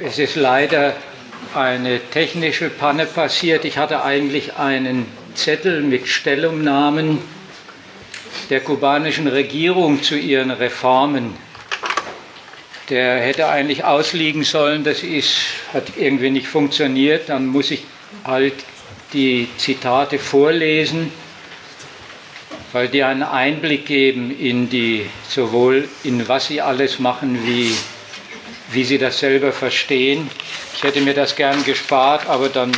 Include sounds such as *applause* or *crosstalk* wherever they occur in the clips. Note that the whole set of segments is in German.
Es ist leider eine technische Panne passiert. Ich hatte eigentlich einen Zettel mit Stellungnahmen der kubanischen Regierung zu ihren Reformen. Der hätte eigentlich ausliegen sollen, das ist, hat irgendwie nicht funktioniert. Dann muss ich halt die Zitate vorlesen, weil die einen Einblick geben in die, sowohl in was sie alles machen, wie wie Sie das selber verstehen. Ich hätte mir das gern gespart, aber dann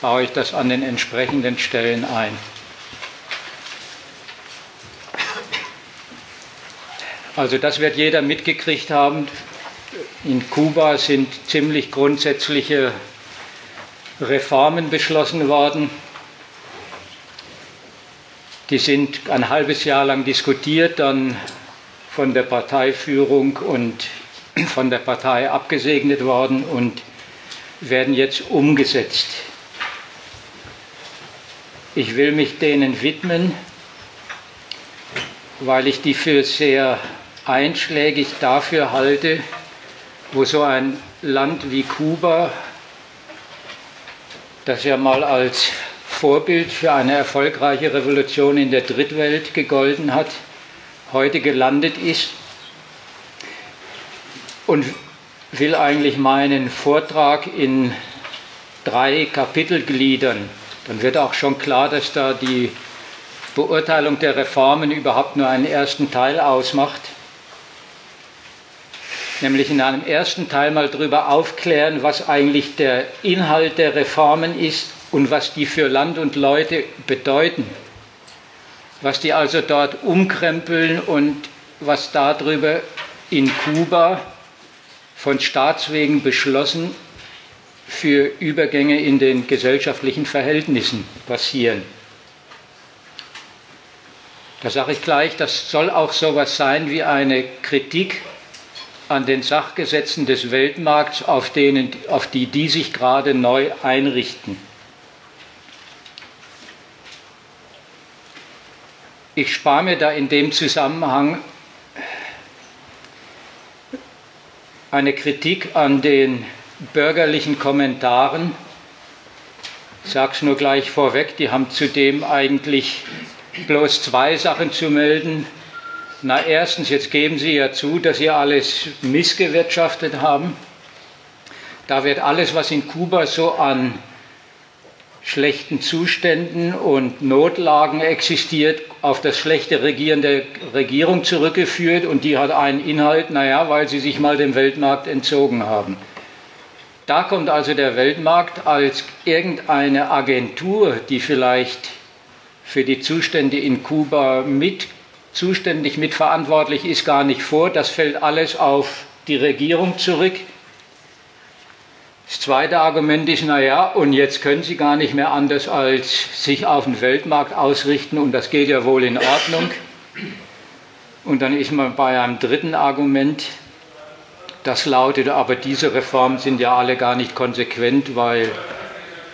baue ich das an den entsprechenden Stellen ein. Also das wird jeder mitgekriegt haben. In Kuba sind ziemlich grundsätzliche Reformen beschlossen worden. Die sind ein halbes Jahr lang diskutiert, dann von der Parteiführung und von der Partei abgesegnet worden und werden jetzt umgesetzt. Ich will mich denen widmen, weil ich die für sehr einschlägig dafür halte, wo so ein Land wie Kuba, das ja mal als Vorbild für eine erfolgreiche Revolution in der Drittwelt gegolten hat, heute gelandet ist und will eigentlich meinen Vortrag in drei Kapitel gliedern. Dann wird auch schon klar, dass da die Beurteilung der Reformen überhaupt nur einen ersten Teil ausmacht. Nämlich in einem ersten Teil mal darüber aufklären, was eigentlich der Inhalt der Reformen ist und was die für Land und Leute bedeuten. Was die also dort umkrempeln und was darüber in Kuba von Staatswegen beschlossen für Übergänge in den gesellschaftlichen Verhältnissen passieren. Da sage ich gleich, das soll auch so etwas sein wie eine Kritik an den Sachgesetzen des Weltmarkts, auf, denen, auf die die sich gerade neu einrichten. Ich spare mir da in dem Zusammenhang eine Kritik an den bürgerlichen Kommentaren. Ich sage es nur gleich vorweg, die haben zudem eigentlich bloß zwei Sachen zu melden. Na, erstens, jetzt geben Sie ja zu, dass Sie alles missgewirtschaftet haben. Da wird alles, was in Kuba so an schlechten Zuständen und Notlagen existiert, auf das schlechte Regieren der Regierung zurückgeführt und die hat einen Inhalt, naja, weil sie sich mal dem Weltmarkt entzogen haben. Da kommt also der Weltmarkt als irgendeine Agentur, die vielleicht für die Zustände in Kuba mit zuständig, mitverantwortlich ist, gar nicht vor. Das fällt alles auf die Regierung zurück. Das zweite Argument ist, naja, und jetzt können sie gar nicht mehr anders als sich auf den Weltmarkt ausrichten und das geht ja wohl in Ordnung. Und dann ist man bei einem dritten Argument, das lautet, aber diese Reformen sind ja alle gar nicht konsequent, weil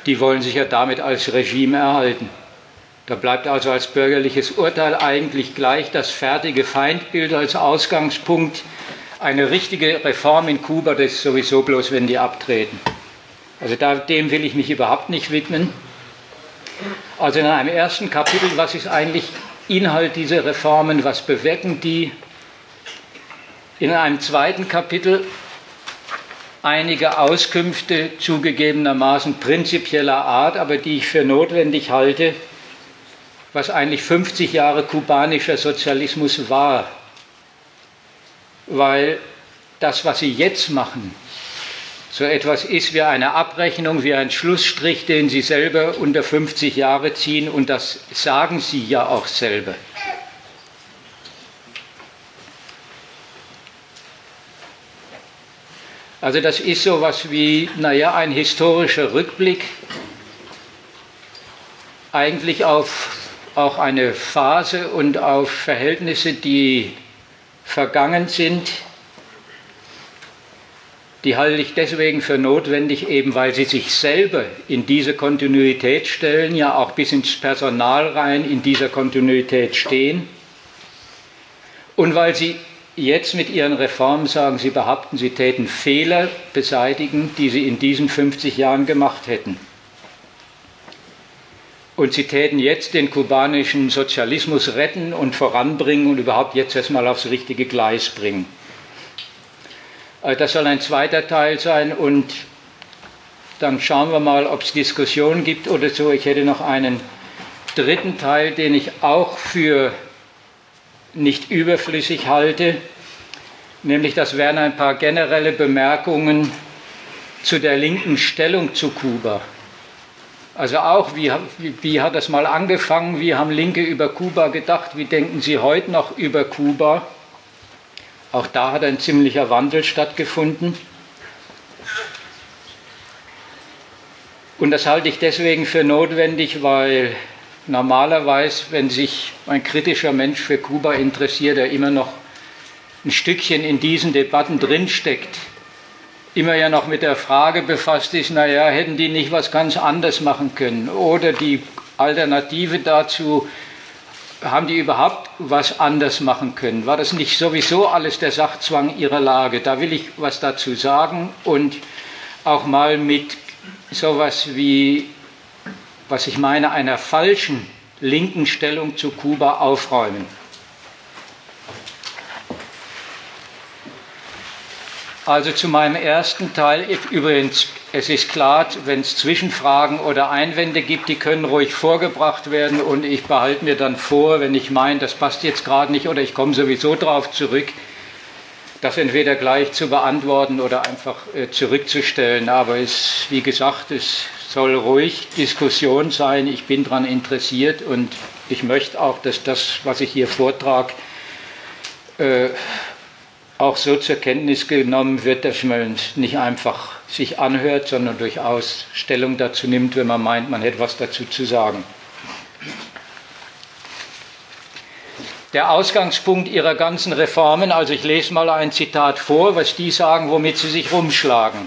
die wollen sich ja damit als Regime erhalten. Da bleibt also als bürgerliches Urteil eigentlich gleich das fertige Feindbild als Ausgangspunkt eine richtige Reform in Kuba, das ist sowieso bloß, wenn die abtreten. Also da, dem will ich mich überhaupt nicht widmen. Also in einem ersten Kapitel, was ist eigentlich Inhalt dieser Reformen, was bewirken die? In einem zweiten Kapitel einige Auskünfte zugegebenermaßen prinzipieller Art, aber die ich für notwendig halte, was eigentlich 50 Jahre kubanischer Sozialismus war weil das, was sie jetzt machen, so etwas ist wie eine Abrechnung, wie ein Schlussstrich, den sie selber unter 50 Jahre ziehen und das sagen sie ja auch selber. Also das ist so etwas wie, naja, ein historischer Rückblick, eigentlich auf auch eine Phase und auf Verhältnisse, die vergangen sind, die halte ich deswegen für notwendig, eben weil sie sich selber in diese Kontinuität stellen, ja auch bis ins Personal rein in dieser Kontinuität stehen und weil sie jetzt mit ihren Reformen sagen, sie behaupten, sie täten Fehler beseitigen, die sie in diesen 50 Jahren gemacht hätten. Und sie täten jetzt den kubanischen Sozialismus retten und voranbringen und überhaupt jetzt erstmal aufs richtige Gleis bringen. Also das soll ein zweiter Teil sein und dann schauen wir mal, ob es Diskussionen gibt oder so. Ich hätte noch einen dritten Teil, den ich auch für nicht überflüssig halte, nämlich das wären ein paar generelle Bemerkungen zu der linken Stellung zu Kuba. Also auch, wie, wie, hat das mal angefangen? Wie haben Linke über Kuba gedacht? Wie denken sie heute noch über Kuba? Auch da hat ein ziemlicher Wandel stattgefunden. Und das halte ich deswegen für notwendig, weil normalerweise, wenn sich ein kritischer Mensch für Kuba interessiert, er immer noch ein Stückchen in diesen Debatten drinsteckt, immer ja noch mit der Frage befasst ist, naja, hätten die nicht was ganz anderes machen können? Oder die Alternative dazu, haben die überhaupt was anders machen können? War das nicht sowieso alles der Sachzwang ihrer Lage? Da will ich was dazu sagen und auch mal mit sowas wie, was ich meine, einer falschen linken Stellung zu Kuba aufräumen. Also zu meinem ersten Teil, übrigens, es ist klar, wenn es Zwischenfragen oder Einwände gibt, die können ruhig vorgebracht werden und ich behalte mir dann vor, wenn ich meine, das passt jetzt gerade nicht oder ich komme sowieso drauf zurück, das entweder gleich zu beantworten oder einfach äh, zurückzustellen. Aber es, wie gesagt, es soll ruhig Diskussion sein. Ich bin daran interessiert und ich möchte auch, dass das, was ich hier vortrage, äh, auch so zur Kenntnis genommen wird, dass man nicht einfach sich anhört, sondern durchaus Stellung dazu nimmt, wenn man meint, man hätte was dazu zu sagen. Der Ausgangspunkt ihrer ganzen Reformen, also ich lese mal ein Zitat vor, was die sagen, womit sie sich rumschlagen.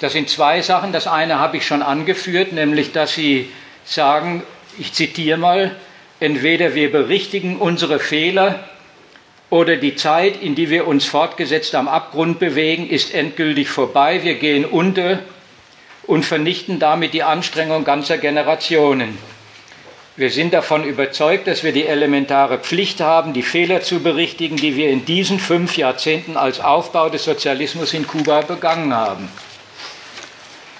Das sind zwei Sachen. Das eine habe ich schon angeführt, nämlich dass sie sagen, ich zitiere mal, entweder wir berichtigen unsere Fehler oder die Zeit, in die wir uns fortgesetzt am Abgrund bewegen, ist endgültig vorbei. Wir gehen unter und vernichten damit die Anstrengung ganzer Generationen. Wir sind davon überzeugt, dass wir die elementare Pflicht haben, die Fehler zu berichtigen, die wir in diesen fünf Jahrzehnten als Aufbau des Sozialismus in Kuba begangen haben.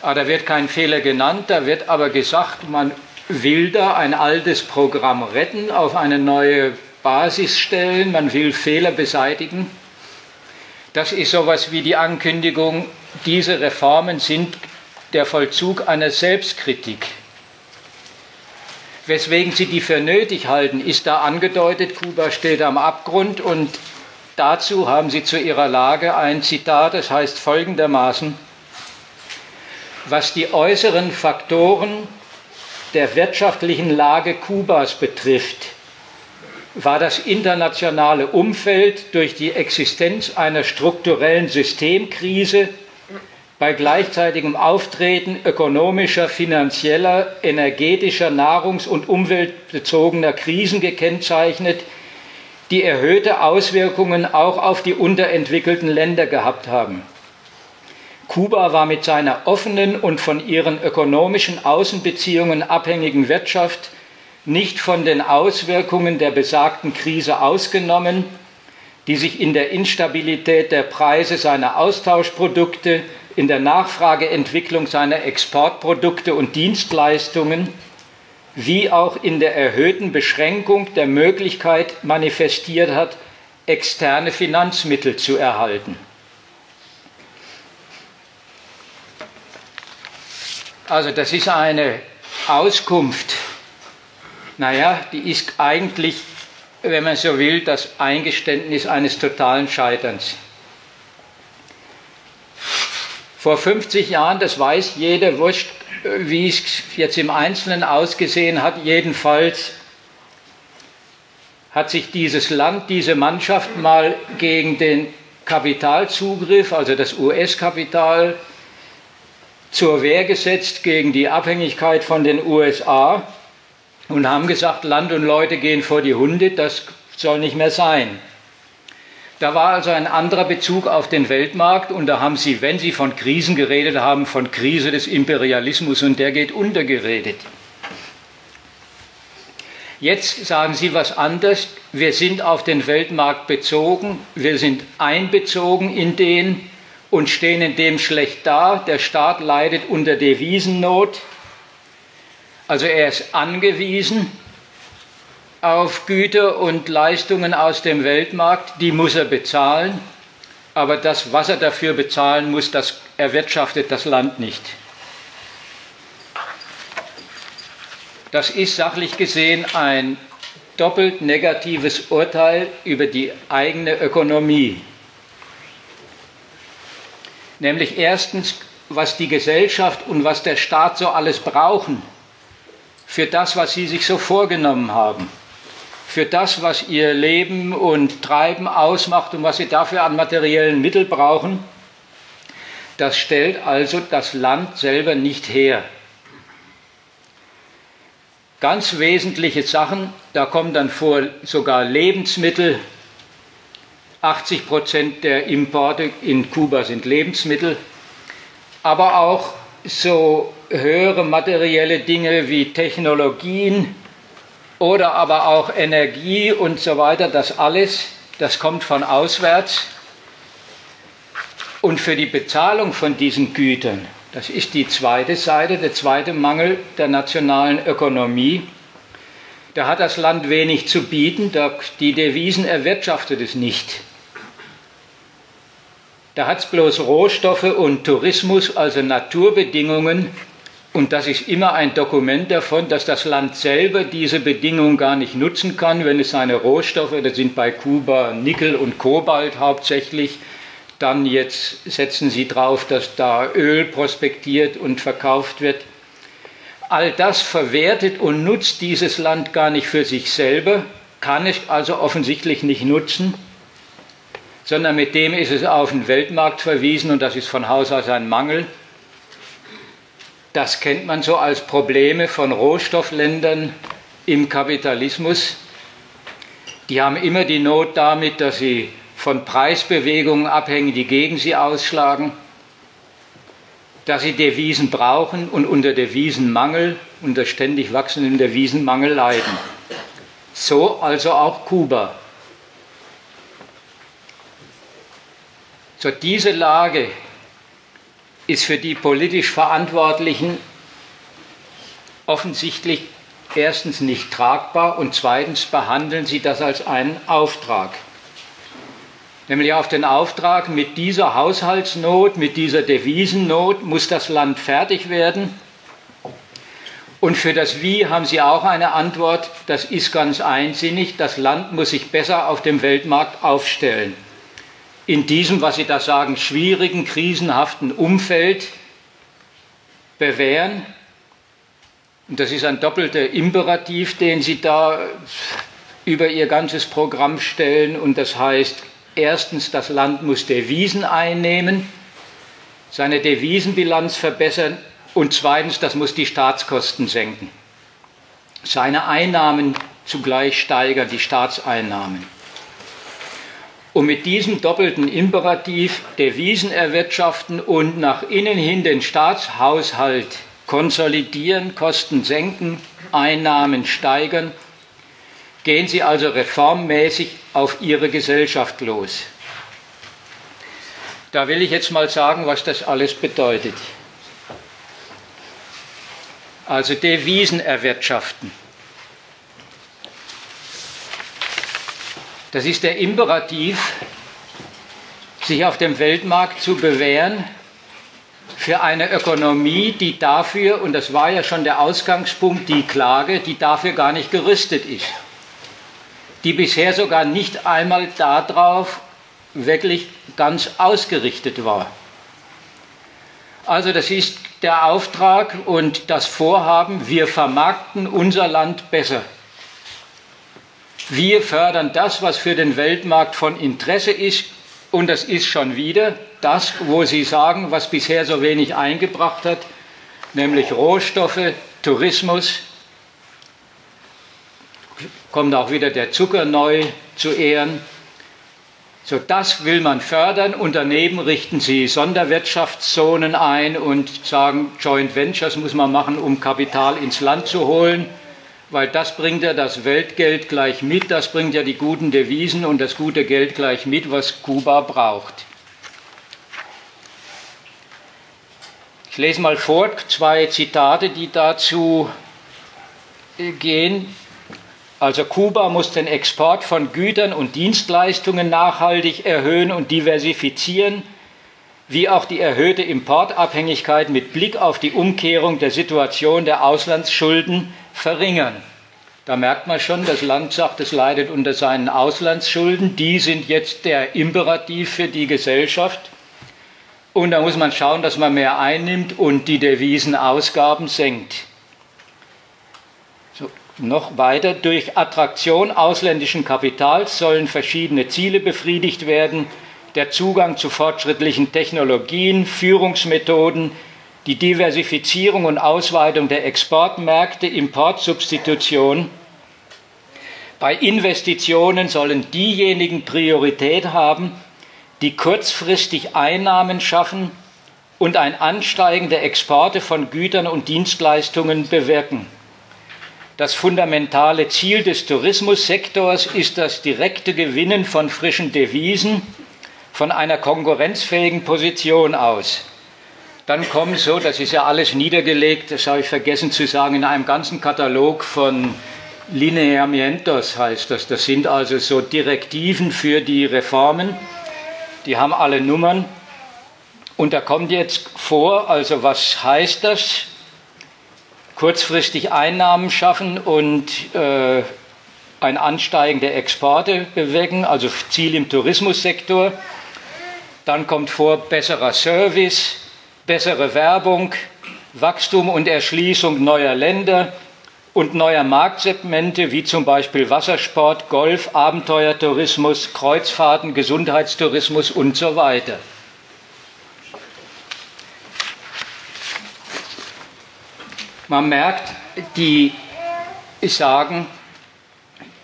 Aber da wird kein Fehler genannt, da wird aber gesagt, man will da ein altes Programm retten, auf eine neue Basis stellen, man will Fehler beseitigen. Das ist sowas wie die Ankündigung, diese Reformen sind der Vollzug einer Selbstkritik. Weswegen sie die für nötig halten, ist da angedeutet, Kuba steht am Abgrund und dazu haben sie zu ihrer Lage ein Zitat, das heißt folgendermaßen, was die äußeren Faktoren der wirtschaftlichen Lage Kubas betrifft, war das internationale Umfeld durch die Existenz einer strukturellen Systemkrise bei gleichzeitigem Auftreten ökonomischer, finanzieller, energetischer, nahrungs- und umweltbezogener Krisen gekennzeichnet, die erhöhte Auswirkungen auch auf die unterentwickelten Länder gehabt haben. Kuba war mit seiner offenen und von ihren ökonomischen Außenbeziehungen abhängigen Wirtschaft nicht von den Auswirkungen der besagten Krise ausgenommen, die sich in der Instabilität der Preise seiner Austauschprodukte, in der Nachfrageentwicklung seiner Exportprodukte und Dienstleistungen, wie auch in der erhöhten Beschränkung der Möglichkeit manifestiert hat, externe Finanzmittel zu erhalten. Also das ist eine Auskunft naja, die ist eigentlich, wenn man so will, das Eingeständnis eines totalen Scheiterns. Vor 50 Jahren, das weiß jeder, wurscht, wie es jetzt im Einzelnen ausgesehen hat, jedenfalls hat sich dieses Land, diese Mannschaft mal gegen den Kapitalzugriff, also das US-Kapital, zur Wehr gesetzt gegen die Abhängigkeit von den USA und haben gesagt, Land und Leute gehen vor die Hunde, das soll nicht mehr sein. Da war also ein anderer Bezug auf den Weltmarkt und da haben Sie, wenn Sie von Krisen geredet haben, von Krise des Imperialismus und der geht unter geredet. Jetzt sagen Sie was anderes. Wir sind auf den Weltmarkt bezogen, wir sind einbezogen in den und stehen in dem schlecht da. Der Staat leidet unter Devisennot. Also er ist angewiesen auf Güter und Leistungen aus dem Weltmarkt, die muss er bezahlen, aber das, was er dafür bezahlen muss, das erwirtschaftet das Land nicht. Das ist sachlich gesehen ein doppelt negatives Urteil über die eigene Ökonomie. Nämlich erstens, was die Gesellschaft und was der Staat so alles brauchen für das, was sie sich so vorgenommen haben für das, was ihr Leben und Treiben ausmacht und was sie dafür an materiellen Mitteln brauchen, das stellt also das Land selber nicht her. Ganz wesentliche Sachen, da kommen dann vor sogar Lebensmittel. 80 Prozent der Importe in Kuba sind Lebensmittel, aber auch so höhere materielle Dinge wie Technologien, oder aber auch Energie und so weiter, das alles, das kommt von auswärts. Und für die Bezahlung von diesen Gütern, das ist die zweite Seite, der zweite Mangel der nationalen Ökonomie, da hat das Land wenig zu bieten, die Devisen erwirtschaftet es nicht. Da hat es bloß Rohstoffe und Tourismus, also Naturbedingungen, und das ist immer ein Dokument davon, dass das Land selber diese Bedingungen gar nicht nutzen kann, wenn es seine Rohstoffe, das sind bei Kuba Nickel und Kobalt hauptsächlich, dann jetzt setzen sie drauf, dass da Öl prospektiert und verkauft wird. All das verwertet und nutzt dieses Land gar nicht für sich selber, kann es also offensichtlich nicht nutzen, sondern mit dem ist es auf den Weltmarkt verwiesen und das ist von Haus aus ein Mangel. Das kennt man so als Probleme von Rohstoffländern im Kapitalismus. Die haben immer die Not damit, dass sie von Preisbewegungen abhängen, die gegen sie ausschlagen, dass sie Devisen brauchen und unter Devisenmangel, unter ständig wachsendem Devisenmangel leiden. So also auch Kuba. So diese Lage ist für die politisch Verantwortlichen offensichtlich erstens nicht tragbar und zweitens behandeln sie das als einen Auftrag. Nämlich auf den Auftrag, mit dieser Haushaltsnot, mit dieser Devisennot muss das Land fertig werden. Und für das Wie haben Sie auch eine Antwort, das ist ganz einsinnig, das Land muss sich besser auf dem Weltmarkt aufstellen in diesem, was Sie da sagen, schwierigen, krisenhaften Umfeld bewähren. Und das ist ein doppelter Imperativ, den Sie da über Ihr ganzes Programm stellen. Und das heißt, erstens, das Land muss Devisen einnehmen, seine Devisenbilanz verbessern und zweitens, das muss die Staatskosten senken. Seine Einnahmen zugleich steigern, die Staatseinnahmen. Und mit diesem doppelten Imperativ Devisen erwirtschaften und nach innen hin den Staatshaushalt konsolidieren, Kosten senken, Einnahmen steigern, gehen sie also reformmäßig auf ihre Gesellschaft los. Da will ich jetzt mal sagen, was das alles bedeutet. Also Devisen erwirtschaften. Das ist der Imperativ, sich auf dem Weltmarkt zu bewähren für eine Ökonomie, die dafür, und das war ja schon der Ausgangspunkt, die Klage, die dafür gar nicht gerüstet ist. Die bisher sogar nicht einmal darauf wirklich ganz ausgerichtet war. Also das ist der Auftrag und das Vorhaben, wir vermarkten unser Land besser. Wir fördern das, was für den Weltmarkt von Interesse ist, und das ist schon wieder das, wo Sie sagen, was bisher so wenig eingebracht hat, nämlich Rohstoffe, Tourismus. Kommt auch wieder der Zucker neu zu Ehren. So, das will man fördern und daneben richten sie Sonderwirtschaftszonen ein und sagen, Joint Ventures muss man machen, um Kapital ins Land zu holen, weil das bringt ja das Weltgeld gleich mit, das bringt ja die guten Devisen und das gute Geld gleich mit, was Kuba braucht. Ich lese mal vor zwei Zitate, die dazu gehen. Also Kuba muss den Export von Gütern und Dienstleistungen nachhaltig erhöhen und diversifizieren, wie auch die erhöhte Importabhängigkeit mit Blick auf die Umkehrung der Situation der Auslandsschulden verringern. Da merkt man schon, das Land sagt, es leidet unter seinen Auslandsschulden. Die sind jetzt der Imperativ für die Gesellschaft. Und da muss man schauen, dass man mehr einnimmt und die Devisenausgaben senkt noch weiter, durch Attraktion ausländischen Kapitals sollen verschiedene Ziele befriedigt werden, der Zugang zu fortschrittlichen Technologien, Führungsmethoden, die Diversifizierung und Ausweitung der Exportmärkte, Importsubstitution. Bei Investitionen sollen diejenigen Priorität haben, die kurzfristig Einnahmen schaffen und ein Ansteigen der Exporte von Gütern und Dienstleistungen bewirken. Das fundamentale Ziel des Tourismussektors ist das direkte Gewinnen von frischen Devisen von einer konkurrenzfähigen Position aus. Dann kommen so, das ist ja alles niedergelegt, das habe ich vergessen zu sagen, in einem ganzen Katalog von Lineamientos heißt das. Das sind also so Direktiven für die Reformen. Die haben alle Nummern. Und da kommt jetzt vor, also was heißt das? kurzfristig Einnahmen schaffen und äh, ein Ansteigen der Exporte bewirken, also Ziel im Tourismussektor. Dann kommt vor besserer Service, bessere Werbung, Wachstum und Erschließung neuer Länder und neuer Marktsegmente wie zum Beispiel Wassersport, Golf, Abenteuertourismus, Kreuzfahrten, Gesundheitstourismus und so weiter. Man merkt, die sagen,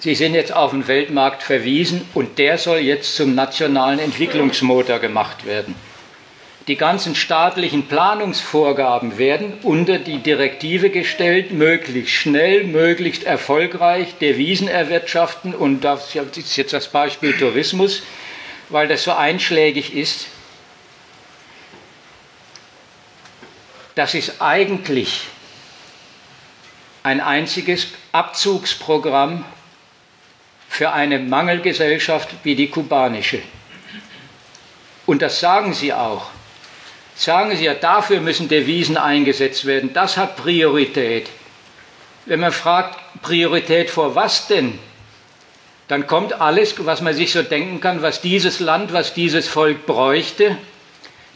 sie sind jetzt auf den Weltmarkt verwiesen und der soll jetzt zum nationalen Entwicklungsmotor gemacht werden. Die ganzen staatlichen Planungsvorgaben werden unter die Direktive gestellt, möglichst schnell, möglichst erfolgreich Devisen erwirtschaften. Und das ist jetzt das Beispiel Tourismus, weil das so einschlägig ist. Das ist eigentlich ein einziges Abzugsprogramm für eine Mangelgesellschaft wie die kubanische. Und das sagen sie auch. Sagen sie ja, dafür müssen Devisen eingesetzt werden. Das hat Priorität. Wenn man fragt, Priorität vor was denn? Dann kommt alles, was man sich so denken kann, was dieses Land, was dieses Volk bräuchte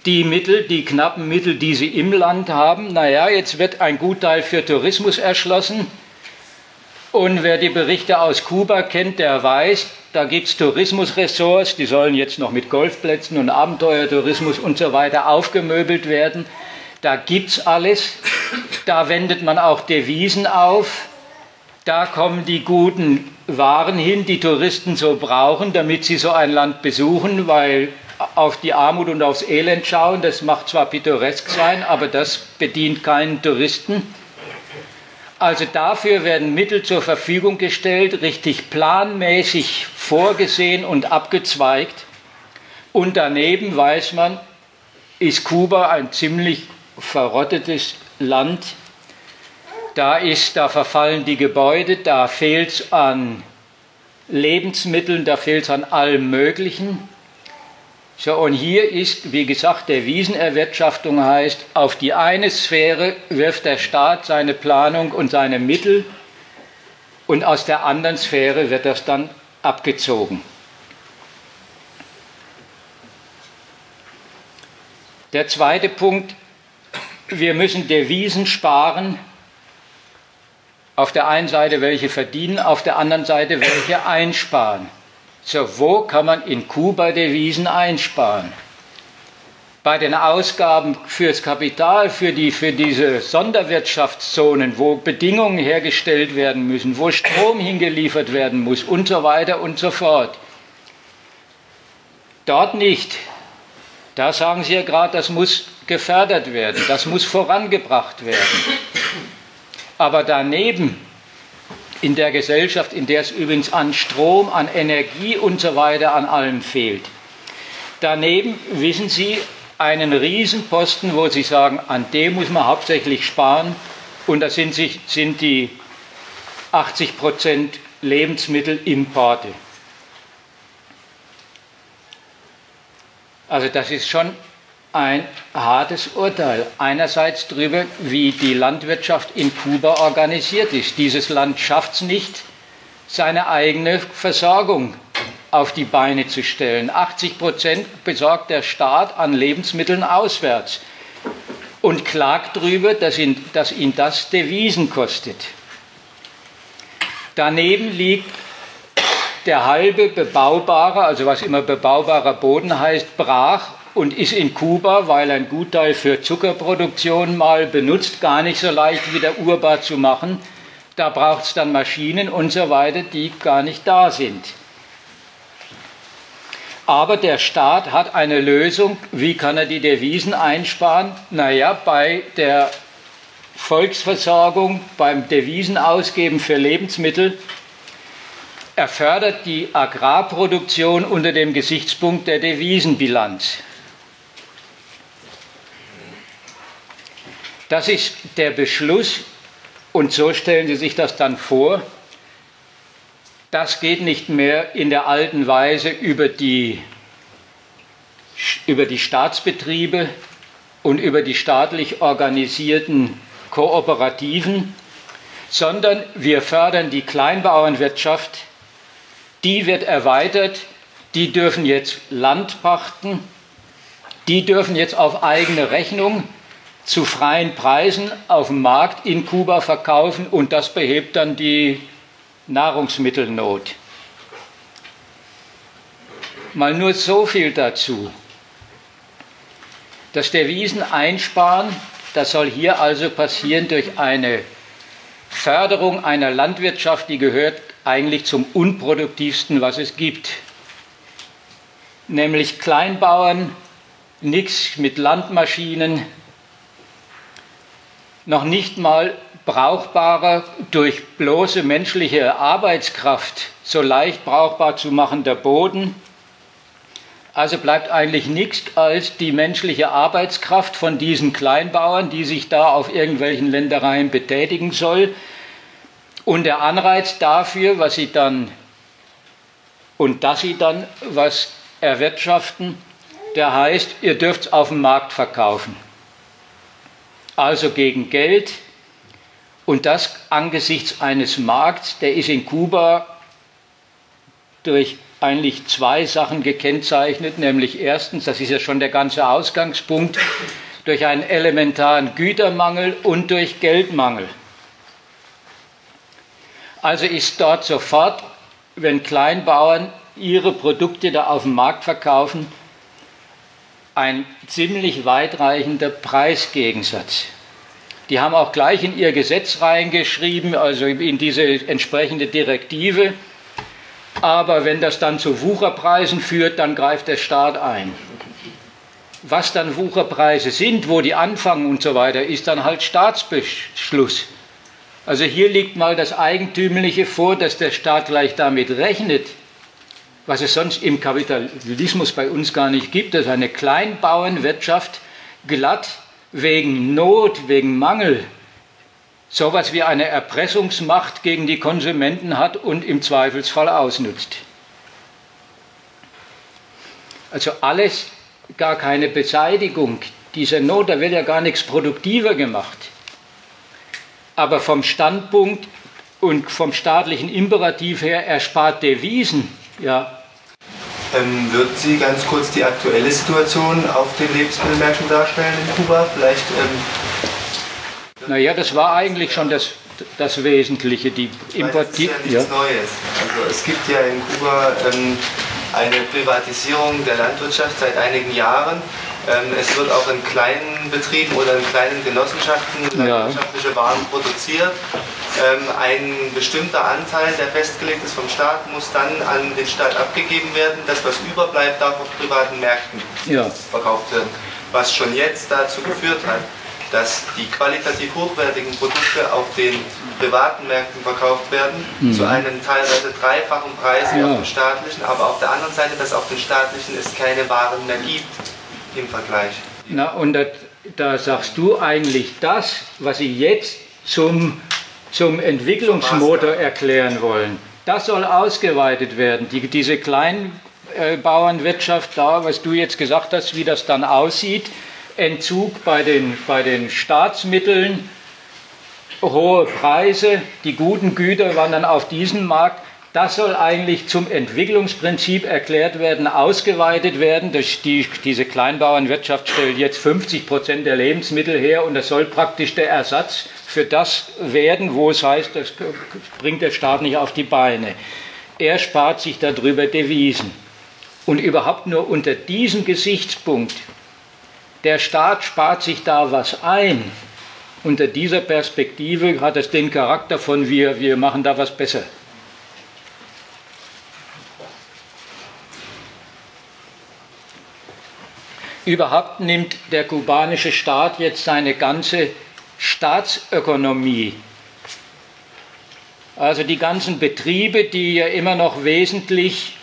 die Mittel, die knappen Mittel, die sie im Land haben. Naja, jetzt wird ein Gutteil für Tourismus erschlossen. Und wer die Berichte aus Kuba kennt, der weiß, da gibt es Tourismusressorts, die sollen jetzt noch mit Golfplätzen und Abenteuertourismus und so weiter aufgemöbelt werden. Da gibt es alles. Da wendet man auch Devisen auf. Da kommen die guten Waren hin, die Touristen so brauchen, damit sie so ein Land besuchen, weil auf die Armut und aufs Elend schauen. Das macht zwar pittoresk sein, aber das bedient keinen Touristen. Also dafür werden Mittel zur Verfügung gestellt, richtig planmäßig vorgesehen und abgezweigt. Und daneben weiß man, ist Kuba ein ziemlich verrottetes Land. Da, ist, da verfallen die Gebäude, da fehlt es an Lebensmitteln, da fehlt es an allem Möglichen. So, und hier ist, wie gesagt, der Wiesenerwirtschaftung heißt, auf die eine Sphäre wirft der Staat seine Planung und seine Mittel und aus der anderen Sphäre wird das dann abgezogen. Der zweite Punkt, wir müssen Devisen sparen, auf der einen Seite welche verdienen, auf der anderen Seite welche einsparen. So, wo kann man in Kuba Devisen einsparen? Bei den Ausgaben fürs Kapital, für, die, für diese Sonderwirtschaftszonen, wo Bedingungen hergestellt werden müssen, wo Strom hingeliefert werden muss und so weiter und so fort. Dort nicht. Da sagen Sie ja gerade, das muss gefördert werden, das muss vorangebracht werden. Aber daneben, in der Gesellschaft, in der es übrigens an Strom, an Energie und so weiter an allem fehlt, daneben wissen Sie einen Riesenposten, wo Sie sagen, an dem muss man hauptsächlich sparen und das sind, sind die 80 Prozent Lebensmittelimporte. Also das ist schon ein hartes Urteil. Einerseits darüber, wie die Landwirtschaft in Kuba organisiert ist. Dieses Land schafft es nicht, seine eigene Versorgung auf die Beine zu stellen. 80 Prozent besorgt der Staat an Lebensmitteln auswärts und klagt darüber, dass ihn, dass ihn das Devisen kostet. Daneben liegt der halbe bebaubare, also was immer bebaubarer Boden heißt, brach und ist in Kuba, weil ein Gutteil für Zuckerproduktion mal benutzt, gar nicht so leicht wieder urbar zu machen. Da braucht es dann Maschinen und so weiter, die gar nicht da sind. Aber der Staat hat eine Lösung. Wie kann er die Devisen einsparen? Naja, bei der Volksversorgung, beim Devisenausgeben für Lebensmittel er fördert die Agrarproduktion unter dem Gesichtspunkt der Devisenbilanz. Das ist der Beschluss und so stellen Sie sich das dann vor. Das geht nicht mehr in der alten Weise über die, über die Staatsbetriebe und über die staatlich organisierten Kooperativen, sondern wir fördern die Kleinbauernwirtschaft. Die wird erweitert, die dürfen jetzt Land pachten, die dürfen jetzt auf eigene Rechnung zu freien Preisen auf dem Markt in Kuba verkaufen und das behebt dann die Nahrungsmittelnot. Mal nur so viel dazu. Das Devisen einsparen, das soll hier also passieren durch eine Förderung einer Landwirtschaft, die gehört eigentlich zum unproduktivsten, was es gibt. Nämlich Kleinbauern, nichts mit Landmaschinen, noch nicht mal brauchbarer durch bloße menschliche Arbeitskraft so leicht brauchbar zu machender Boden. Also bleibt eigentlich nichts als die menschliche Arbeitskraft von diesen Kleinbauern, die sich da auf irgendwelchen Ländereien betätigen soll, und der Anreiz dafür, was sie dann und dass sie dann was erwirtschaften, der heißt, ihr dürft es auf dem Markt verkaufen. Also gegen Geld und das angesichts eines Markts, der ist in Kuba durch eigentlich zwei Sachen gekennzeichnet, nämlich erstens, das ist ja schon der ganze Ausgangspunkt, durch einen elementaren Gütermangel und durch Geldmangel. Also ist dort sofort, wenn Kleinbauern ihre Produkte da auf dem Markt verkaufen, ein ziemlich weitreichender Preisgegensatz. Die haben auch gleich in ihr Gesetz reingeschrieben, also in diese entsprechende Direktive. Aber wenn das dann zu Wucherpreisen führt, dann greift der Staat ein. Was dann Wucherpreise sind, wo die anfangen und so weiter, ist dann halt Staatsbeschluss. Also hier liegt mal das Eigentümliche vor, dass der Staat gleich damit rechnet, was es sonst im Kapitalismus bei uns gar nicht gibt, dass eine Kleinbauernwirtschaft glatt wegen Not, wegen Mangel sowas wie eine Erpressungsmacht gegen die Konsumenten hat und im Zweifelsfall ausnutzt. Also alles gar keine Beseitigung dieser Not, da wird ja gar nichts produktiver gemacht aber vom Standpunkt und vom staatlichen Imperativ her erspart Devisen. Ja. Ähm, würden Sie ganz kurz die aktuelle Situation auf den Lebensmittelmärkten darstellen in Kuba? Vielleicht. Ähm naja, das war eigentlich schon das, das Wesentliche, die Importierung. Das ist ja nichts ja. Neues. Also es gibt ja in Kuba ähm, eine Privatisierung der Landwirtschaft seit einigen Jahren es wird auch in kleinen Betrieben oder in kleinen Genossenschaften landwirtschaftliche Waren produziert. Ähm, ein bestimmter Anteil, der festgelegt ist vom Staat, muss dann an den Staat abgegeben werden. Das, was überbleibt, darf auf privaten Märkten ja. verkauft werden. Was schon jetzt dazu geführt hat, dass die qualitativ hochwertigen Produkte auf den privaten Märkten verkauft werden, mhm. zu einem teilweise dreifachen Preis ja. auf den staatlichen, aber auf der anderen Seite, dass auf den staatlichen es keine Waren mehr gibt im Vergleich. Na, und da, da sagst du eigentlich das, was Sie jetzt zum, zum Entwicklungsmotor erklären wollen. Das soll ausgeweitet werden. Die, diese Kleinbauernwirtschaft da, was du jetzt gesagt hast, wie das dann aussieht, Entzug bei den, bei den Staatsmitteln, hohe Preise, die guten Güter wandern auf diesen Markt. Das soll eigentlich zum Entwicklungsprinzip erklärt werden, ausgeweitet werden. Die, diese Kleinbauernwirtschaft stellt jetzt 50 Prozent der Lebensmittel her und das soll praktisch der Ersatz für das werden, wo es heißt, das bringt der Staat nicht auf die Beine. Er spart sich darüber Devisen. Und überhaupt nur unter diesem Gesichtspunkt, der Staat spart sich da was ein. Unter dieser Perspektive hat es den Charakter von wir, wir machen da was besser. Überhaupt nimmt der kubanische Staat jetzt seine ganze Staatsökonomie, also die ganzen Betriebe, die ja immer noch wesentlich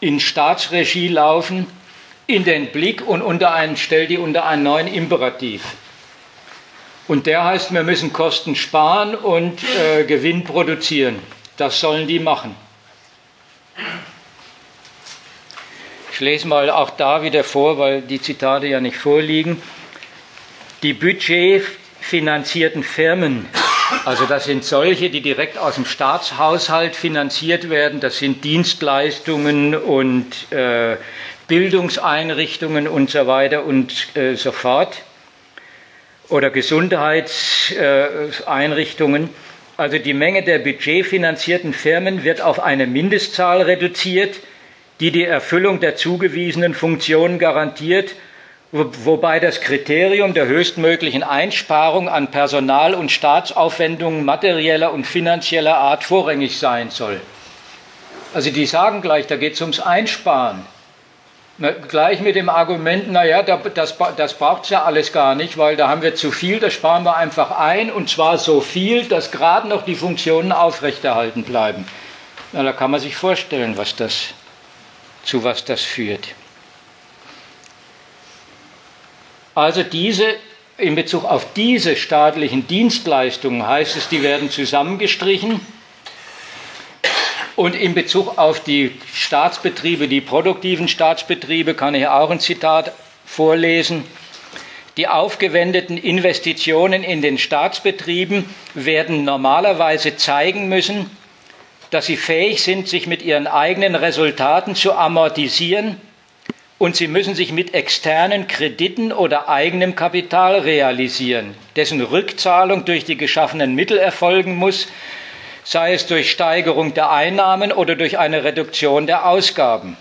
in Staatsregie laufen, in den Blick und unter einen, stellt die unter einen neuen Imperativ. Und der heißt, wir müssen Kosten sparen und äh, Gewinn produzieren. Das sollen die machen. Ich lese mal auch da wieder vor, weil die Zitate ja nicht vorliegen. Die budgetfinanzierten Firmen, also das sind solche, die direkt aus dem Staatshaushalt finanziert werden, das sind Dienstleistungen und äh, Bildungseinrichtungen und so weiter und äh, so fort oder Gesundheitseinrichtungen. Also die Menge der budgetfinanzierten Firmen wird auf eine Mindestzahl reduziert die die Erfüllung der zugewiesenen Funktionen garantiert, wobei das Kriterium der höchstmöglichen Einsparung an Personal- und Staatsaufwendungen materieller und finanzieller Art vorrangig sein soll. Also die sagen gleich, da geht es ums Einsparen. Gleich mit dem Argument, naja, das, das braucht es ja alles gar nicht, weil da haben wir zu viel, das sparen wir einfach ein und zwar so viel, dass gerade noch die Funktionen aufrechterhalten bleiben. Na, da kann man sich vorstellen, was das zu was das führt. Also diese, in Bezug auf diese staatlichen Dienstleistungen heißt es, die werden zusammengestrichen. Und in Bezug auf die Staatsbetriebe, die produktiven Staatsbetriebe, kann ich auch ein Zitat vorlesen. Die aufgewendeten Investitionen in den Staatsbetrieben werden normalerweise zeigen müssen, dass sie fähig sind, sich mit ihren eigenen Resultaten zu amortisieren und sie müssen sich mit externen Krediten oder eigenem Kapital realisieren, dessen Rückzahlung durch die geschaffenen Mittel erfolgen muss, sei es durch Steigerung der Einnahmen oder durch eine Reduktion der Ausgaben.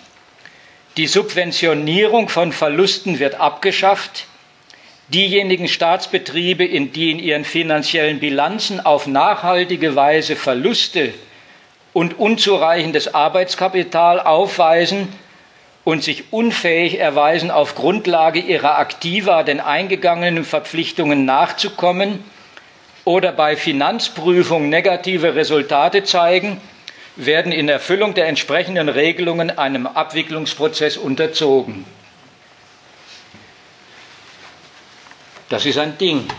Die Subventionierung von Verlusten wird abgeschafft. Diejenigen Staatsbetriebe, die in ihren finanziellen Bilanzen auf nachhaltige Weise Verluste und unzureichendes Arbeitskapital aufweisen und sich unfähig erweisen, auf Grundlage ihrer Aktiva den eingegangenen Verpflichtungen nachzukommen oder bei Finanzprüfung negative Resultate zeigen, werden in Erfüllung der entsprechenden Regelungen einem Abwicklungsprozess unterzogen. Das ist ein Ding.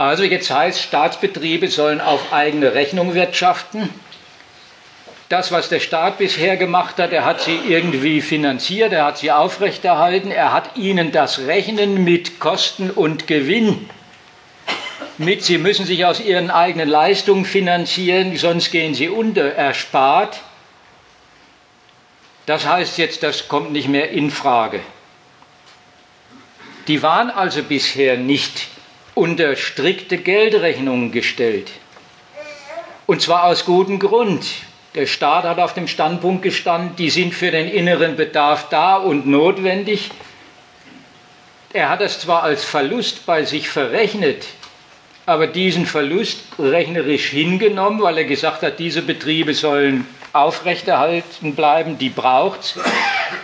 Also jetzt heißt, Staatsbetriebe sollen auf eigene Rechnung wirtschaften. Das, was der Staat bisher gemacht hat, er hat sie irgendwie finanziert, er hat sie aufrechterhalten, er hat ihnen das Rechnen mit Kosten und Gewinn mit, sie müssen sich aus ihren eigenen Leistungen finanzieren, sonst gehen sie unter, erspart. Das heißt jetzt, das kommt nicht mehr in Frage. Die waren also bisher nicht unter strikte Geldrechnungen gestellt. Und zwar aus gutem Grund. Der Staat hat auf dem Standpunkt gestanden, die sind für den inneren Bedarf da und notwendig. Er hat es zwar als Verlust bei sich verrechnet, aber diesen Verlust rechnerisch hingenommen, weil er gesagt hat, diese Betriebe sollen aufrechterhalten bleiben, die braucht es.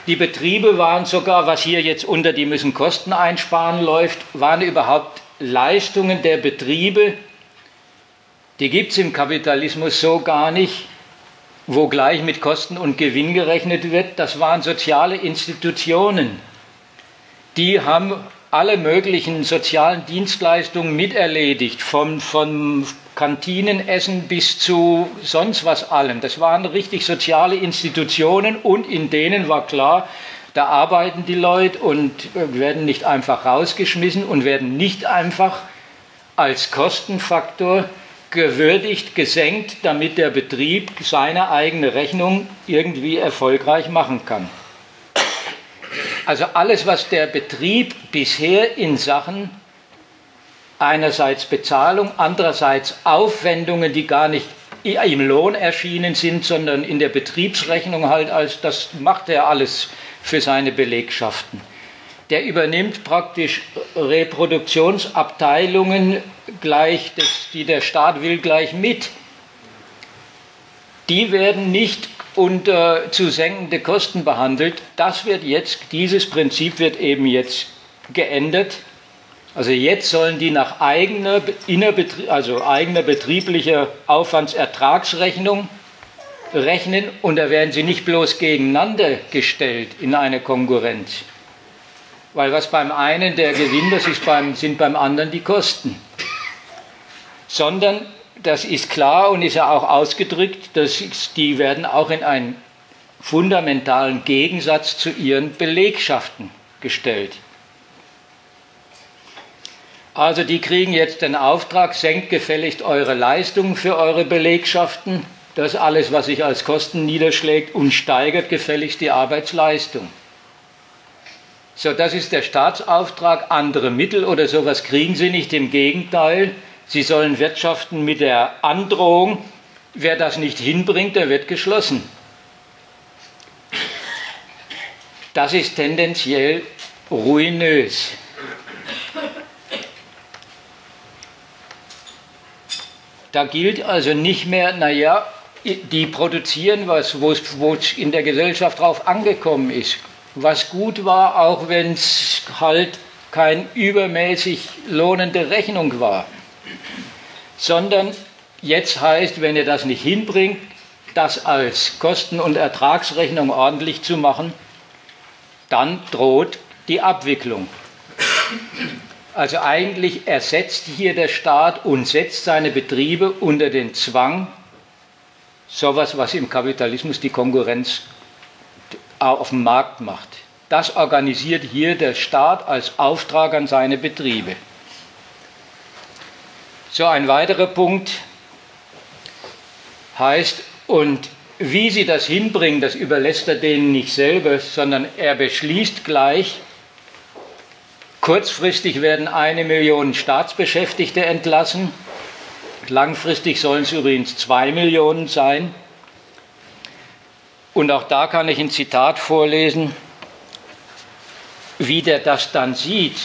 Die Betriebe waren sogar, was hier jetzt unter die müssen Kosten einsparen läuft, waren überhaupt Leistungen der Betriebe, die gibt es im Kapitalismus so gar nicht, wo gleich mit Kosten und Gewinn gerechnet wird. Das waren soziale Institutionen. Die haben alle möglichen sozialen Dienstleistungen miterledigt, vom, vom Kantinenessen bis zu sonst was allem. Das waren richtig soziale Institutionen und in denen war klar, da arbeiten die Leute und werden nicht einfach rausgeschmissen und werden nicht einfach als Kostenfaktor gewürdigt, gesenkt, damit der Betrieb seine eigene Rechnung irgendwie erfolgreich machen kann. Also alles, was der Betrieb bisher in Sachen einerseits Bezahlung, andererseits Aufwendungen, die gar nicht im Lohn erschienen sind, sondern in der Betriebsrechnung halt als das macht er alles für seine Belegschaften. Der übernimmt praktisch Reproduktionsabteilungen gleich, die der Staat will, gleich mit. Die werden nicht unter zu senkende Kosten behandelt. Das wird jetzt, dieses Prinzip wird eben jetzt geändert. Also jetzt sollen die nach eigener, also eigener betrieblicher Aufwandsertragsrechnung rechnen und da werden sie nicht bloß gegeneinander gestellt in eine Konkurrenz. Weil was beim einen der Gewinn, das ist beim, sind beim anderen die Kosten. Sondern das ist klar und ist ja auch ausgedrückt, dass die werden auch in einen fundamentalen Gegensatz zu ihren Belegschaften gestellt. Also die kriegen jetzt den Auftrag, senkt gefälligst eure Leistungen für eure Belegschaften das alles, was sich als Kosten niederschlägt und steigert gefälligst die Arbeitsleistung. So, das ist der Staatsauftrag. Andere Mittel oder sowas kriegen sie nicht. Im Gegenteil, sie sollen wirtschaften mit der Androhung, wer das nicht hinbringt, der wird geschlossen. Das ist tendenziell ruinös. Da gilt also nicht mehr, naja, die produzieren was, wo es in der Gesellschaft drauf angekommen ist. Was gut war, auch wenn es halt kein übermäßig lohnende Rechnung war. Sondern jetzt heißt, wenn ihr das nicht hinbringt, das als Kosten- und Ertragsrechnung ordentlich zu machen, dann droht die Abwicklung. Also eigentlich ersetzt hier der Staat und setzt seine Betriebe unter den Zwang, sowas, was im Kapitalismus die Konkurrenz auf dem Markt macht. Das organisiert hier der Staat als Auftrag an seine Betriebe. So ein weiterer Punkt heißt, und wie sie das hinbringen, das überlässt er denen nicht selber, sondern er beschließt gleich, kurzfristig werden eine Million Staatsbeschäftigte entlassen, Langfristig sollen es übrigens zwei Millionen sein. Und auch da kann ich ein Zitat vorlesen, wie der das dann sieht.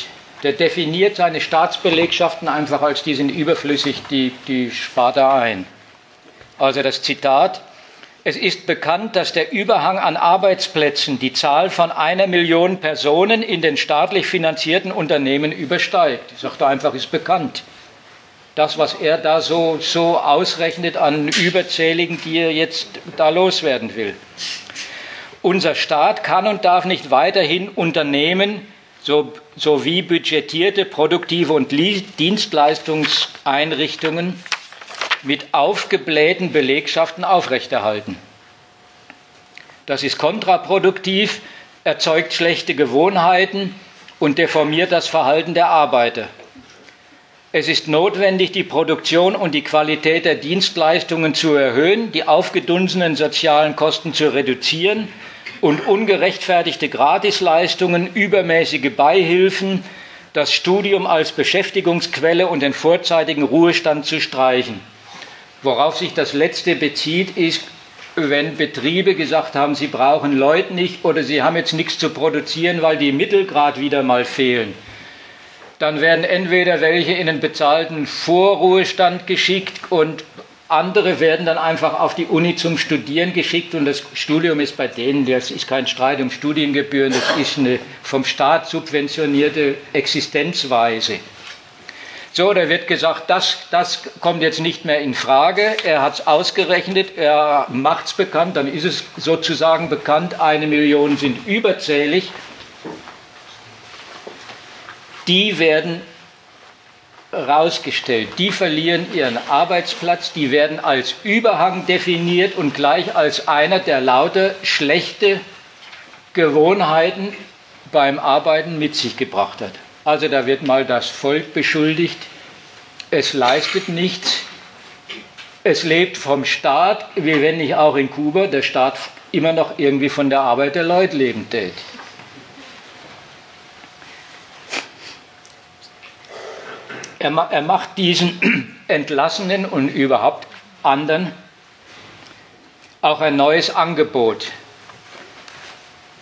Der definiert seine Staatsbelegschaften einfach als die sind überflüssig, die, die spart er ein. Also das Zitat, es ist bekannt, dass der Überhang an Arbeitsplätzen die Zahl von einer Million Personen in den staatlich finanzierten Unternehmen übersteigt. Ich sage einfach, ist bekannt das, was er da so, so ausrechnet an Überzähligen, die er jetzt da loswerden will. Unser Staat kann und darf nicht weiterhin Unternehmen so, sowie budgetierte produktive und Dienstleistungseinrichtungen mit aufgeblähten Belegschaften aufrechterhalten. Das ist kontraproduktiv, erzeugt schlechte Gewohnheiten und deformiert das Verhalten der Arbeiter. Es ist notwendig, die Produktion und die Qualität der Dienstleistungen zu erhöhen, die aufgedunsenen sozialen Kosten zu reduzieren und ungerechtfertigte Gratisleistungen, übermäßige Beihilfen, das Studium als Beschäftigungsquelle und den vorzeitigen Ruhestand zu streichen. Worauf sich das letzte bezieht, ist wenn Betriebe gesagt haben, sie brauchen Leute nicht oder sie haben jetzt nichts zu produzieren, weil die Mittel gerade wieder mal fehlen, dann werden entweder welche in den bezahlten Vorruhestand geschickt und andere werden dann einfach auf die Uni zum Studieren geschickt und das Studium ist bei denen, das ist kein Streit um Studiengebühren, das ist eine vom Staat subventionierte Existenzweise. So, da wird gesagt, das, das kommt jetzt nicht mehr in Frage. Er hat es ausgerechnet, er macht es bekannt, dann ist es sozusagen bekannt, eine Million sind überzählig. Die werden rausgestellt. Die verlieren ihren Arbeitsplatz, die werden als Überhang definiert und gleich als einer, der lauter schlechte Gewohnheiten beim Arbeiten mit sich gebracht hat. Also da wird mal das Volk beschuldigt, es leistet nichts, es lebt vom Staat, wie wenn nicht auch in Kuba der Staat immer noch irgendwie von der Arbeit der Leute leben tät. Er, er macht diesen *clears throat* Entlassenen und überhaupt anderen auch ein neues Angebot.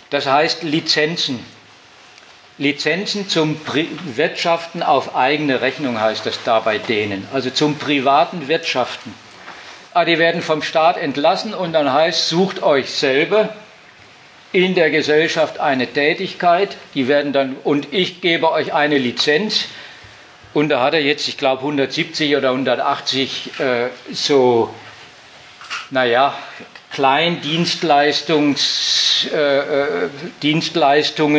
Das heißt Lizenzen. Lizenzen zum Pri Wirtschaften auf eigene Rechnung heißt das da bei denen, also zum privaten Wirtschaften. Ah, die werden vom Staat entlassen und dann heißt, sucht euch selber in der Gesellschaft eine Tätigkeit, die werden dann, und ich gebe euch eine Lizenz, und da hat er jetzt, ich glaube, 170 oder 180 äh, so, naja, Kleindienstleistungen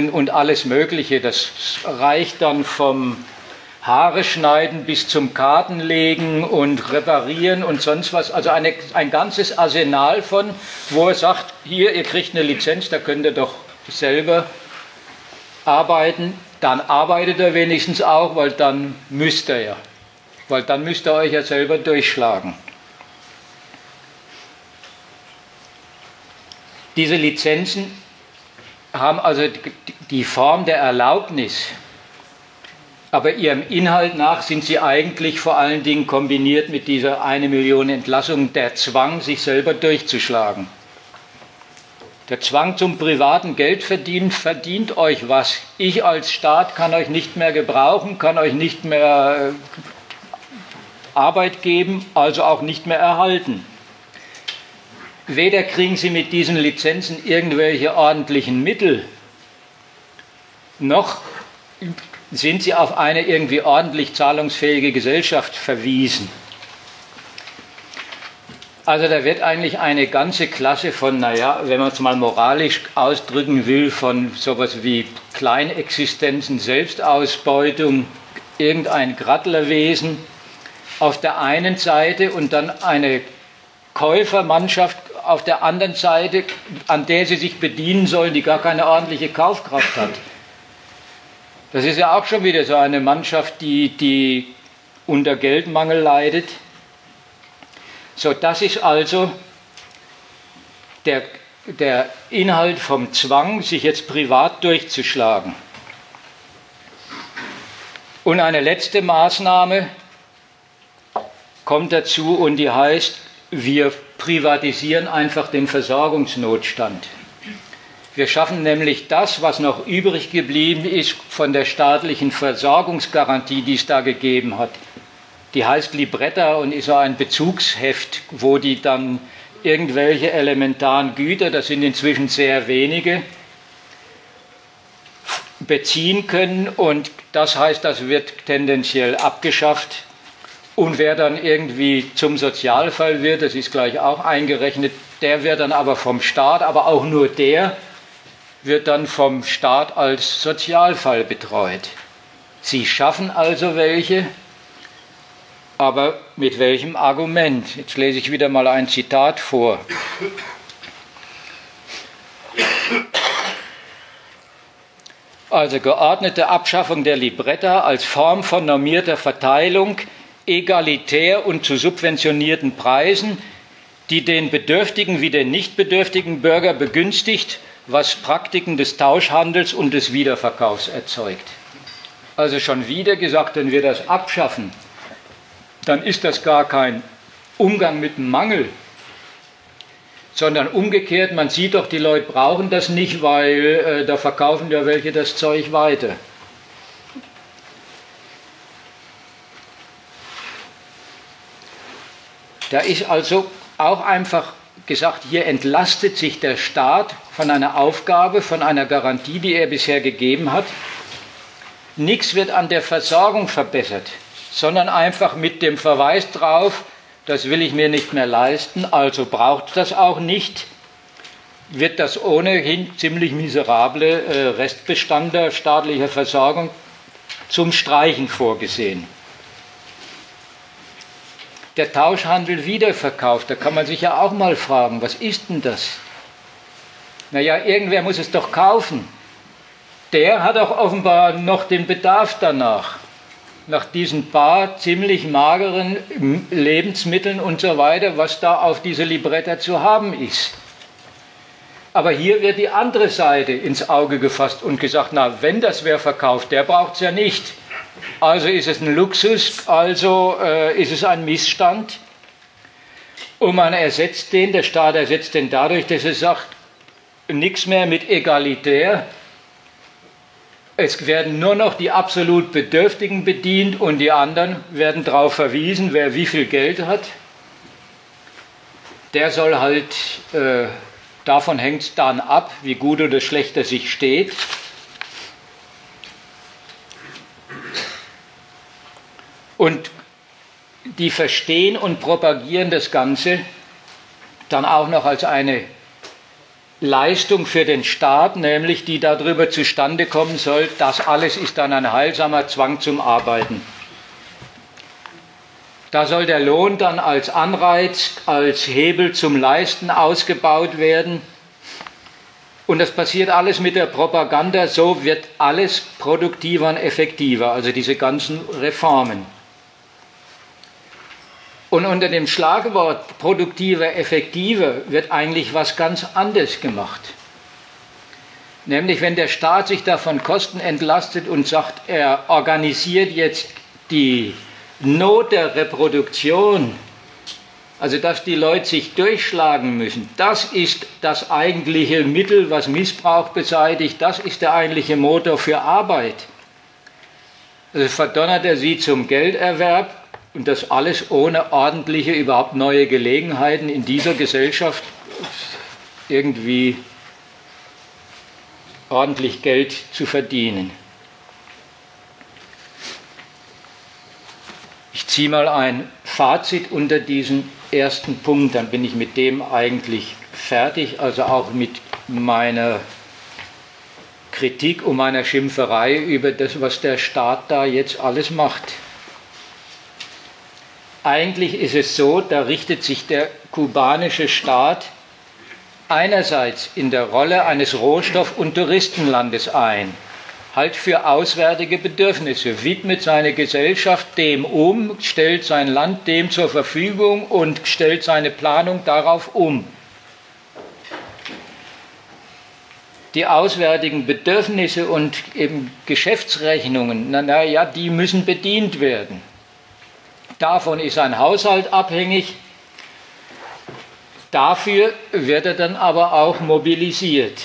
äh, und alles Mögliche. Das reicht dann vom Haare schneiden bis zum Kartenlegen und reparieren und sonst was. Also eine, ein ganzes Arsenal von, wo er sagt, hier, ihr kriegt eine Lizenz, da könnt ihr doch selber arbeiten. Dann arbeitet er wenigstens auch, weil dann müsst ihr ja. Weil dann müsst ihr euch ja selber durchschlagen. Diese Lizenzen haben also die Form der Erlaubnis, aber ihrem Inhalt nach sind sie eigentlich vor allen Dingen kombiniert mit dieser eine Million Entlassung der Zwang, sich selber durchzuschlagen. Der Zwang zum privaten Geldverdienen verdient euch was. Ich als Staat kann euch nicht mehr gebrauchen, kann euch nicht mehr äh, Arbeit geben, also auch nicht mehr erhalten. Weder kriegen sie mit diesen Lizenzen irgendwelche ordentlichen Mittel, noch sind sie auf eine irgendwie ordentlich zahlungsfähige Gesellschaft verwiesen. Also da wird eigentlich eine ganze Klasse von, naja, wenn man es mal moralisch ausdrücken will, von sowas wie Kleinexistenzen, Selbstausbeutung, irgendein Grattlerwesen auf der einen Seite und dann eine Käufermannschaft auf der anderen Seite, an der sie sich bedienen sollen, die gar keine ordentliche Kaufkraft hat. Das ist ja auch schon wieder so eine Mannschaft, die, die unter Geldmangel leidet. So, das ist also der, der Inhalt vom Zwang, sich jetzt privat durchzuschlagen. Und eine letzte Maßnahme kommt dazu und die heißt, wir privatisieren einfach den Versorgungsnotstand. Wir schaffen nämlich das, was noch übrig geblieben ist von der staatlichen Versorgungsgarantie, die es da gegeben hat. Die heißt Libretta und ist so ein Bezugsheft, wo die dann irgendwelche elementaren Güter, das sind inzwischen sehr wenige, beziehen können und das heißt, das wird tendenziell abgeschafft und wer dann irgendwie zum Sozialfall wird, das ist gleich auch eingerechnet, der wird dann aber vom Staat, aber auch nur der, wird dann vom Staat als Sozialfall betreut. Sie schaffen also welche, aber mit welchem Argument? Jetzt lese ich wieder mal ein Zitat vor. Also geordnete Abschaffung der Libretta als Form von normierter Verteilung egalitär und zu subventionierten Preisen, die den bedürftigen wie den nicht bedürftigen Bürger begünstigt, was Praktiken des Tauschhandels und des Wiederverkaufs erzeugt. Also schon wieder gesagt, wenn wir das abschaffen, dann ist das gar kein Umgang mit Mangel, sondern umgekehrt, man sieht doch, die Leute brauchen das nicht, weil äh, da verkaufen ja welche das Zeug weiter. Da ist also auch einfach gesagt, hier entlastet sich der Staat von einer Aufgabe, von einer Garantie, die er bisher gegeben hat. Nichts wird an der Versorgung verbessert, sondern einfach mit dem Verweis drauf, das will ich mir nicht mehr leisten, also braucht das auch nicht, wird das ohnehin ziemlich miserable äh, Restbestand der staatlicher Versorgung zum Streichen vorgesehen. Der Tauschhandel wiederverkauft, da kann man sich ja auch mal fragen, was ist denn das? Naja, irgendwer muss es doch kaufen. Der hat auch offenbar noch den Bedarf danach nach diesen paar ziemlich mageren Lebensmitteln und so weiter, was da auf diese Libretta zu haben ist. Aber hier wird die andere Seite ins Auge gefasst und gesagt, na, wenn das wer verkauft, der braucht es ja nicht. Also ist es ein Luxus, also äh, ist es ein Missstand. Und man ersetzt den, der Staat ersetzt den dadurch, dass er sagt, nichts mehr mit egalitär, es werden nur noch die absolut Bedürftigen bedient und die anderen werden darauf verwiesen, wer wie viel Geld hat. Der soll halt, äh, davon hängt es dann ab, wie gut oder schlecht er sich steht. Und die verstehen und propagieren das Ganze dann auch noch als eine Leistung für den Staat, nämlich die darüber zustande kommen soll, das alles ist dann ein heilsamer Zwang zum Arbeiten. Da soll der Lohn dann als Anreiz, als Hebel zum Leisten ausgebaut werden. Und das passiert alles mit der Propaganda, so wird alles produktiver und effektiver, also diese ganzen Reformen. Und unter dem Schlagwort produktiver, effektiver wird eigentlich was ganz anderes gemacht. Nämlich wenn der Staat sich davon Kosten entlastet und sagt, er organisiert jetzt die Not der Reproduktion, also dass die Leute sich durchschlagen müssen, das ist das eigentliche Mittel, was Missbrauch beseitigt, das ist der eigentliche Motor für Arbeit. Also verdonnert er sie zum Gelderwerb und das alles ohne ordentliche, überhaupt neue Gelegenheiten in dieser Gesellschaft irgendwie ordentlich Geld zu verdienen. Ich ziehe mal ein Fazit unter diesen ersten Punkt, dann bin ich mit dem eigentlich fertig, also auch mit meiner Kritik und meiner Schimpferei über das, was der Staat da jetzt alles macht. Eigentlich ist es so, da richtet sich der kubanische Staat einerseits in der Rolle eines Rohstoff- und Touristenlandes ein, halt für auswärtige Bedürfnisse, widmet seine Gesellschaft dem um, stellt sein Land dem zur Verfügung und stellt seine Planung darauf um. Die auswärtigen Bedürfnisse und eben Geschäftsrechnungen, naja, die müssen bedient werden. Davon ist ein Haushalt abhängig. Dafür wird er dann aber auch mobilisiert.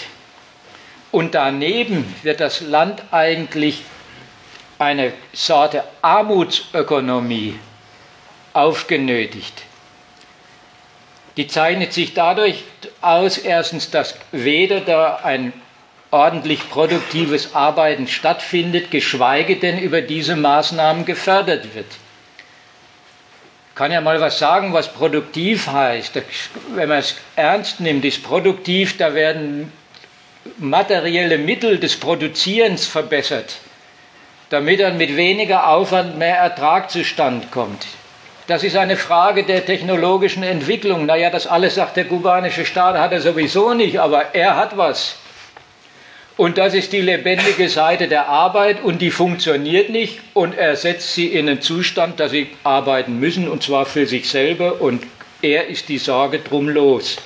Und daneben wird das Land eigentlich eine Sorte Armutsökonomie aufgenötigt. Die zeichnet sich dadurch aus, erstens, dass weder da ein ordentlich produktives Arbeiten stattfindet, geschweige denn über diese Maßnahmen gefördert wird kann ja mal was sagen, was produktiv heißt. Wenn man es ernst nimmt, ist produktiv, da werden materielle Mittel des Produzierens verbessert, damit dann mit weniger Aufwand mehr Ertrag zustande kommt. Das ist eine Frage der technologischen Entwicklung. Naja, das alles sagt der kubanische Staat, hat er sowieso nicht, aber er hat was. Und das ist die lebendige Seite der Arbeit und die funktioniert nicht und er setzt sie in einen Zustand, dass sie arbeiten müssen und zwar für sich selber und er ist die Sorge drum los.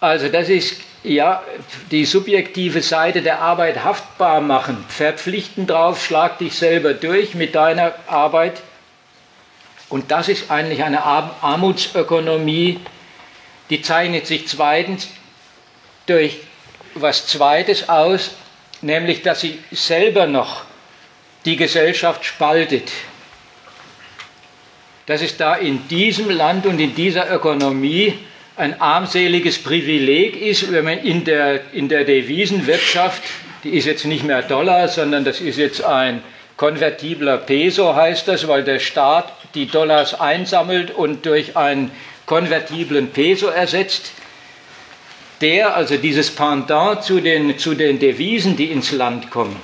Also das ist ja die subjektive Seite der Arbeit haftbar machen, verpflichten drauf, schlag dich selber durch mit deiner Arbeit. Und das ist eigentlich eine Armutsökonomie, die zeichnet sich zweitens durch was Zweites aus, nämlich dass sie selber noch die Gesellschaft spaltet. Dass es da in diesem Land und in dieser Ökonomie ein armseliges Privileg ist, wenn man in der, in der Devisenwirtschaft, die ist jetzt nicht mehr Dollar, sondern das ist jetzt ein konvertibler Peso, heißt das, weil der Staat die Dollars einsammelt und durch einen konvertiblen Peso ersetzt. Der, also dieses Pendant zu den, zu den Devisen, die ins Land kommen,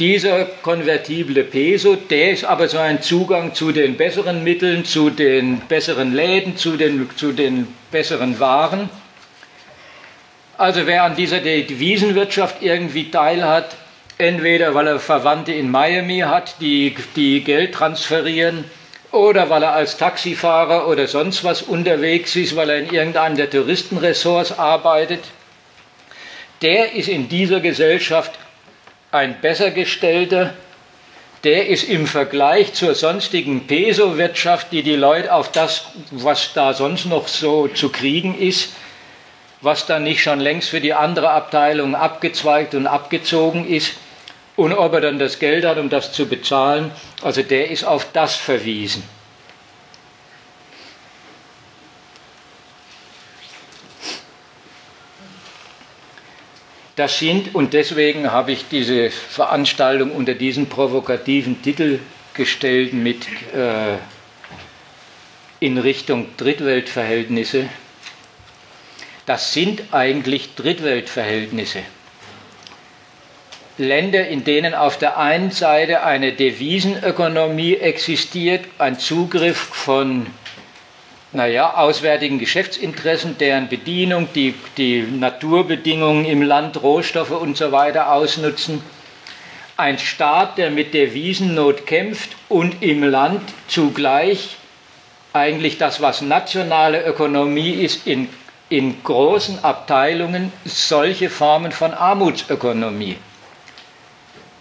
dieser konvertible Peso, der ist aber so ein Zugang zu den besseren Mitteln, zu den besseren Läden, zu den, zu den besseren Waren. Also wer an dieser Devisenwirtschaft irgendwie teilhat, entweder weil er Verwandte in Miami hat, die, die Geld transferieren, oder weil er als Taxifahrer oder sonst was unterwegs ist, weil er in irgendeinem der Touristenressorts arbeitet, der ist in dieser Gesellschaft ein besser gestellter, der ist im Vergleich zur sonstigen Peso-Wirtschaft, die die Leute auf das, was da sonst noch so zu kriegen ist, was dann nicht schon längst für die andere Abteilung abgezweigt und abgezogen ist, und ob er dann das Geld hat, um das zu bezahlen, also der ist auf das verwiesen. Das sind, und deswegen habe ich diese Veranstaltung unter diesen provokativen Titel gestellt mit äh, in Richtung Drittweltverhältnisse. Das sind eigentlich Drittweltverhältnisse. Länder, in denen auf der einen Seite eine Devisenökonomie existiert, ein Zugriff von naja, auswärtigen Geschäftsinteressen, deren Bedienung, die, die Naturbedingungen im Land, Rohstoffe und so weiter ausnutzen. Ein Staat, der mit Devisennot kämpft und im Land zugleich eigentlich das, was nationale Ökonomie ist, in, in großen Abteilungen solche Formen von Armutsökonomie.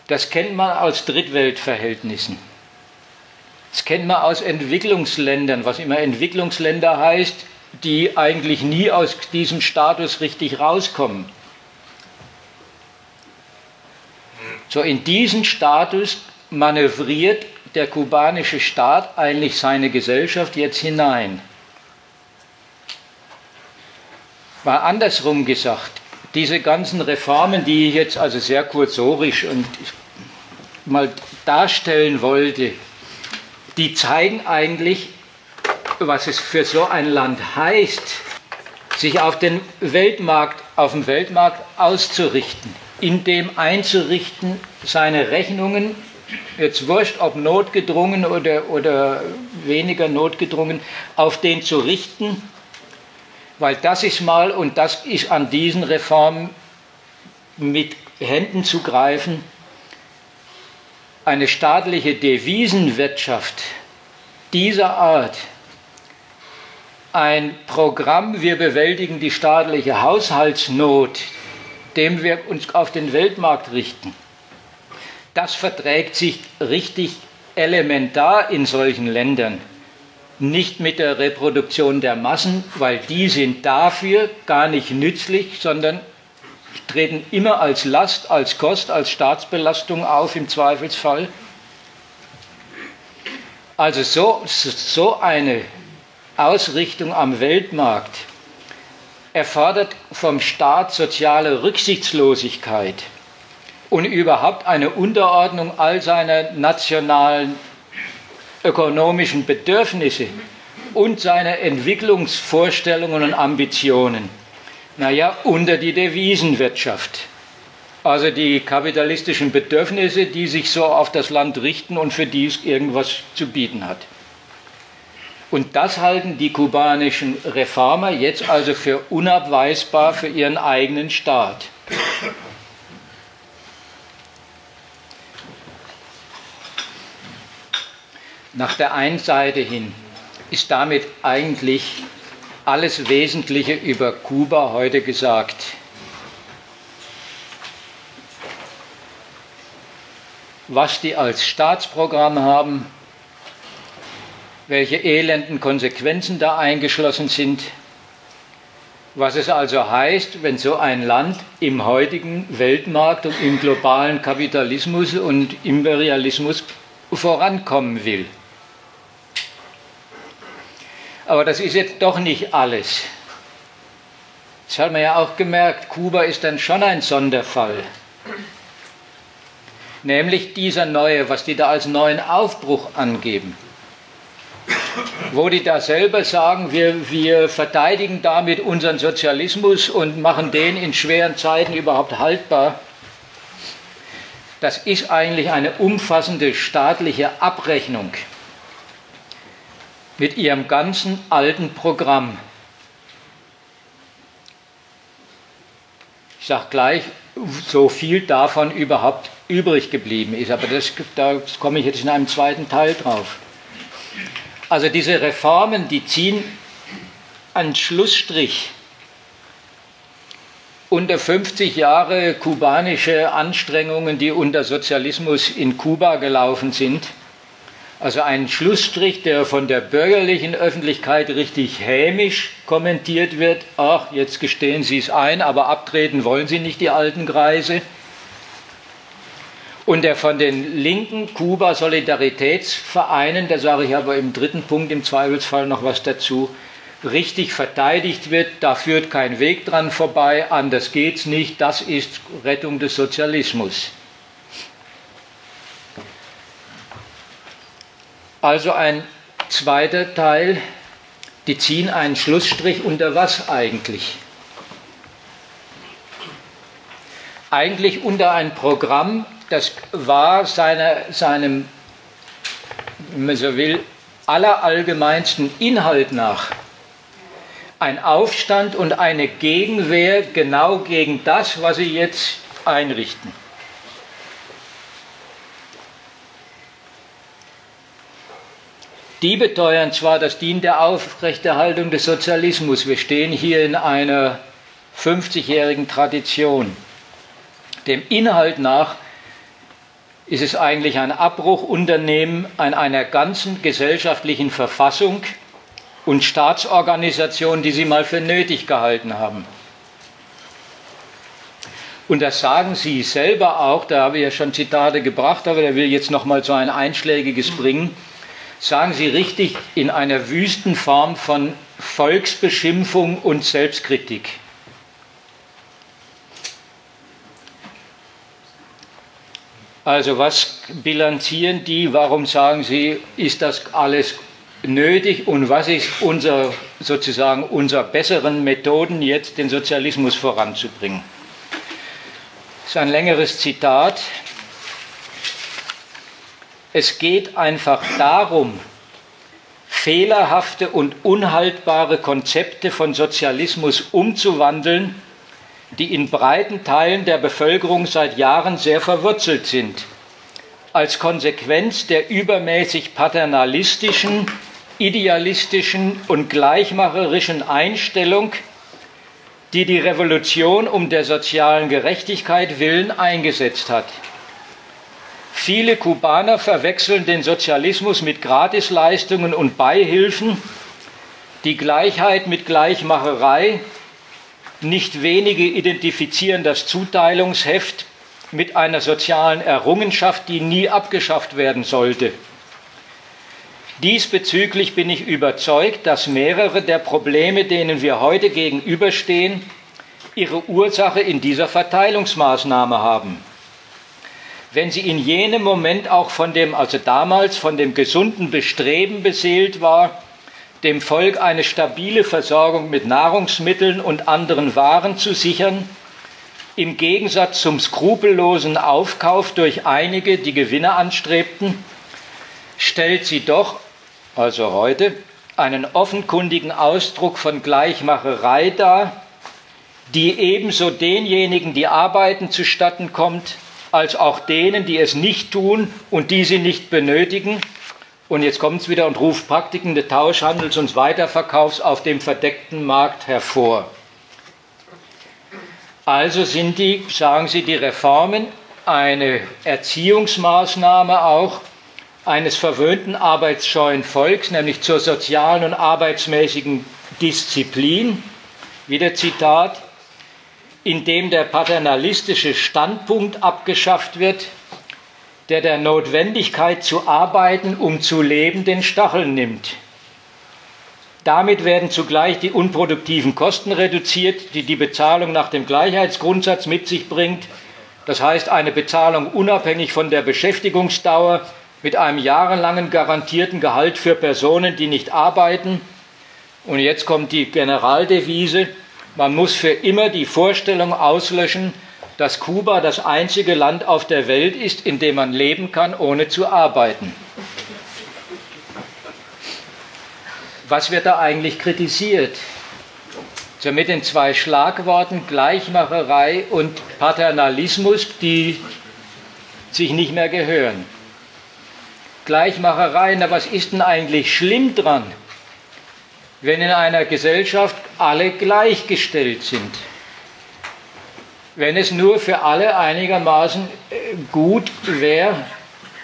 Das kennt man aus Drittweltverhältnissen. Das kennt man aus Entwicklungsländern, was immer Entwicklungsländer heißt, die eigentlich nie aus diesem Status richtig rauskommen. So in diesen Status manövriert der kubanische Staat eigentlich seine Gesellschaft jetzt hinein. Mal andersrum gesagt, diese ganzen Reformen, die ich jetzt also sehr kursorisch und mal darstellen wollte, die zeigen eigentlich, was es für so ein Land heißt, sich auf den Weltmarkt, auf dem Weltmarkt auszurichten, in dem einzurichten, seine Rechnungen, jetzt wurscht, ob notgedrungen oder, oder weniger notgedrungen, auf den zu richten, weil das ist mal, und das ist an diesen Reformen mit Händen zu greifen, eine staatliche Devisenwirtschaft dieser Art, ein Programm, wir bewältigen die staatliche Haushaltsnot, dem wir uns auf den Weltmarkt richten, das verträgt sich richtig elementar in solchen Ländern. Nicht mit der Reproduktion der Massen, weil die sind dafür gar nicht nützlich, sondern treten immer als Last, als Kost, als Staatsbelastung auf im Zweifelsfall. Also so, so eine Ausrichtung am Weltmarkt erfordert vom Staat soziale Rücksichtslosigkeit und überhaupt eine Unterordnung all seiner nationalen ökonomischen Bedürfnisse und seiner Entwicklungsvorstellungen und Ambitionen naja, unter die Devisenwirtschaft. Also die kapitalistischen Bedürfnisse, die sich so auf das Land richten und für die es irgendwas zu bieten hat. Und das halten die kubanischen Reformer jetzt also für unabweisbar für ihren eigenen Staat. Nach der einen Seite hin ist damit eigentlich alles Wesentliche über Kuba heute gesagt. Was die als Staatsprogramm haben, welche elenden Konsequenzen da eingeschlossen sind, was es also heißt, wenn so ein Land im heutigen Weltmarkt und im globalen Kapitalismus und Imperialismus vorankommen will. Aber das ist jetzt doch nicht alles. Das hat man ja auch gemerkt, Kuba ist dann schon ein Sonderfall. Nämlich dieser neue, was die da als neuen Aufbruch angeben wo die da selber sagen, wir, wir verteidigen damit unseren Sozialismus und machen den in schweren Zeiten überhaupt haltbar. Das ist eigentlich eine umfassende staatliche Abrechnung mit ihrem ganzen alten Programm. Ich sage gleich, so viel davon überhaupt übrig geblieben ist, aber das, da komme ich jetzt in einem zweiten Teil drauf. Also diese Reformen, die ziehen einen Schlussstrich unter 50 Jahre kubanische Anstrengungen, die unter Sozialismus in Kuba gelaufen sind. Also ein Schlussstrich, der von der bürgerlichen Öffentlichkeit richtig hämisch kommentiert wird. Ach, jetzt gestehen Sie es ein, aber abtreten wollen Sie nicht, die alten Kreise und der von den linken Kuba-Solidaritätsvereinen, da sage ich aber im dritten Punkt im Zweifelsfall noch was dazu, richtig verteidigt wird, da führt kein Weg dran vorbei, anders geht's nicht, das ist Rettung des Sozialismus. Also ein zweiter Teil, die ziehen einen Schlussstrich unter was eigentlich? Eigentlich unter ein Programm das war seine, seinem, wenn man so will, allerallgemeinsten Inhalt nach ein Aufstand und eine Gegenwehr genau gegen das, was sie jetzt einrichten. Die beteuern zwar das dient der Aufrechterhaltung des Sozialismus. Wir stehen hier in einer 50-jährigen Tradition. Dem Inhalt nach ist es eigentlich ein Abbruchunternehmen an einer ganzen gesellschaftlichen Verfassung und Staatsorganisation, die sie mal für nötig gehalten haben. Und das sagen sie selber auch, da habe ich ja schon Zitate gebracht, aber der will jetzt noch mal so ein einschlägiges bringen. Sagen sie richtig in einer wüsten Form von Volksbeschimpfung und Selbstkritik. Also was bilanzieren die? Warum sagen sie, ist das alles nötig und was ist unser sozusagen unser besseren Methoden jetzt den Sozialismus voranzubringen? Das ist ein längeres Zitat. Es geht einfach darum, fehlerhafte und unhaltbare Konzepte von Sozialismus umzuwandeln die in breiten Teilen der Bevölkerung seit Jahren sehr verwurzelt sind. Als Konsequenz der übermäßig paternalistischen, idealistischen und gleichmacherischen Einstellung, die die Revolution um der sozialen Gerechtigkeit willen eingesetzt hat. Viele Kubaner verwechseln den Sozialismus mit Gratisleistungen und Beihilfen, die Gleichheit mit Gleichmacherei nicht wenige identifizieren das Zuteilungsheft mit einer sozialen Errungenschaft, die nie abgeschafft werden sollte. Diesbezüglich bin ich überzeugt, dass mehrere der Probleme, denen wir heute gegenüberstehen, ihre Ursache in dieser Verteilungsmaßnahme haben. Wenn sie in jenem Moment auch von dem, also damals von dem gesunden Bestreben beseelt war, dem Volk eine stabile Versorgung mit Nahrungsmitteln und anderen Waren zu sichern, im Gegensatz zum skrupellosen Aufkauf durch einige, die Gewinne anstrebten, stellt sie doch, also heute, einen offenkundigen Ausdruck von Gleichmacherei dar, die ebenso denjenigen, die arbeiten, zustatten kommt, als auch denen, die es nicht tun und die sie nicht benötigen, und jetzt kommt es wieder und ruft Praktiken des Tauschhandels und Weiterverkaufs auf dem verdeckten Markt hervor. Also sind die, sagen Sie, die Reformen eine Erziehungsmaßnahme auch eines verwöhnten arbeitsscheuen Volks, nämlich zur sozialen und arbeitsmäßigen Disziplin, Wieder Zitat, indem der paternalistische Standpunkt abgeschafft wird, der der Notwendigkeit zu arbeiten, um zu leben, den Stachel nimmt. Damit werden zugleich die unproduktiven Kosten reduziert, die die Bezahlung nach dem Gleichheitsgrundsatz mit sich bringt. Das heißt eine Bezahlung unabhängig von der Beschäftigungsdauer mit einem jahrelangen garantierten Gehalt für Personen, die nicht arbeiten. Und jetzt kommt die Generaldevise, man muss für immer die Vorstellung auslöschen, dass Kuba das einzige Land auf der Welt ist, in dem man leben kann, ohne zu arbeiten. Was wird da eigentlich kritisiert? So mit den zwei Schlagworten Gleichmacherei und Paternalismus, die sich nicht mehr gehören. Gleichmacherei, na was ist denn eigentlich schlimm dran, wenn in einer Gesellschaft alle gleichgestellt sind? wenn es nur für alle einigermaßen äh, gut wäre,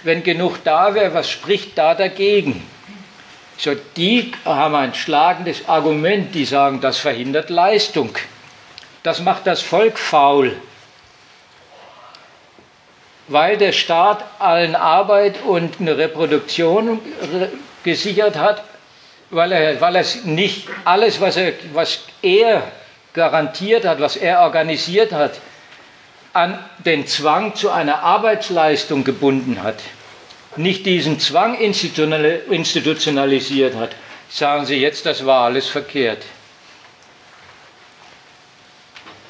wenn genug da wäre, was spricht da dagegen? So, die haben ein schlagendes Argument, die sagen, das verhindert Leistung. Das macht das Volk faul. Weil der Staat allen Arbeit und eine Reproduktion gesichert hat, weil er, weil er nicht alles, was er, was er garantiert hat, was er organisiert hat, an den Zwang zu einer Arbeitsleistung gebunden hat, nicht diesen Zwang institutionalisiert hat, sagen Sie jetzt, das war alles verkehrt.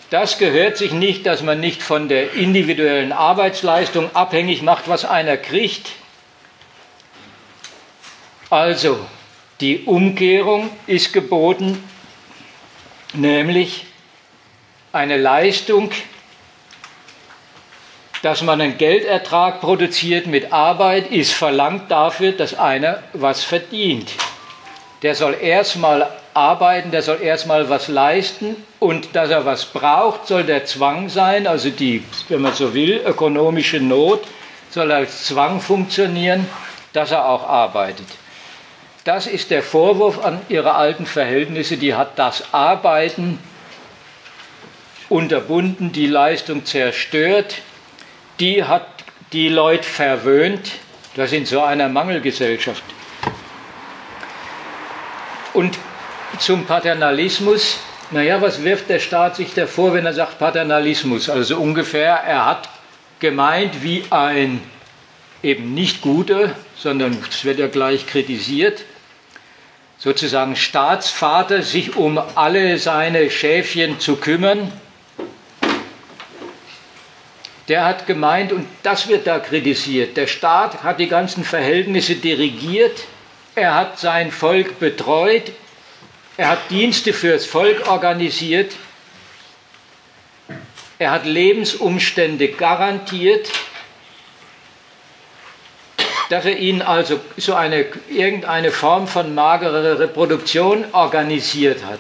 Das gehört sich nicht, dass man nicht von der individuellen Arbeitsleistung abhängig macht, was einer kriegt. Also, die Umkehrung ist geboten, nämlich eine Leistung, dass man einen Geldertrag produziert mit Arbeit, ist verlangt dafür, dass einer was verdient. Der soll erstmal arbeiten, der soll erstmal was leisten und dass er was braucht, soll der Zwang sein, also die, wenn man so will, ökonomische Not soll als Zwang funktionieren, dass er auch arbeitet. Das ist der Vorwurf an ihre alten Verhältnisse, die hat das Arbeiten unterbunden, die Leistung zerstört, die hat die Leute verwöhnt, das in so einer Mangelgesellschaft. Und zum Paternalismus, naja, was wirft der Staat sich da vor, wenn er sagt Paternalismus? Also ungefähr, er hat gemeint wie ein eben nicht guter, sondern es wird ja gleich kritisiert, sozusagen Staatsvater sich um alle seine Schäfchen zu kümmern. Der hat gemeint, und das wird da kritisiert, der Staat hat die ganzen Verhältnisse dirigiert, er hat sein Volk betreut, er hat Dienste fürs Volk organisiert, er hat Lebensumstände garantiert, dass er ihnen also so eine, irgendeine Form von magerer Reproduktion organisiert hat.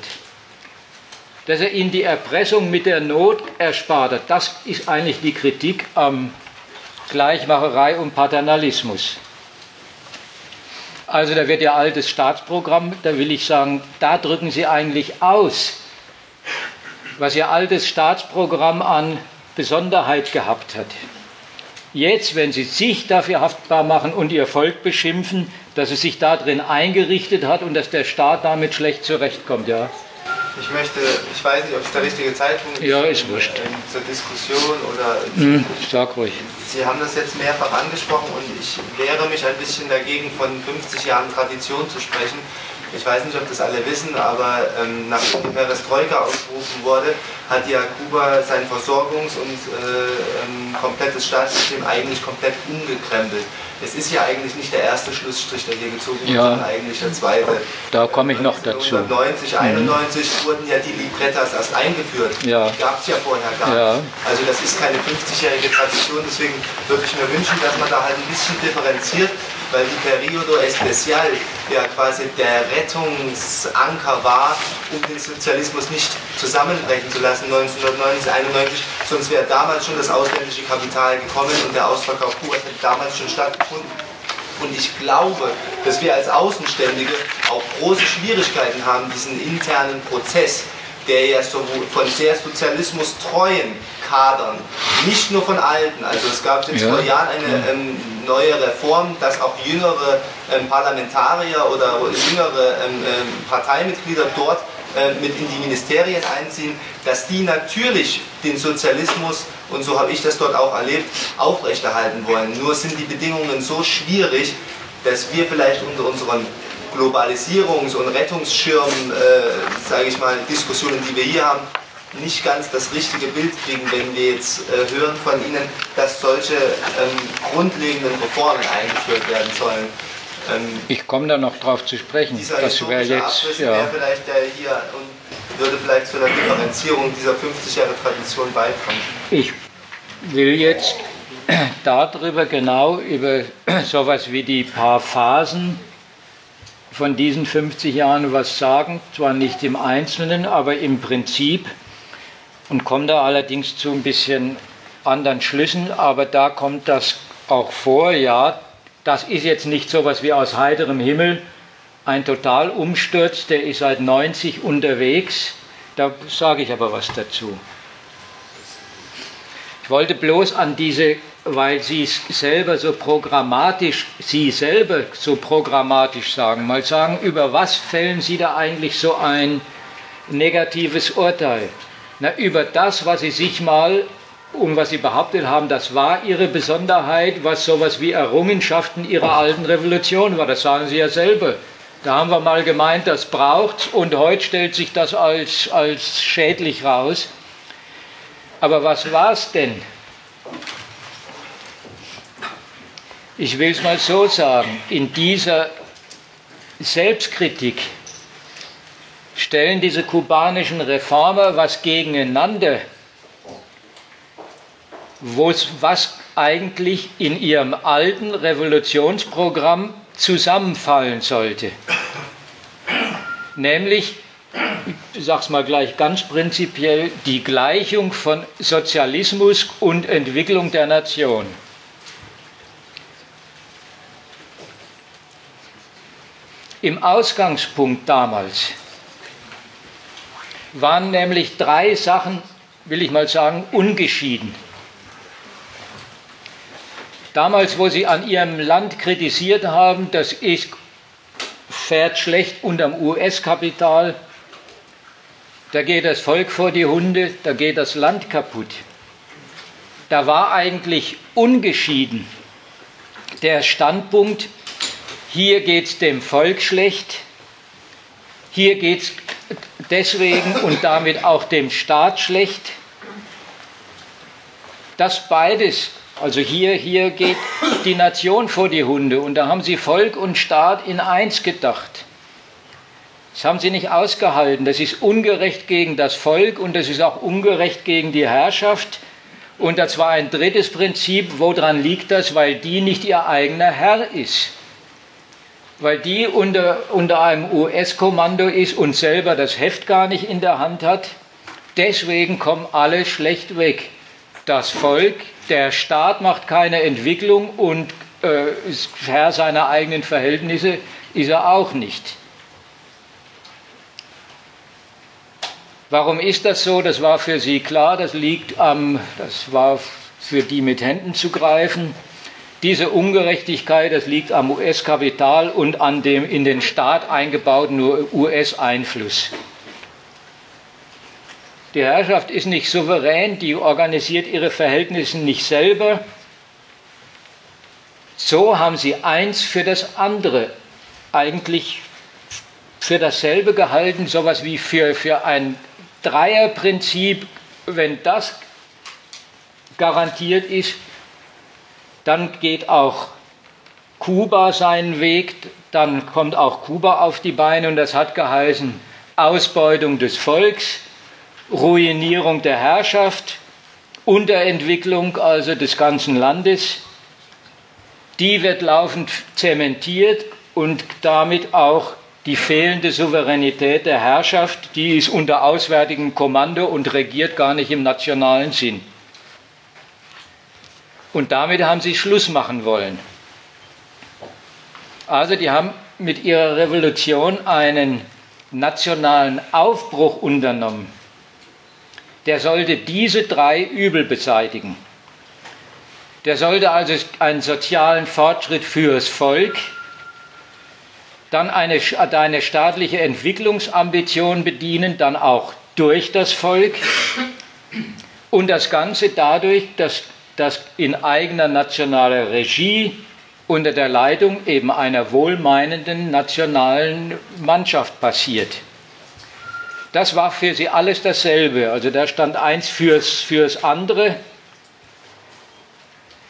Dass er ihnen die Erpressung mit der Not erspart hat. Das ist eigentlich die Kritik am Gleichmacherei und Paternalismus. Also da wird ja altes Staatsprogramm, da will ich sagen, da drücken Sie eigentlich aus, was Ihr altes Staatsprogramm an Besonderheit gehabt hat. Jetzt, wenn Sie sich dafür haftbar machen und Ihr Volk beschimpfen, dass es sich darin eingerichtet hat und dass der Staat damit schlecht zurechtkommt, ja. Ich möchte, ich weiß nicht, ob es der richtige Zeitpunkt ja, ist. wurscht. zur Diskussion oder. Hm, sag ruhig. Sie haben das jetzt mehrfach angesprochen und ich wehre mich ein bisschen dagegen, von 50 Jahren Tradition zu sprechen. Ich weiß nicht, ob das alle wissen, aber ähm, nachdem die Perestroika ausgerufen wurde, hat ja Kuba sein Versorgungs- und äh, ähm, komplettes Staatssystem eigentlich komplett umgekrempelt. Es ist ja eigentlich nicht der erste Schlussstrich, der hier gezogen wird, ja. sondern eigentlich der zweite. Da komme ich noch dazu. 1990, 91 mhm. wurden ja die Librettas erst eingeführt. Ja. Die gab es ja vorher gar ja. nicht. Also das ist keine 50-jährige Tradition, deswegen würde ich mir wünschen, dass man da halt ein bisschen differenziert weil die Periodo Especial ja quasi der Rettungsanker war, um den Sozialismus nicht zusammenbrechen zu lassen 1990, 91, sonst wäre damals schon das ausländische Kapital gekommen und der Ausverkauf Kubas hätte damals schon stattgefunden. Und ich glaube, dass wir als Außenständige auch große Schwierigkeiten haben, diesen internen Prozess der ja so von sehr sozialismustreuen Kadern, nicht nur von alten, also es gab jetzt ja. vor Jahren eine ähm, neue Reform, dass auch jüngere ähm, Parlamentarier oder jüngere ähm, ähm Parteimitglieder dort äh, mit in die Ministerien einziehen, dass die natürlich den Sozialismus, und so habe ich das dort auch erlebt, aufrechterhalten wollen. Nur sind die Bedingungen so schwierig, dass wir vielleicht unter unseren Globalisierungs- und Rettungsschirm, äh, sage ich mal, Diskussionen, die wir hier haben, nicht ganz das richtige Bild kriegen, wenn wir jetzt äh, hören von Ihnen, dass solche ähm, grundlegenden Reformen eingeführt werden sollen. Ähm, ich komme da noch drauf zu sprechen. Dieser das wäre jetzt ja. wäre vielleicht der hier und würde vielleicht zu der Differenzierung dieser 50 Jahre Tradition beitragen. Ich will jetzt *clears throat* darüber genau über *clears throat* sowas wie die paar Phasen von diesen 50 Jahren was sagen, zwar nicht im Einzelnen, aber im Prinzip und komme da allerdings zu ein bisschen anderen Schlüssen, aber da kommt das auch vor, ja, das ist jetzt nicht so was wie aus heiterem Himmel, ein Totalumsturz, der ist seit 90 unterwegs, da sage ich aber was dazu. Ich wollte bloß an diese, weil Sie es selber so programmatisch, Sie selber so programmatisch sagen, mal sagen, über was fällen Sie da eigentlich so ein negatives Urteil? Na, über das, was Sie sich mal und was Sie behauptet haben, das war Ihre Besonderheit, was sowas wie Errungenschaften Ihrer alten Revolution war. Das sagen Sie ja selber. Da haben wir mal gemeint, das braucht und heute stellt sich das als, als schädlich raus. Aber was war es denn? Ich will es mal so sagen, in dieser Selbstkritik stellen diese kubanischen Reformer was gegeneinander, was eigentlich in ihrem alten Revolutionsprogramm zusammenfallen sollte. Nämlich, ich sage es mal gleich ganz prinzipiell, die Gleichung von Sozialismus und Entwicklung der Nation. Im Ausgangspunkt damals waren nämlich drei Sachen, will ich mal sagen, ungeschieden. Damals, wo sie an ihrem Land kritisiert haben, das ist, fährt schlecht unterm US-Kapital, da geht das Volk vor die Hunde, da geht das Land kaputt. Da war eigentlich ungeschieden der Standpunkt, hier geht es dem Volk schlecht, hier geht es deswegen und damit auch dem Staat schlecht. Das beides, also hier, hier geht die Nation vor die Hunde und da haben sie Volk und Staat in eins gedacht. Das haben sie nicht ausgehalten. Das ist ungerecht gegen das Volk und das ist auch ungerecht gegen die Herrschaft. Und das war ein drittes Prinzip. Woran liegt das? Weil die nicht ihr eigener Herr ist weil die unter, unter einem US-Kommando ist und selber das Heft gar nicht in der Hand hat. Deswegen kommen alle schlecht weg. Das Volk, der Staat macht keine Entwicklung und äh, Herr seiner eigenen Verhältnisse ist er auch nicht. Warum ist das so? Das war für Sie klar, das liegt am, das war für die mit Händen zu greifen. Diese Ungerechtigkeit, das liegt am US-Kapital und an dem in den Staat eingebauten US-Einfluss. Die Herrschaft ist nicht souverän, die organisiert ihre Verhältnisse nicht selber. So haben sie eins für das andere eigentlich für dasselbe gehalten, sowas wie für, für ein Dreierprinzip. Wenn das garantiert ist, dann geht auch Kuba seinen Weg, dann kommt auch Kuba auf die Beine und das hat geheißen Ausbeutung des Volks, Ruinierung der Herrschaft, Unterentwicklung also des ganzen Landes. Die wird laufend zementiert und damit auch die fehlende Souveränität der Herrschaft, die ist unter auswärtigem Kommando und regiert gar nicht im nationalen Sinn. Und damit haben sie Schluss machen wollen. Also die haben mit ihrer Revolution einen nationalen Aufbruch unternommen, der sollte diese drei Übel beseitigen. Der sollte also einen sozialen Fortschritt fürs Volk, dann eine, eine staatliche Entwicklungsambition bedienen, dann auch durch das Volk und das Ganze dadurch, dass das in eigener nationaler Regie unter der Leitung eben einer wohlmeinenden nationalen Mannschaft passiert. Das war für sie alles dasselbe. Also da stand eins fürs, fürs andere.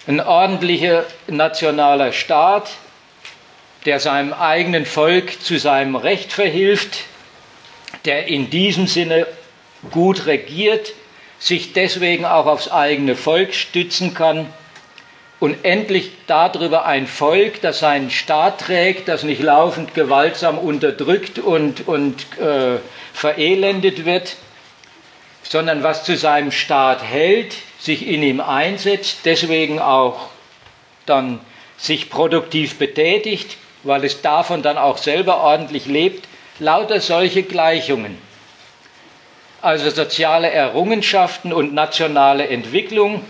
Ein ordentlicher nationaler Staat, der seinem eigenen Volk zu seinem Recht verhilft, der in diesem Sinne gut regiert, sich deswegen auch aufs eigene Volk stützen kann und endlich darüber ein Volk, das seinen Staat trägt, das nicht laufend gewaltsam unterdrückt und, und äh, verelendet wird, sondern was zu seinem Staat hält, sich in ihm einsetzt, deswegen auch dann sich produktiv betätigt, weil es davon dann auch selber ordentlich lebt, lauter solche Gleichungen. Also soziale Errungenschaften und nationale Entwicklung,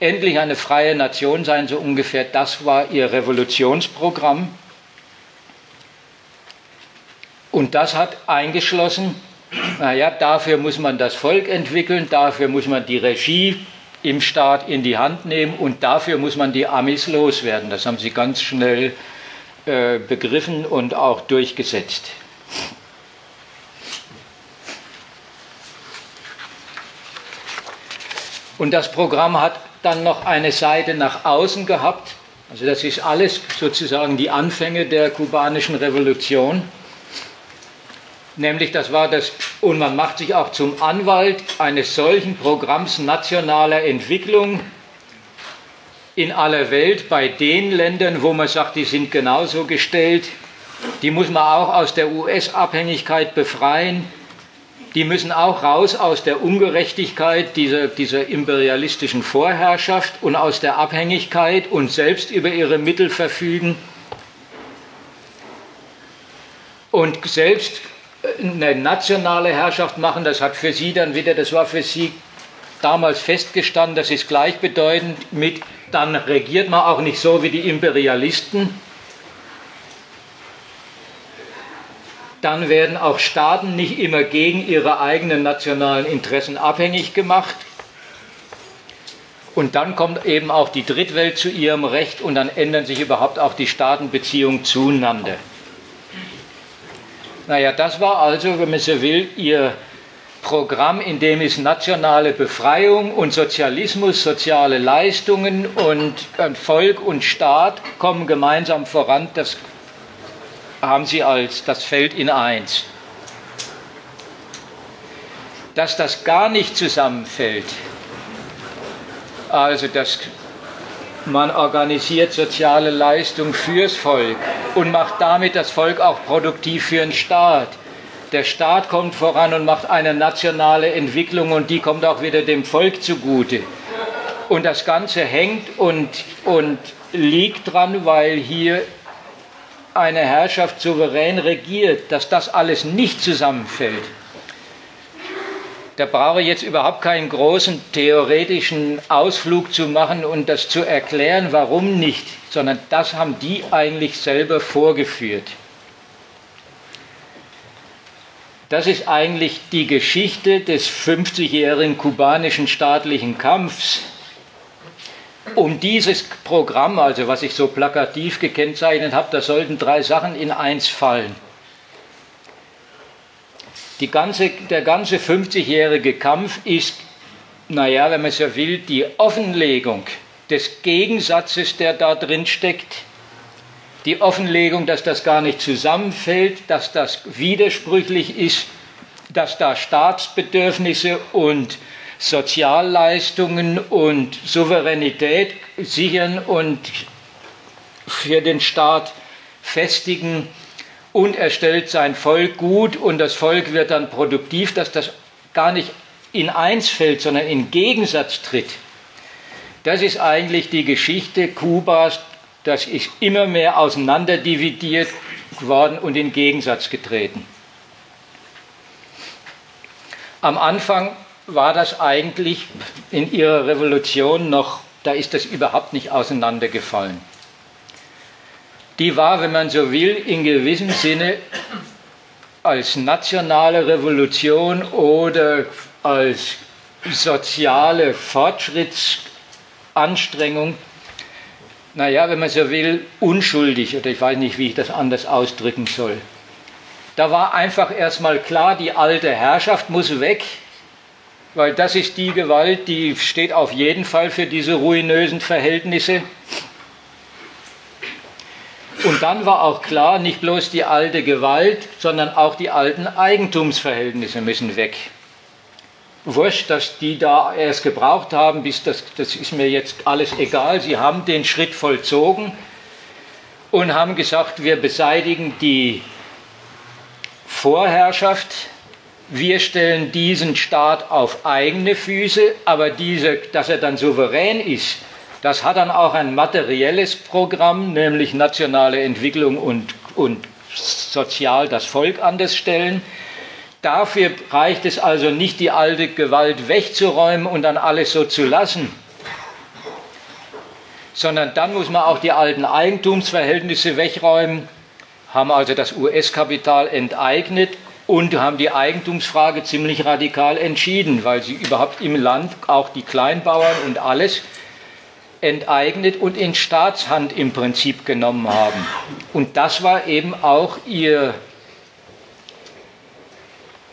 endlich eine freie Nation sein, so ungefähr, das war ihr Revolutionsprogramm. Und das hat eingeschlossen, naja, dafür muss man das Volk entwickeln, dafür muss man die Regie im Staat in die Hand nehmen und dafür muss man die Amis loswerden. Das haben sie ganz schnell äh, begriffen und auch durchgesetzt. Und das Programm hat dann noch eine Seite nach außen gehabt. Also das ist alles sozusagen die Anfänge der kubanischen Revolution. Nämlich das war das, und man macht sich auch zum Anwalt eines solchen Programms nationaler Entwicklung in aller Welt, bei den Ländern, wo man sagt, die sind genauso gestellt, die muss man auch aus der US-Abhängigkeit befreien, die müssen auch raus aus der Ungerechtigkeit dieser, dieser imperialistischen Vorherrschaft und aus der Abhängigkeit und selbst über ihre Mittel verfügen und selbst eine nationale Herrschaft machen. Das hat für sie dann wieder, das war für sie damals festgestanden, das ist gleichbedeutend mit, dann regiert man auch nicht so wie die Imperialisten, dann werden auch Staaten nicht immer gegen ihre eigenen nationalen Interessen abhängig gemacht. Und dann kommt eben auch die Drittwelt zu ihrem Recht und dann ändern sich überhaupt auch die Staatenbeziehungen zueinander. Naja, das war also, wenn man so will, ihr Programm, in dem es nationale Befreiung und Sozialismus, soziale Leistungen und Volk und Staat kommen gemeinsam voran. Das haben sie als das Feld in eins. Dass das gar nicht zusammenfällt, also dass man organisiert soziale Leistung fürs Volk und macht damit das Volk auch produktiv für den Staat. Der Staat kommt voran und macht eine nationale Entwicklung und die kommt auch wieder dem Volk zugute. Und das Ganze hängt und, und liegt dran, weil hier eine Herrschaft souverän regiert, dass das alles nicht zusammenfällt, da brauche ich jetzt überhaupt keinen großen theoretischen Ausflug zu machen und das zu erklären, warum nicht, sondern das haben die eigentlich selber vorgeführt. Das ist eigentlich die Geschichte des 50-jährigen kubanischen staatlichen Kampfs um dieses Programm, also was ich so plakativ gekennzeichnet habe, da sollten drei Sachen in eins fallen. Ganze, der ganze 50-jährige Kampf ist, naja, wenn man so will, die Offenlegung des Gegensatzes, der da drin steckt. Die Offenlegung, dass das gar nicht zusammenfällt, dass das widersprüchlich ist, dass da Staatsbedürfnisse und Sozialleistungen und Souveränität sichern und für den Staat festigen und er stellt sein Volk gut und das Volk wird dann produktiv, dass das gar nicht in eins fällt, sondern in Gegensatz tritt. Das ist eigentlich die Geschichte Kubas, das ist immer mehr auseinanderdividiert, geworden und in Gegensatz getreten. Am Anfang war das eigentlich in ihrer Revolution noch, da ist das überhaupt nicht auseinandergefallen. Die war, wenn man so will, in gewissem Sinne als nationale Revolution oder als soziale Fortschrittsanstrengung, naja, wenn man so will, unschuldig, oder ich weiß nicht, wie ich das anders ausdrücken soll. Da war einfach erstmal klar, die alte Herrschaft muss weg, weil das ist die Gewalt, die steht auf jeden Fall für diese ruinösen Verhältnisse. Und dann war auch klar, nicht bloß die alte Gewalt, sondern auch die alten Eigentumsverhältnisse müssen weg. Wurscht, dass die da erst gebraucht haben, bis das, das ist mir jetzt alles egal. Sie haben den Schritt vollzogen und haben gesagt, wir beseitigen die Vorherrschaft, wir stellen diesen Staat auf eigene Füße, aber diese, dass er dann souverän ist, das hat dann auch ein materielles Programm, nämlich nationale Entwicklung und, und sozial das Volk anders stellen. Dafür reicht es also nicht, die alte Gewalt wegzuräumen und dann alles so zu lassen, sondern dann muss man auch die alten Eigentumsverhältnisse wegräumen, haben also das US-Kapital enteignet und haben die Eigentumsfrage ziemlich radikal entschieden, weil sie überhaupt im Land auch die Kleinbauern und alles enteignet und in Staatshand im Prinzip genommen haben. Und das war eben auch ihr,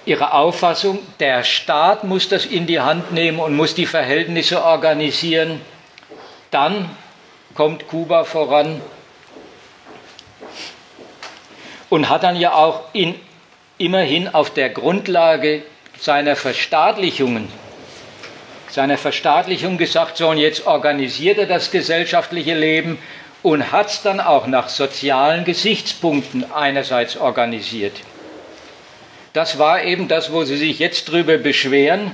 ihre Auffassung, der Staat muss das in die Hand nehmen und muss die Verhältnisse organisieren. Dann kommt Kuba voran und hat dann ja auch in, immerhin auf der Grundlage seiner Verstaatlichungen, seiner Verstaatlichung gesagt, so und jetzt organisiert er das gesellschaftliche Leben und hat es dann auch nach sozialen Gesichtspunkten einerseits organisiert. Das war eben das, wo Sie sich jetzt drüber beschweren,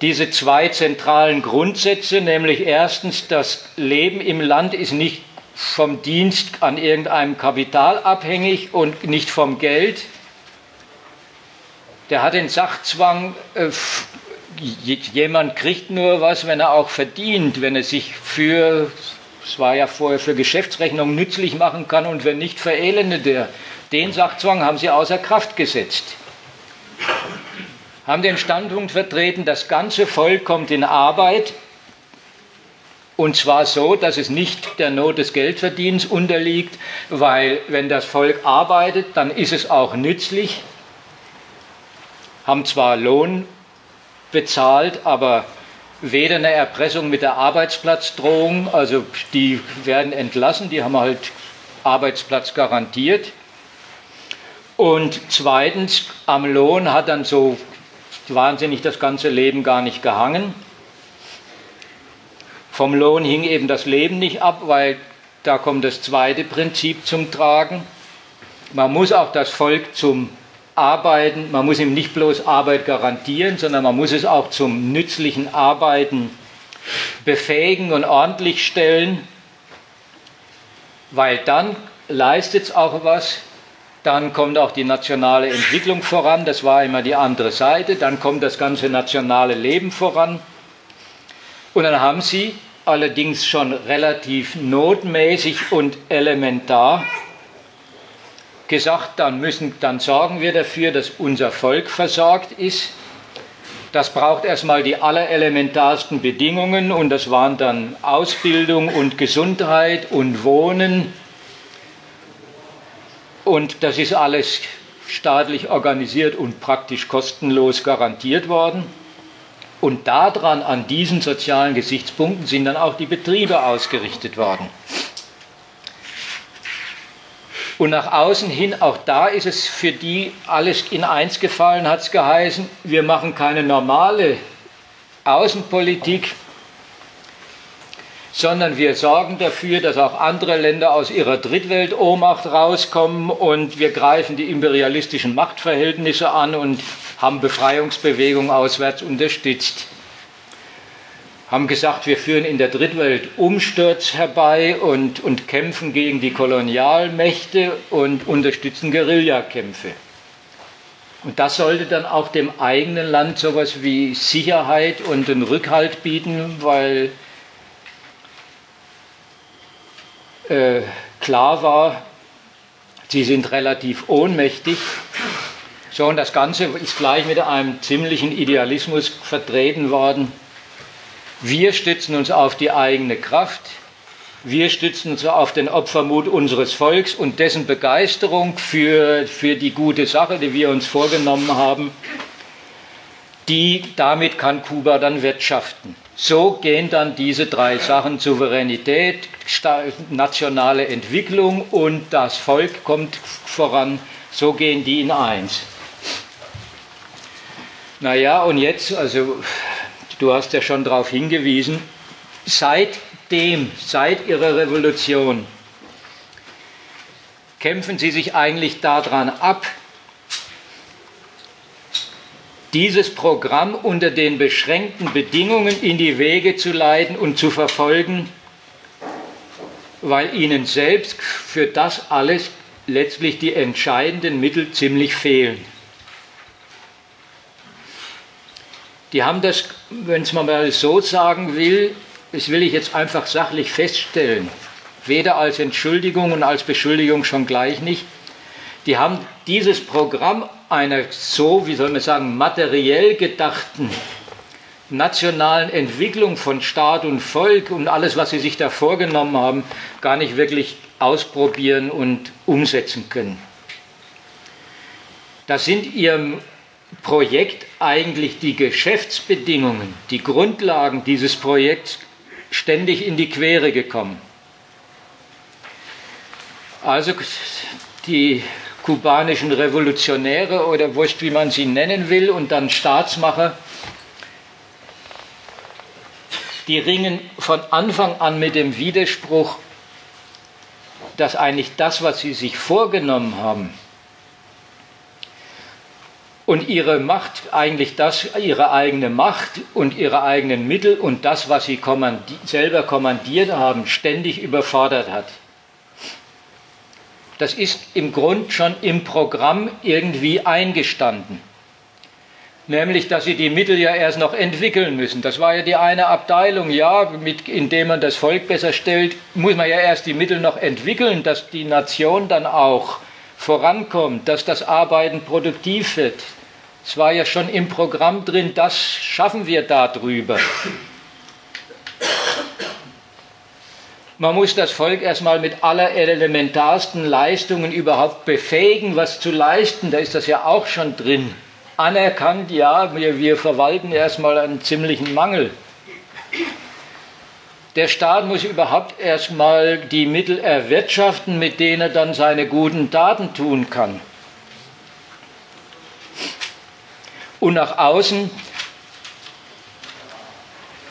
diese zwei zentralen Grundsätze, nämlich erstens, das Leben im Land ist nicht vom Dienst an irgendeinem Kapital abhängig und nicht vom Geld. Der hat den Sachzwang, äh, jemand kriegt nur was, wenn er auch verdient, wenn er sich für, es war ja vorher für Geschäftsrechnung nützlich machen kann und wenn nicht, verelendet er. Den Sachzwang haben sie außer Kraft gesetzt. Haben den Standpunkt vertreten, das ganze Volk kommt in Arbeit, und zwar so, dass es nicht der Not des Geldverdienens unterliegt, weil wenn das Volk arbeitet, dann ist es auch nützlich, haben zwar Lohn bezahlt, aber weder eine Erpressung mit der Arbeitsplatzdrohung, also die werden entlassen, die haben halt Arbeitsplatz garantiert. Und zweitens, am Lohn hat dann so wahnsinnig das ganze Leben gar nicht gehangen. Vom Lohn hing eben das Leben nicht ab, weil da kommt das zweite Prinzip zum Tragen. Man muss auch das Volk zum Arbeiten, man muss ihm nicht bloß Arbeit garantieren, sondern man muss es auch zum nützlichen Arbeiten befähigen und ordentlich stellen, weil dann leistet es auch was, dann kommt auch die nationale Entwicklung voran, das war immer die andere Seite, dann kommt das ganze nationale Leben voran. Und dann haben sie allerdings schon relativ notmäßig und elementar gesagt, dann, müssen, dann sorgen wir dafür, dass unser Volk versorgt ist. Das braucht erstmal die allerelementarsten Bedingungen und das waren dann Ausbildung und Gesundheit und Wohnen. Und das ist alles staatlich organisiert und praktisch kostenlos garantiert worden. Und daran, an diesen sozialen Gesichtspunkten, sind dann auch die Betriebe ausgerichtet worden. Und nach außen hin, auch da ist es für die alles in eins gefallen, hat es geheißen, wir machen keine normale Außenpolitik, sondern wir sorgen dafür, dass auch andere Länder aus ihrer Drittwelt-Ohnmacht rauskommen und wir greifen die imperialistischen Machtverhältnisse an und haben Befreiungsbewegungen auswärts unterstützt. Haben gesagt, wir führen in der Drittwelt Umsturz herbei und, und kämpfen gegen die Kolonialmächte und unterstützen Guerillakämpfe. Und das sollte dann auch dem eigenen Land sowas wie Sicherheit und einen Rückhalt bieten, weil äh, klar war, sie sind relativ ohnmächtig. So, und das Ganze ist gleich mit einem ziemlichen Idealismus vertreten worden. Wir stützen uns auf die eigene Kraft, wir stützen uns auf den Opfermut unseres Volks und dessen Begeisterung für, für die gute Sache, die wir uns vorgenommen haben. Die, damit kann Kuba dann wirtschaften. So gehen dann diese drei Sachen Souveränität, nationale Entwicklung und das Volk kommt voran. So gehen die in eins. Naja, und jetzt, also Du hast ja schon darauf hingewiesen, seitdem, seit ihrer Revolution, kämpfen sie sich eigentlich daran ab, dieses Programm unter den beschränkten Bedingungen in die Wege zu leiten und zu verfolgen, weil ihnen selbst für das alles letztlich die entscheidenden Mittel ziemlich fehlen. Die haben das, wenn es man mal so sagen will, das will ich jetzt einfach sachlich feststellen, weder als Entschuldigung und als Beschuldigung schon gleich nicht. Die haben dieses Programm einer so, wie soll man sagen, materiell gedachten nationalen Entwicklung von Staat und Volk und alles, was sie sich da vorgenommen haben, gar nicht wirklich ausprobieren und umsetzen können. Das sind ihrem Projekt eigentlich die Geschäftsbedingungen, die Grundlagen dieses Projekts ständig in die Quere gekommen. Also die kubanischen Revolutionäre oder wurscht, wie man sie nennen will, und dann Staatsmacher, die ringen von Anfang an mit dem Widerspruch, dass eigentlich das, was sie sich vorgenommen haben, und ihre Macht, eigentlich das, ihre eigene Macht und ihre eigenen Mittel und das, was sie kommandi selber kommandiert haben, ständig überfordert hat. Das ist im Grund schon im Programm irgendwie eingestanden. Nämlich, dass sie die Mittel ja erst noch entwickeln müssen. Das war ja die eine Abteilung, ja, mit, indem man das Volk besser stellt, muss man ja erst die Mittel noch entwickeln, dass die Nation dann auch vorankommt, dass das Arbeiten produktiv wird, es war ja schon im Programm drin, das schaffen wir darüber. Man muss das Volk erstmal mit aller elementarsten Leistungen überhaupt befähigen, was zu leisten. Da ist das ja auch schon drin. Anerkannt, ja, wir, wir verwalten erstmal einen ziemlichen Mangel. Der Staat muss überhaupt erstmal die Mittel erwirtschaften, mit denen er dann seine guten Taten tun kann. Und nach außen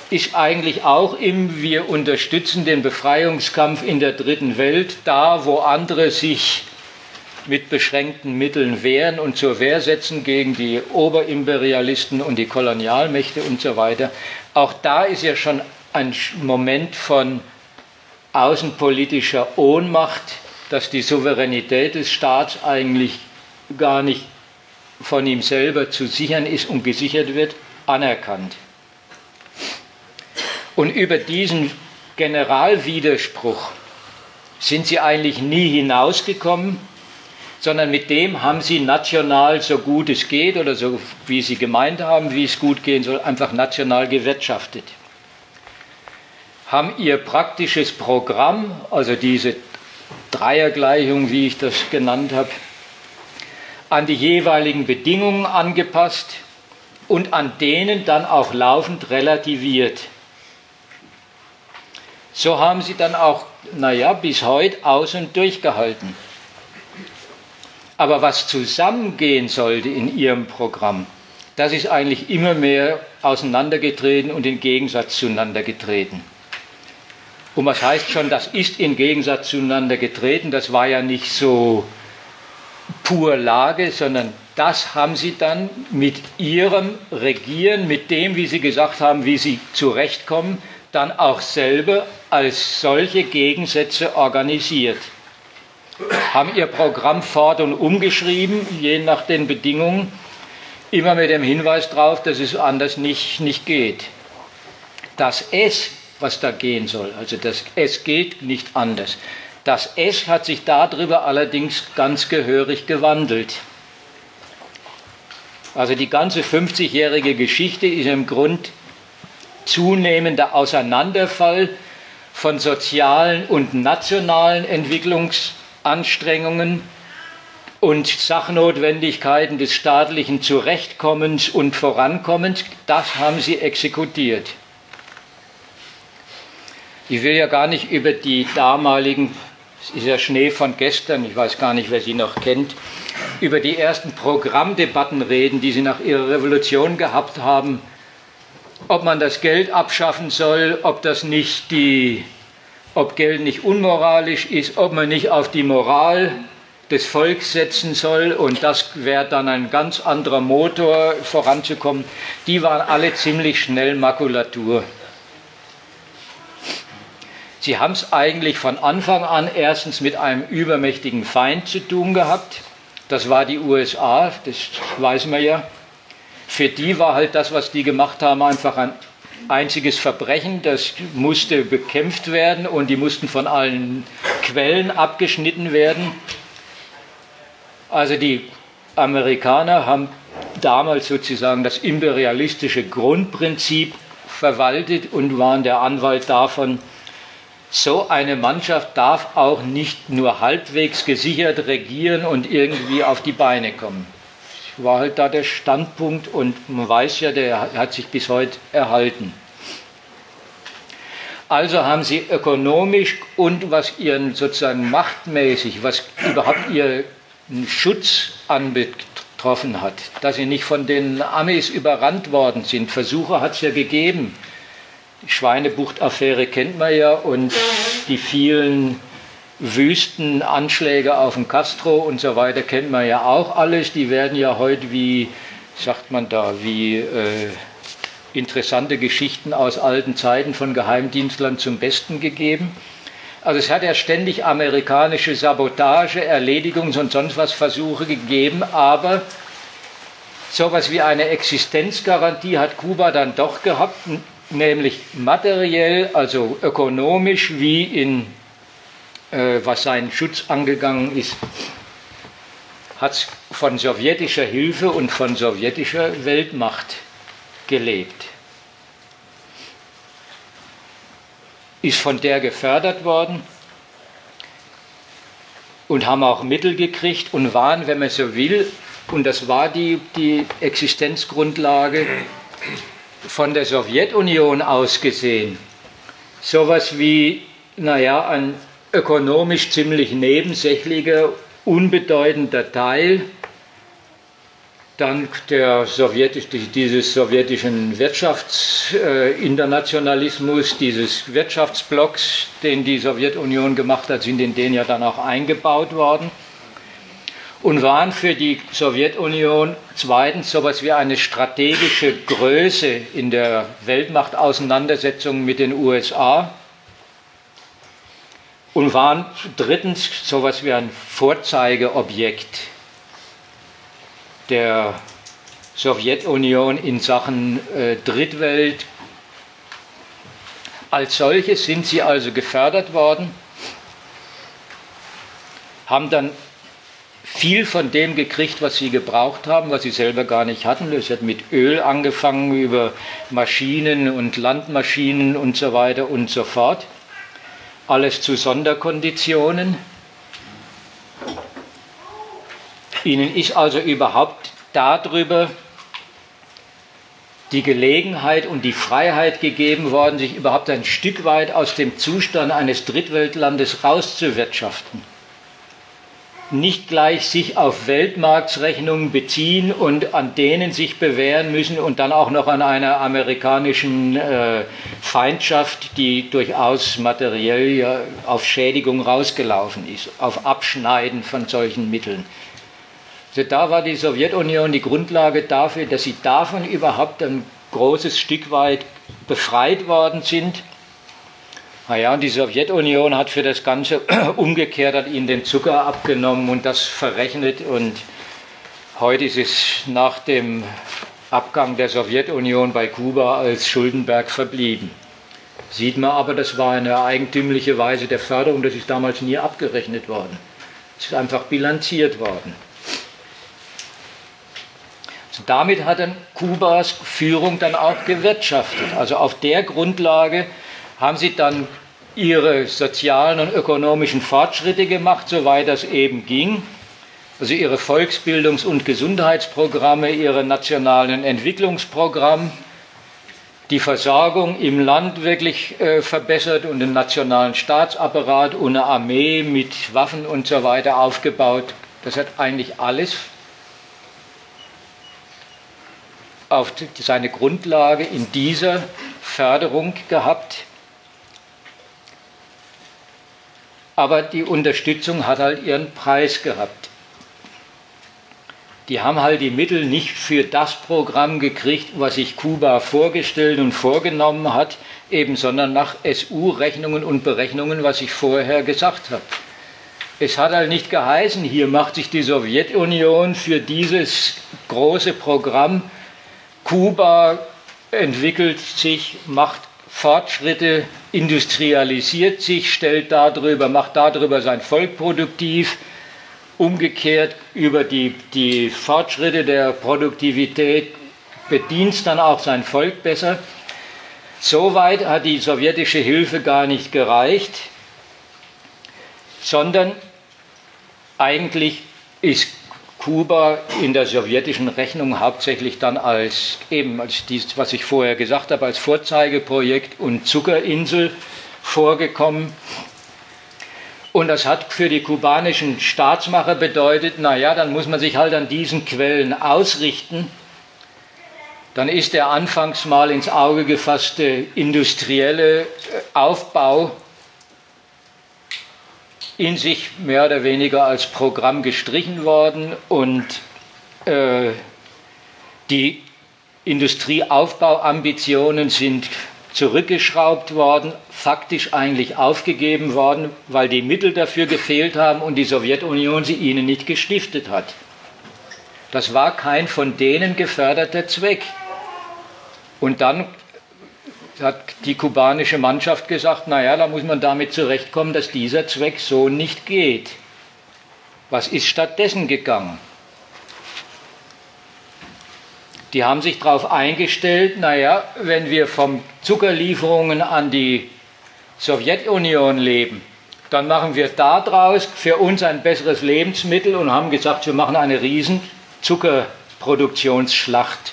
ist eigentlich auch im Wir unterstützen den Befreiungskampf in der dritten Welt, da wo andere sich mit beschränkten Mitteln wehren und zur Wehr setzen gegen die Oberimperialisten und die Kolonialmächte und so weiter. Auch da ist ja schon ein Moment von außenpolitischer Ohnmacht, dass die Souveränität des Staats eigentlich gar nicht von ihm selber zu sichern ist und gesichert wird, anerkannt. Und über diesen Generalwiderspruch sind sie eigentlich nie hinausgekommen, sondern mit dem haben sie national so gut es geht oder so wie sie gemeint haben, wie es gut gehen soll, einfach national gewirtschaftet. Haben ihr praktisches Programm, also diese Dreiergleichung, wie ich das genannt habe, an die jeweiligen Bedingungen angepasst und an denen dann auch laufend relativiert. So haben sie dann auch, naja, bis heute aus und durchgehalten. Aber was zusammengehen sollte in ihrem Programm, das ist eigentlich immer mehr auseinandergetreten und in Gegensatz zueinander getreten. Und was heißt schon, das ist in Gegensatz zueinander getreten, das war ja nicht so pur Lage, sondern das haben sie dann mit ihrem Regieren, mit dem, wie sie gesagt haben, wie sie zurechtkommen, dann auch selber als solche Gegensätze organisiert. Haben ihr Programm fort und umgeschrieben, je nach den Bedingungen, immer mit dem Hinweis darauf, dass es anders nicht, nicht geht. Das S, was da gehen soll, also das S geht nicht anders. Das S hat sich darüber allerdings ganz gehörig gewandelt. Also die ganze 50-jährige Geschichte ist im Grund zunehmender Auseinanderfall von sozialen und nationalen Entwicklungsanstrengungen und Sachnotwendigkeiten des staatlichen Zurechtkommens und Vorankommens, das haben sie exekutiert. Ich will ja gar nicht über die damaligen, es ist ja Schnee von gestern, ich weiß gar nicht, wer sie noch kennt, über die ersten Programmdebatten reden, die sie nach ihrer Revolution gehabt haben, ob man das Geld abschaffen soll, ob das nicht die, ob Geld nicht unmoralisch ist, ob man nicht auf die Moral des Volks setzen soll. Und das wäre dann ein ganz anderer Motor voranzukommen, die waren alle ziemlich schnell Makulatur. Sie haben es eigentlich von Anfang an erstens mit einem übermächtigen Feind zu tun gehabt, das war die USA, das weiß man ja. Für die war halt das, was die gemacht haben, einfach ein einziges Verbrechen. Das musste bekämpft werden und die mussten von allen Quellen abgeschnitten werden. Also die Amerikaner haben damals sozusagen das imperialistische Grundprinzip verwaltet und waren der Anwalt davon, so eine Mannschaft darf auch nicht nur halbwegs gesichert regieren und irgendwie auf die Beine kommen. Das war halt da der Standpunkt und man weiß ja, der hat sich bis heute erhalten. Also haben sie ökonomisch und was ihren sozusagen machtmäßig, was überhaupt ihren Schutz anbetroffen hat, dass sie nicht von den Amis überrannt worden sind. Versuche hat es ja gegeben, die Schweinebucht-Affäre kennt man ja und die vielen Wüstenanschläge auf den Castro und so weiter kennt man ja auch alles. Die werden ja heute wie, sagt man da, wie äh, interessante Geschichten aus alten Zeiten von Geheimdienstlern zum Besten gegeben. Also es hat ja ständig amerikanische Sabotage, Erledigungs- und sonst was Versuche gegeben, aber sowas wie eine Existenzgarantie hat Kuba dann doch gehabt, nämlich materiell, also ökonomisch, wie in äh, was seinen Schutz angegangen ist, hat es von sowjetischer Hilfe und von sowjetischer Weltmacht gelebt. Ist von der gefördert worden und haben auch Mittel gekriegt und waren, wenn man so will, und das war die, die Existenzgrundlage, von der Sowjetunion aus gesehen sowas wie, naja, ein ökonomisch ziemlich nebensächlicher, unbedeutender Teil dank der sowjetisch, dieses sowjetischen Wirtschaftsinternationalismus, äh, dieses Wirtschaftsblocks, den die Sowjetunion gemacht hat, sind in den ja dann auch eingebaut worden und waren für die Sowjetunion zweitens so etwas wie eine strategische Größe in der Weltmachtauseinandersetzung mit den USA und waren drittens so etwas wie ein Vorzeigeobjekt der Sowjetunion in Sachen äh, Drittwelt. Als solche sind sie also gefördert worden, haben dann viel von dem gekriegt, was sie gebraucht haben, was sie selber gar nicht hatten. Es hat mit Öl angefangen, über Maschinen und Landmaschinen und so weiter und so fort. Alles zu Sonderkonditionen. Ihnen ist also überhaupt darüber die Gelegenheit und die Freiheit gegeben worden, sich überhaupt ein Stück weit aus dem Zustand eines Drittweltlandes rauszuwirtschaften nicht gleich sich auf Weltmarktrechnungen beziehen und an denen sich bewähren müssen und dann auch noch an einer amerikanischen äh, Feindschaft, die durchaus materiell ja auf Schädigung rausgelaufen ist, auf Abschneiden von solchen Mitteln. Also da war die Sowjetunion die Grundlage dafür, dass sie davon überhaupt ein großes Stück weit befreit worden sind. Naja, und die Sowjetunion hat für das Ganze *clears throat* umgekehrt, hat ihnen den Zucker abgenommen und das verrechnet. Und heute ist es nach dem Abgang der Sowjetunion bei Kuba als Schuldenberg verblieben. Sieht man aber, das war eine eigentümliche Weise der Förderung, das ist damals nie abgerechnet worden. Es ist einfach bilanziert worden. Also damit hat dann Kubas Führung dann auch gewirtschaftet. Also auf der Grundlage haben sie dann ihre sozialen und ökonomischen Fortschritte gemacht, soweit das eben ging. Also ihre Volksbildungs- und Gesundheitsprogramme, ihre nationalen Entwicklungsprogramme, die Versorgung im Land wirklich äh, verbessert und den nationalen Staatsapparat eine Armee mit Waffen und so weiter aufgebaut. Das hat eigentlich alles auf seine Grundlage in dieser Förderung gehabt. Aber die Unterstützung hat halt ihren Preis gehabt die haben halt die Mittel nicht für das Programm gekriegt, was sich Kuba vorgestellt und vorgenommen hat, eben, sondern nach SU-Rechnungen und Berechnungen, was ich vorher gesagt habe. Es hat halt nicht geheißen, hier macht sich die Sowjetunion für dieses große Programm, Kuba entwickelt sich, macht Fortschritte, industrialisiert sich, stellt darüber, macht darüber sein Volk produktiv, Umgekehrt über die, die Fortschritte der Produktivität bedient dann auch sein Volk besser. Soweit hat die sowjetische Hilfe gar nicht gereicht, sondern eigentlich ist Kuba in der sowjetischen Rechnung hauptsächlich dann als eben als dies, was ich vorher gesagt habe, als Vorzeigeprojekt und Zuckerinsel vorgekommen. Und das hat für die kubanischen Staatsmacher bedeutet, naja, dann muss man sich halt an diesen Quellen ausrichten. Dann ist der anfangs mal ins Auge gefasste industrielle äh, Aufbau in sich mehr oder weniger als Programm gestrichen worden und äh, die Industrieaufbauambitionen sind zurückgeschraubt worden, faktisch eigentlich aufgegeben worden, weil die Mittel dafür gefehlt haben und die Sowjetunion sie ihnen nicht gestiftet hat. Das war kein von denen geförderter Zweck. Und dann hat die kubanische Mannschaft gesagt, naja, da muss man damit zurechtkommen, dass dieser Zweck so nicht geht. Was ist stattdessen gegangen? Die haben sich darauf eingestellt, naja, wenn wir von Zuckerlieferungen an die Sowjetunion leben, dann machen wir daraus für uns ein besseres Lebensmittel und haben gesagt, wir machen eine riesen Zuckerproduktionsschlacht.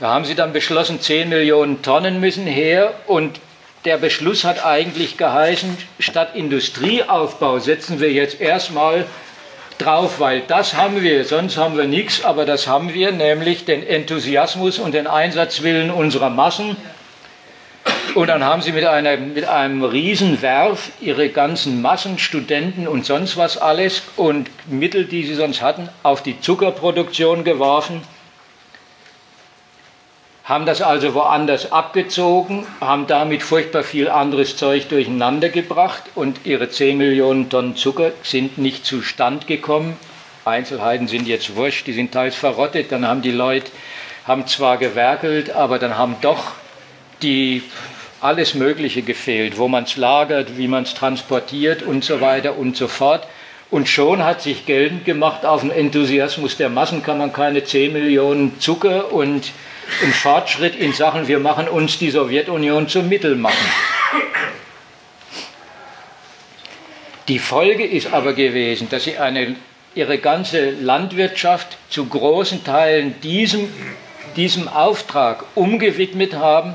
Da haben sie dann beschlossen, 10 Millionen Tonnen müssen her und der Beschluss hat eigentlich geheißen, statt Industrieaufbau setzen wir jetzt erstmal drauf, weil das haben wir, sonst haben wir nichts, aber das haben wir, nämlich den Enthusiasmus und den Einsatzwillen unserer Massen. Und dann haben sie mit, einer, mit einem Riesenwerf ihre ganzen Massen, Studenten und sonst was alles und Mittel, die sie sonst hatten, auf die Zuckerproduktion geworfen haben das also woanders abgezogen, haben damit furchtbar viel anderes Zeug durcheinander gebracht und ihre 10 Millionen Tonnen Zucker sind nicht zustand gekommen. Einzelheiten sind jetzt wurscht, die sind teils verrottet. Dann haben die Leute haben zwar gewerkelt, aber dann haben doch die alles Mögliche gefehlt, wo man es lagert, wie man es transportiert und so weiter und so fort. Und schon hat sich geltend gemacht, auf den Enthusiasmus der Massen kann man keine 10 Millionen Zucker und ein Fortschritt in Sachen, wir machen uns die Sowjetunion zum Mittel machen. Die Folge ist aber gewesen, dass sie eine, ihre ganze Landwirtschaft zu großen Teilen diesem, diesem Auftrag umgewidmet haben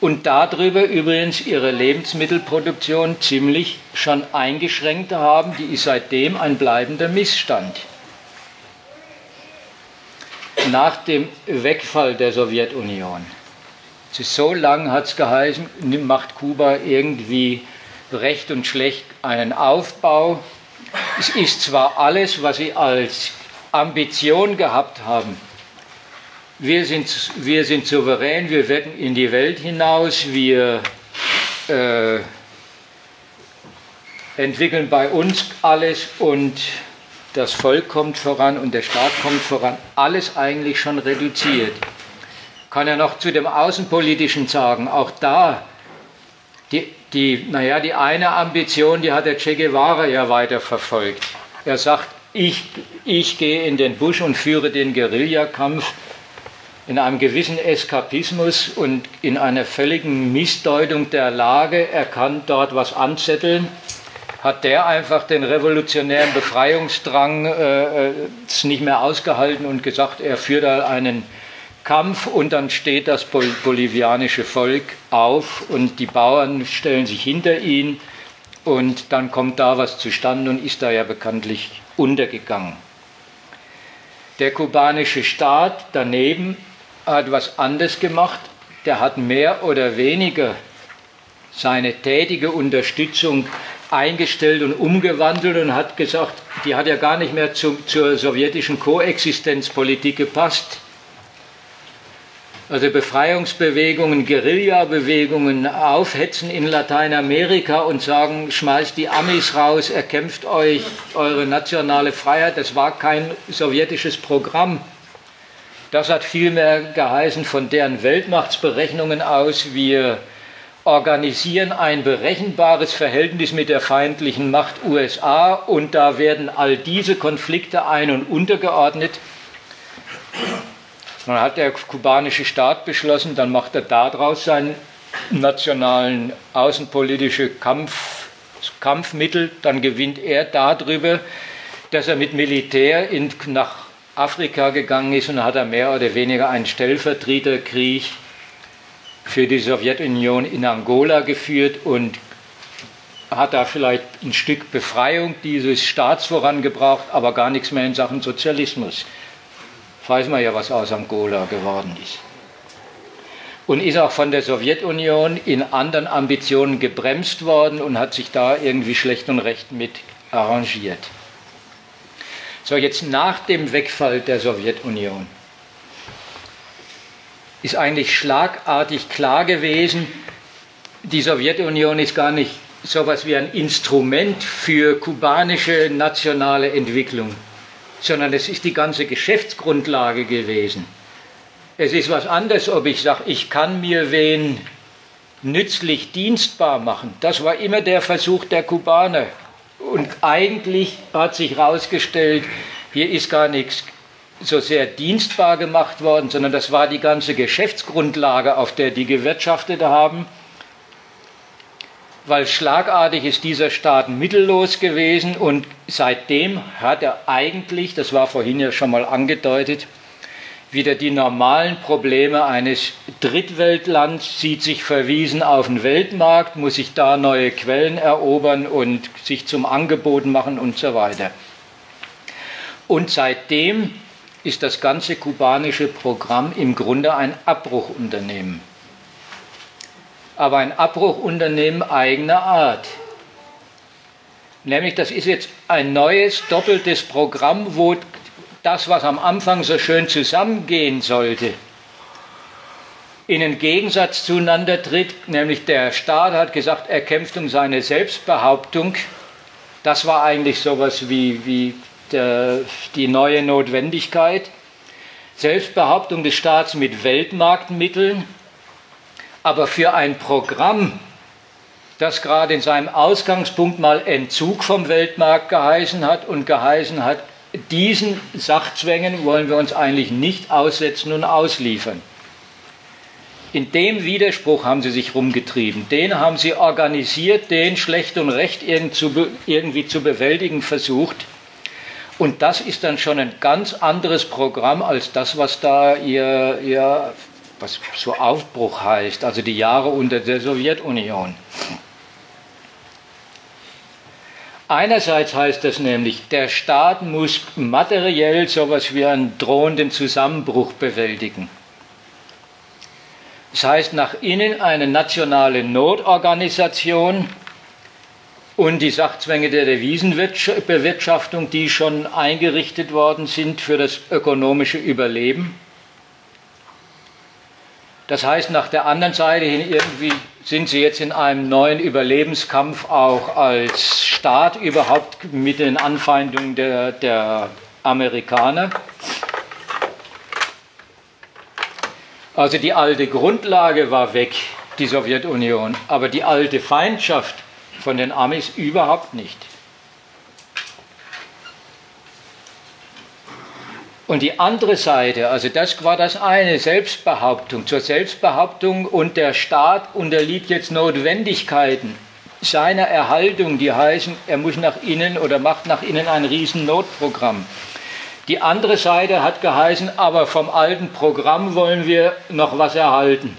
und darüber übrigens ihre Lebensmittelproduktion ziemlich schon eingeschränkt haben. Die ist seitdem ein bleibender Missstand nach dem Wegfall der Sowjetunion. So lange hat es geheißen, macht Kuba irgendwie recht und schlecht einen Aufbau Es ist zwar alles, was sie als Ambition gehabt haben. Wir sind, wir sind souverän, wir wetten in die Welt hinaus, wir äh, entwickeln bei uns alles und das Volk kommt voran und der Staat kommt voran. Alles eigentlich schon reduziert. Kann er noch zu dem Außenpolitischen sagen, auch da, die, die, naja, die eine Ambition, die hat der Che Guevara ja weiter verfolgt. Er sagt, ich, ich gehe in den Busch und führe den Guerillakampf in einem gewissen Eskapismus und in einer völligen Missdeutung der Lage. Er kann dort was anzetteln. Hat der einfach den revolutionären Befreiungsdrang äh, äh nicht mehr ausgehalten und gesagt, er führt da einen Kampf und dann steht das bolivianische Volk auf und die Bauern stellen sich hinter ihn und dann kommt da was zustande und ist da ja bekanntlich untergegangen. Der kubanische Staat daneben hat was anderes gemacht. Der hat mehr oder weniger seine tätige Unterstützung eingestellt und umgewandelt und hat gesagt, die hat ja gar nicht mehr zu, zur sowjetischen Koexistenzpolitik gepasst also Befreiungsbewegungen, Guerillabewegungen aufhetzen in Lateinamerika und sagen, schmeißt die Amis raus, erkämpft euch eure nationale Freiheit. Das war kein sowjetisches Programm. Das hat vielmehr geheißen von deren Weltmachtsberechnungen aus, wir organisieren ein berechenbares Verhältnis mit der feindlichen Macht USA und da werden all diese Konflikte ein- und untergeordnet. Dann hat der kubanische Staat beschlossen, dann macht er daraus seinen nationalen außenpolitische Kampf, Kampfmittel, dann gewinnt er darüber, dass er mit Militär in, nach Afrika gegangen ist und hat er mehr oder weniger einen Stellvertreterkrieg für die Sowjetunion in Angola geführt und hat da vielleicht ein Stück Befreiung dieses Staats vorangebracht, aber gar nichts mehr in Sachen Sozialismus weiß man ja, was aus Angola geworden ist. Und ist auch von der Sowjetunion in anderen Ambitionen gebremst worden und hat sich da irgendwie schlecht und recht mit arrangiert. So, jetzt nach dem Wegfall der Sowjetunion ist eigentlich schlagartig klar gewesen, die Sowjetunion ist gar nicht so etwas wie ein Instrument für kubanische nationale Entwicklung sondern es ist die ganze Geschäftsgrundlage gewesen. Es ist was anderes, ob ich sage, ich kann mir wen nützlich dienstbar machen. Das war immer der Versuch der Kubaner. Und eigentlich hat sich herausgestellt, hier ist gar nichts so sehr dienstbar gemacht worden, sondern das war die ganze Geschäftsgrundlage, auf der die gewirtschaftet haben weil schlagartig ist dieser Staat mittellos gewesen und seitdem hat er eigentlich, das war vorhin ja schon mal angedeutet, wieder die normalen Probleme eines Drittweltlands, sieht sich verwiesen auf den Weltmarkt, muss sich da neue Quellen erobern und sich zum Angebot machen und so weiter. Und seitdem ist das ganze kubanische Programm im Grunde ein Abbruchunternehmen aber ein Abbruchunternehmen eigener Art. Nämlich, das ist jetzt ein neues, doppeltes Programm, wo das, was am Anfang so schön zusammengehen sollte, in einen Gegensatz zueinander tritt, nämlich der Staat hat gesagt, er kämpft um seine Selbstbehauptung. Das war eigentlich sowas wie, wie der, die neue Notwendigkeit. Selbstbehauptung des Staats mit Weltmarktmitteln, aber für ein Programm, das gerade in seinem Ausgangspunkt mal Entzug vom Weltmarkt geheißen hat und geheißen hat, diesen Sachzwängen wollen wir uns eigentlich nicht aussetzen und ausliefern. In dem Widerspruch haben sie sich rumgetrieben. Den haben sie organisiert, den schlecht und recht irgendwie zu bewältigen versucht. Und das ist dann schon ein ganz anderes Programm als das, was da ihr, ihr was so Aufbruch heißt, also die Jahre unter der Sowjetunion. Einerseits heißt das nämlich, der Staat muss materiell so etwas wie einen drohenden Zusammenbruch bewältigen. Das heißt nach innen eine nationale Notorganisation und die Sachzwänge der Devisenbewirtschaftung, die schon eingerichtet worden sind für das ökonomische Überleben. Das heißt, nach der anderen Seite hin irgendwie sind sie jetzt in einem neuen Überlebenskampf auch als Staat überhaupt mit den Anfeindungen der, der Amerikaner. Also die alte Grundlage war weg, die Sowjetunion, aber die alte Feindschaft von den Amis überhaupt nicht. Und die andere Seite, also das war das eine, Selbstbehauptung. Zur Selbstbehauptung und der Staat unterliegt jetzt Notwendigkeiten seiner Erhaltung, die heißen, er muss nach innen oder macht nach innen ein Riesennotprogramm. Die andere Seite hat geheißen, aber vom alten Programm wollen wir noch was erhalten.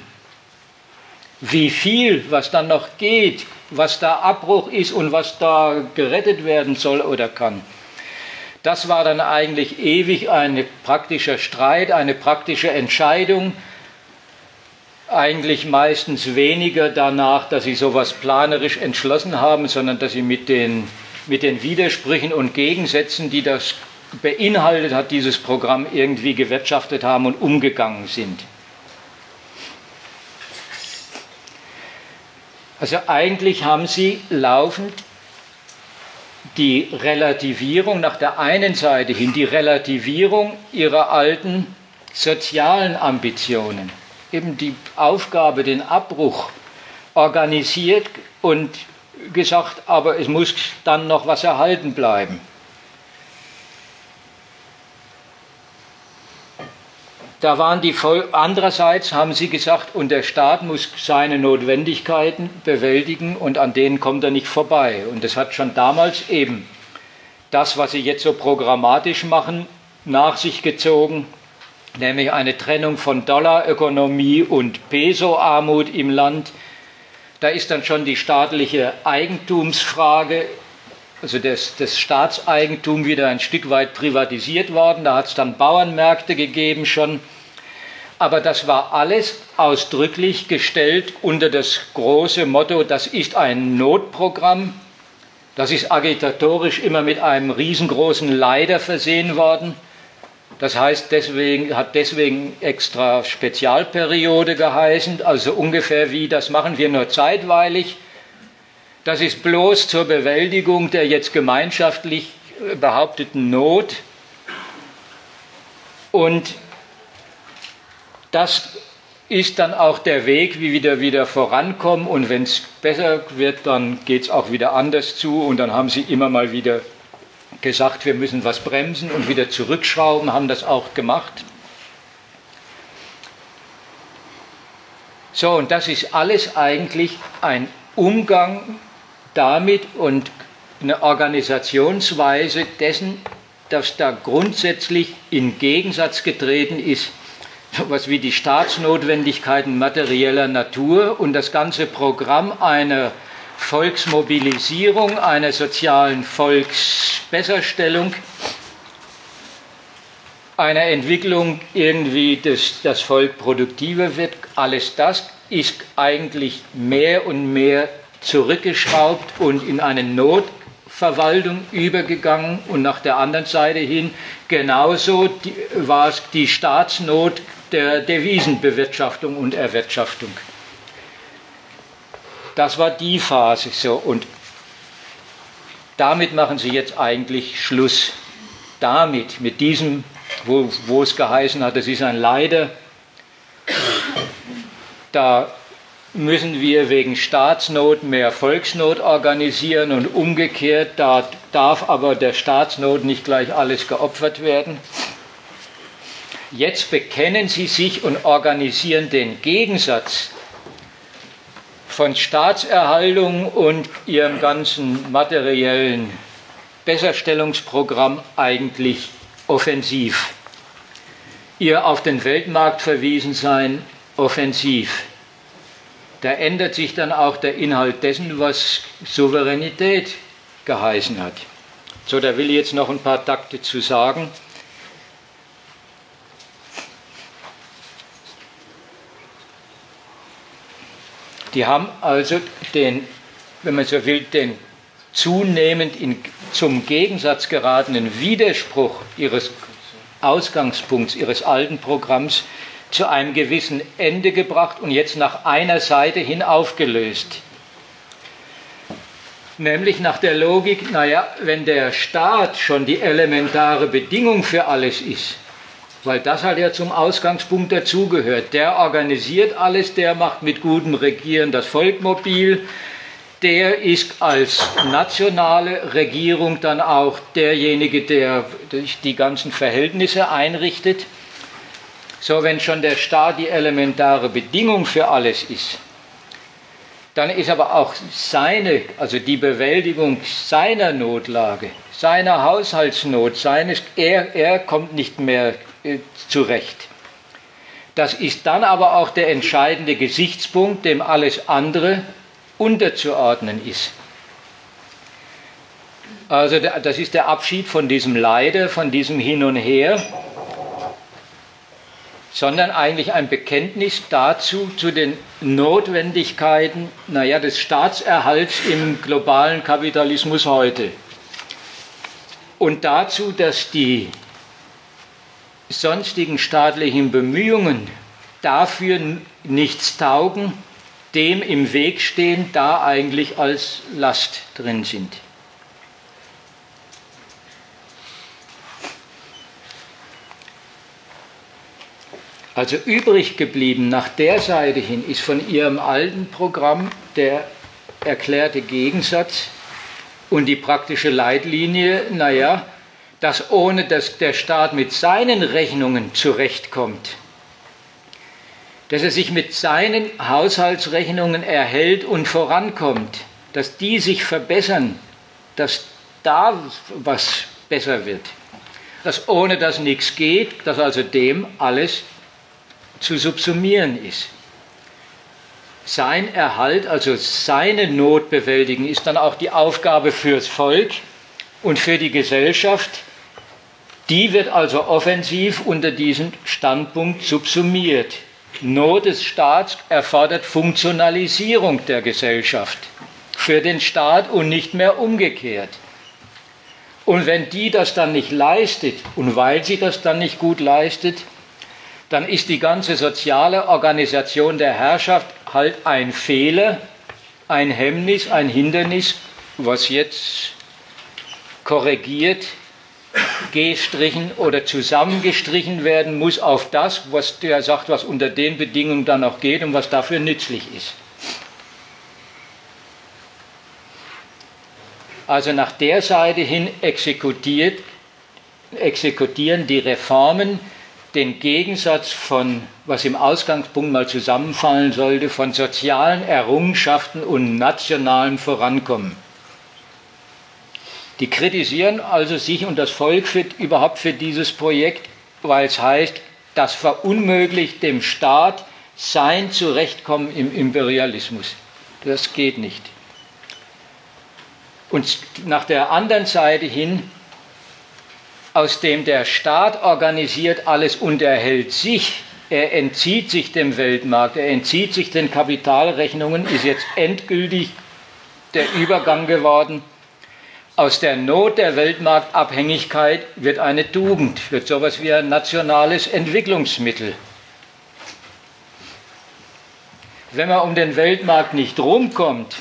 Wie viel, was dann noch geht, was da Abbruch ist und was da gerettet werden soll oder kann. Das war dann eigentlich ewig ein praktischer Streit, eine praktische Entscheidung. Eigentlich meistens weniger danach, dass sie sowas planerisch entschlossen haben, sondern dass sie mit den, mit den Widersprüchen und Gegensätzen, die das beinhaltet hat, dieses Programm irgendwie gewirtschaftet haben und umgegangen sind. Also eigentlich haben sie laufend die Relativierung nach der einen Seite hin, die Relativierung ihrer alten sozialen Ambitionen, eben die Aufgabe, den Abbruch organisiert und gesagt, aber es muss dann noch was erhalten bleiben. Da waren die Vol andererseits haben sie gesagt, und der Staat muss seine Notwendigkeiten bewältigen und an denen kommt er nicht vorbei. Und das hat schon damals eben das, was sie jetzt so programmatisch machen, nach sich gezogen, nämlich eine Trennung von Dollarökonomie und Peso-Armut im Land. Da ist dann schon die staatliche Eigentumsfrage, also das, das Staatseigentum wieder ein Stück weit privatisiert worden. Da hat es dann Bauernmärkte gegeben schon aber das war alles ausdrücklich gestellt unter das große Motto, das ist ein Notprogramm, das ist agitatorisch immer mit einem riesengroßen Leider versehen worden. Das heißt, deswegen, hat deswegen extra Spezialperiode geheißen, also ungefähr wie, das machen wir nur zeitweilig. Das ist bloß zur Bewältigung der jetzt gemeinschaftlich behaupteten Not. Und das ist dann auch der Weg, wie wir wieder vorankommen. Und wenn es besser wird, dann geht es auch wieder anders zu. Und dann haben sie immer mal wieder gesagt, wir müssen was bremsen und wieder zurückschrauben, haben das auch gemacht. So, und das ist alles eigentlich ein Umgang damit und eine Organisationsweise dessen, dass da grundsätzlich in Gegensatz getreten ist was wie die Staatsnotwendigkeiten materieller Natur und das ganze Programm einer Volksmobilisierung, einer sozialen Volksbesserstellung, einer Entwicklung irgendwie, dass das Volk produktiver wird, alles das ist eigentlich mehr und mehr zurückgeschraubt und in eine Notverwaltung übergegangen und nach der anderen Seite hin genauso war es die Staatsnot der Devisenbewirtschaftung und Erwirtschaftung. Das war die Phase so und damit machen sie jetzt eigentlich Schluss. Damit, mit diesem, wo, wo es geheißen hat, es ist ein Leider, da müssen wir wegen Staatsnot mehr Volksnot organisieren und umgekehrt, da darf aber der Staatsnot nicht gleich alles geopfert werden. Jetzt bekennen sie sich und organisieren den Gegensatz von Staatserhaltung und ihrem ganzen materiellen Besserstellungsprogramm eigentlich offensiv. Ihr auf den Weltmarkt verwiesen sein offensiv. Da ändert sich dann auch der Inhalt dessen, was Souveränität geheißen hat. So, da will ich jetzt noch ein paar Takte zu sagen. Die haben also den, wenn man so will, den zunehmend in, zum Gegensatz geratenen Widerspruch ihres Ausgangspunkts, ihres alten Programms zu einem gewissen Ende gebracht und jetzt nach einer Seite hin aufgelöst. Nämlich nach der Logik, naja, wenn der Staat schon die elementare Bedingung für alles ist, weil das halt ja zum Ausgangspunkt dazugehört, der organisiert alles, der macht mit gutem Regieren das Volk mobil, der ist als nationale Regierung dann auch derjenige, der die ganzen Verhältnisse einrichtet. So, wenn schon der Staat die elementare Bedingung für alles ist, dann ist aber auch seine, also die Bewältigung seiner Notlage, seiner Haushaltsnot, seines, er, er kommt nicht mehr äh, zurecht. Das ist dann aber auch der entscheidende Gesichtspunkt, dem alles andere unterzuordnen ist. Also das ist der Abschied von diesem Leide, von diesem Hin und Her, sondern eigentlich ein Bekenntnis dazu, zu den Notwendigkeiten naja, des Staatserhalts im globalen Kapitalismus heute. Und dazu, dass die sonstigen staatlichen Bemühungen dafür nichts taugen, dem im Weg stehen, da eigentlich als Last drin sind. Also übrig geblieben nach der Seite hin ist von ihrem alten Programm der erklärte Gegensatz und die praktische Leitlinie, naja, dass ohne dass der Staat mit seinen Rechnungen zurechtkommt, dass er sich mit seinen Haushaltsrechnungen erhält und vorankommt, dass die sich verbessern, dass da was besser wird, dass ohne das nichts geht, dass also dem alles zu subsumieren ist. Sein Erhalt, also seine Not bewältigen, ist dann auch die Aufgabe fürs Volk und für die Gesellschaft. Die wird also offensiv unter diesem Standpunkt subsumiert. Not des Staats erfordert Funktionalisierung der Gesellschaft für den Staat und nicht mehr umgekehrt. Und wenn die das dann nicht leistet und weil sie das dann nicht gut leistet, dann ist die ganze soziale Organisation der Herrschaft halt ein Fehler, ein Hemmnis, ein Hindernis, was jetzt korrigiert, gestrichen oder zusammengestrichen werden muss auf das, was der sagt, was unter den Bedingungen dann auch geht und was dafür nützlich ist. Also nach der Seite hin exekutiert, exekutieren die Reformen den Gegensatz von, was im Ausgangspunkt mal zusammenfallen sollte, von sozialen Errungenschaften und nationalem Vorankommen. Die kritisieren also sich und das Volk für, überhaupt für dieses Projekt, weil es heißt, das verunmöglicht dem Staat sein Zurechtkommen im Imperialismus. Das geht nicht. Und nach der anderen Seite hin aus dem der Staat organisiert alles und erhält sich, er entzieht sich dem Weltmarkt, er entzieht sich den Kapitalrechnungen, ist jetzt endgültig der Übergang geworden. Aus der Not der Weltmarktabhängigkeit wird eine Tugend, wird sowas wie ein nationales Entwicklungsmittel. Wenn man um den Weltmarkt nicht rumkommt,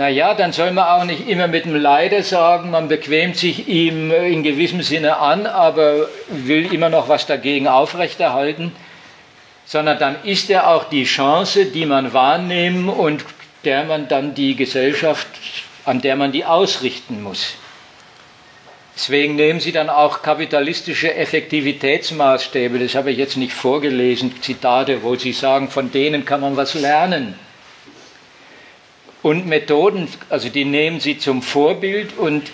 naja, dann soll man auch nicht immer mit dem Leider sagen, man bequemt sich ihm in gewissem Sinne an, aber will immer noch was dagegen aufrechterhalten, sondern dann ist er auch die Chance, die man wahrnehmen und der man dann die Gesellschaft, an der man die ausrichten muss. Deswegen nehmen Sie dann auch kapitalistische Effektivitätsmaßstäbe, das habe ich jetzt nicht vorgelesen, Zitate, wo Sie sagen, von denen kann man was lernen und Methoden, also die nehmen sie zum Vorbild und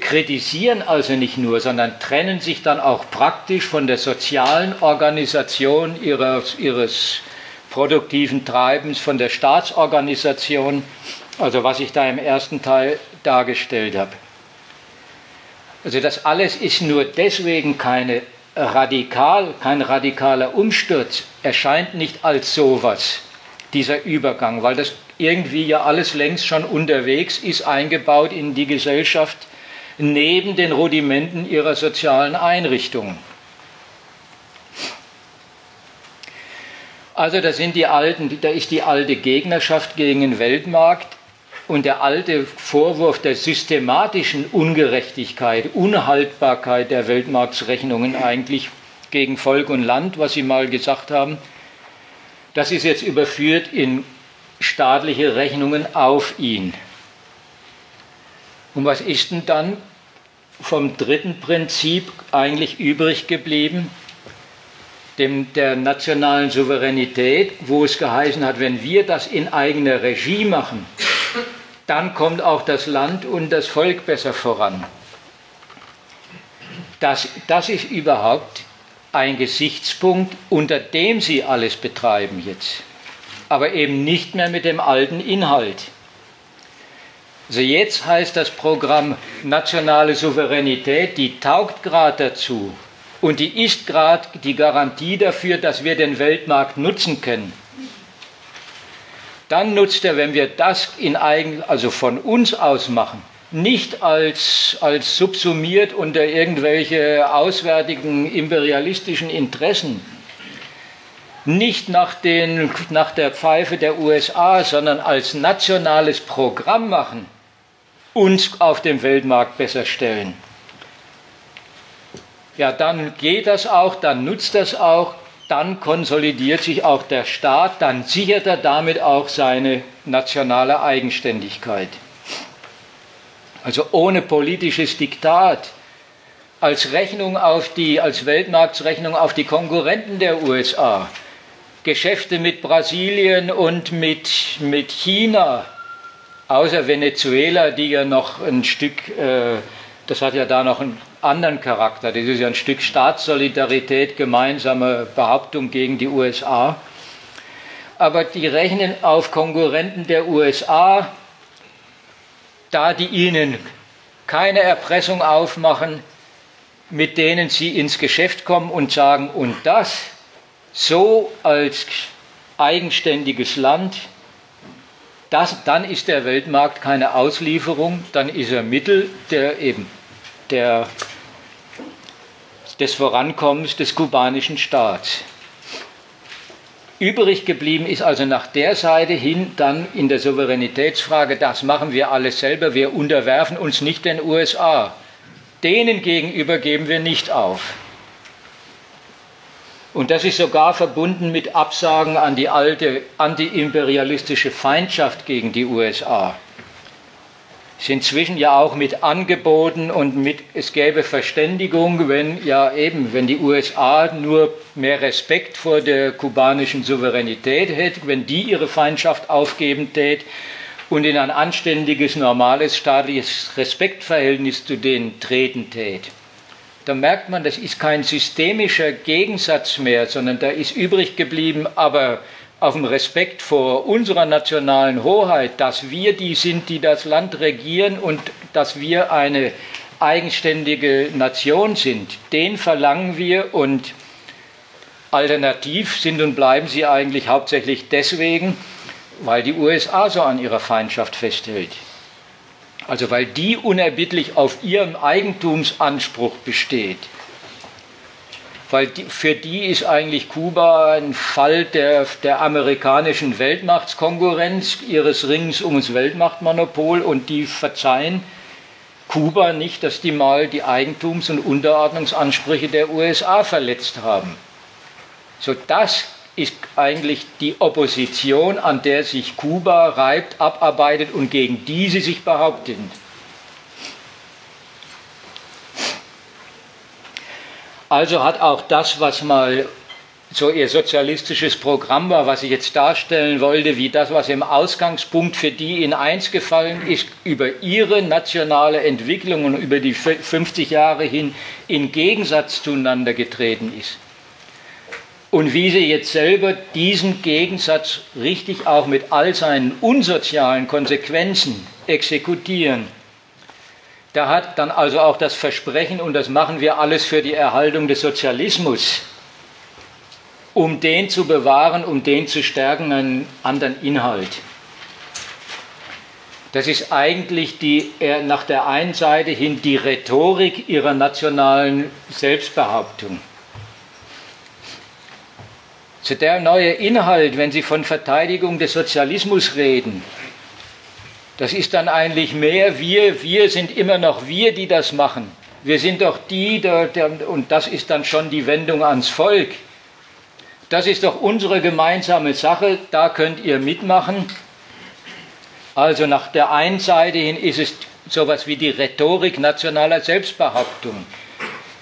kritisieren also nicht nur, sondern trennen sich dann auch praktisch von der sozialen Organisation ihres, ihres produktiven Treibens, von der Staatsorganisation, also was ich da im ersten Teil dargestellt habe. Also das alles ist nur deswegen keine radikal, kein radikaler Umsturz, erscheint nicht als sowas, dieser Übergang, weil das irgendwie ja alles längst schon unterwegs ist, eingebaut in die Gesellschaft, neben den Rudimenten ihrer sozialen Einrichtungen. Also da sind die alten, da ist die alte Gegnerschaft gegen den Weltmarkt und der alte Vorwurf der systematischen Ungerechtigkeit, Unhaltbarkeit der Weltmarktrechnungen eigentlich gegen Volk und Land, was Sie mal gesagt haben, das ist jetzt überführt in staatliche Rechnungen auf ihn. Und was ist denn dann vom dritten Prinzip eigentlich übrig geblieben? Dem, der nationalen Souveränität, wo es geheißen hat, wenn wir das in eigener Regie machen, dann kommt auch das Land und das Volk besser voran. Das, das ist überhaupt ein Gesichtspunkt, unter dem Sie alles betreiben jetzt, aber eben nicht mehr mit dem alten Inhalt. Also jetzt heißt das Programm nationale Souveränität, die taugt gerade dazu und die ist gerade die Garantie dafür, dass wir den Weltmarkt nutzen können. Dann nutzt er, wenn wir das in eigen, also von uns aus machen, nicht als, als subsumiert unter irgendwelche auswärtigen imperialistischen Interessen, nicht nach, den, nach der Pfeife der USA, sondern als nationales Programm machen, uns auf dem Weltmarkt besser stellen. Ja, dann geht das auch, dann nutzt das auch, dann konsolidiert sich auch der Staat, dann sichert er damit auch seine nationale Eigenständigkeit. Also ohne politisches Diktat, als Rechnung auf die, als Weltmarktrechnung auf die Konkurrenten der USA, Geschäfte mit Brasilien und mit, mit China, außer Venezuela, die ja noch ein Stück, äh, das hat ja da noch einen anderen Charakter, das ist ja ein Stück Staatssolidarität, gemeinsame Behauptung gegen die USA. Aber die rechnen auf Konkurrenten der USA, da die ihnen keine Erpressung aufmachen, mit denen sie ins Geschäft kommen und sagen, und das so als eigenständiges Land, das, dann ist der Weltmarkt keine Auslieferung, dann ist er Mittel der eben der, des Vorankommens des kubanischen Staats. Übrig geblieben ist also nach der Seite hin dann in der Souveränitätsfrage, das machen wir alles selber, wir unterwerfen uns nicht den USA. Denen gegenüber geben wir nicht auf. Und das ist sogar verbunden mit Absagen an die alte antiimperialistische Feindschaft gegen die USA. Ist inzwischen ja auch mit Angeboten und mit, es gäbe Verständigung, wenn ja eben, wenn die USA nur mehr Respekt vor der kubanischen Souveränität hätte, wenn die ihre Feindschaft aufgeben tät und in ein anständiges, normales staatliches Respektverhältnis zu denen treten tät. Da merkt man, das ist kein systemischer Gegensatz mehr, sondern da ist übrig geblieben, aber auf dem Respekt vor unserer nationalen Hoheit, dass wir die sind, die das Land regieren und dass wir eine eigenständige Nation sind, den verlangen wir und alternativ sind und bleiben sie eigentlich hauptsächlich deswegen, weil die USA so an ihrer Feindschaft festhält. Also weil die unerbittlich auf ihrem Eigentumsanspruch besteht. Weil die, für die ist eigentlich Kuba ein Fall der, der amerikanischen Weltmachtskonkurrenz, ihres Rings ums Weltmachtmonopol und die verzeihen Kuba nicht, dass die mal die Eigentums- und Unterordnungsansprüche der USA verletzt haben. So das ist eigentlich die Opposition, an der sich Kuba reibt, abarbeitet und gegen die sie sich behauptet. Also hat auch das, was mal so ihr sozialistisches Programm war, was ich jetzt darstellen wollte, wie das, was im Ausgangspunkt für die in eins gefallen ist, über ihre nationale Entwicklung und über die 50 Jahre hin in Gegensatz zueinander getreten ist und wie sie jetzt selber diesen Gegensatz richtig auch mit all seinen unsozialen Konsequenzen exekutieren. Da hat dann also auch das Versprechen, und das machen wir alles für die Erhaltung des Sozialismus, um den zu bewahren, um den zu stärken, einen anderen Inhalt. Das ist eigentlich die, nach der einen Seite hin die Rhetorik ihrer nationalen Selbstbehauptung. So der neue Inhalt, wenn Sie von Verteidigung des Sozialismus reden, das ist dann eigentlich mehr wir, wir sind immer noch wir, die das machen. Wir sind doch die, der, der, und das ist dann schon die Wendung ans Volk. Das ist doch unsere gemeinsame Sache, da könnt ihr mitmachen. Also nach der einen Seite hin ist es sowas wie die Rhetorik nationaler Selbstbehauptung.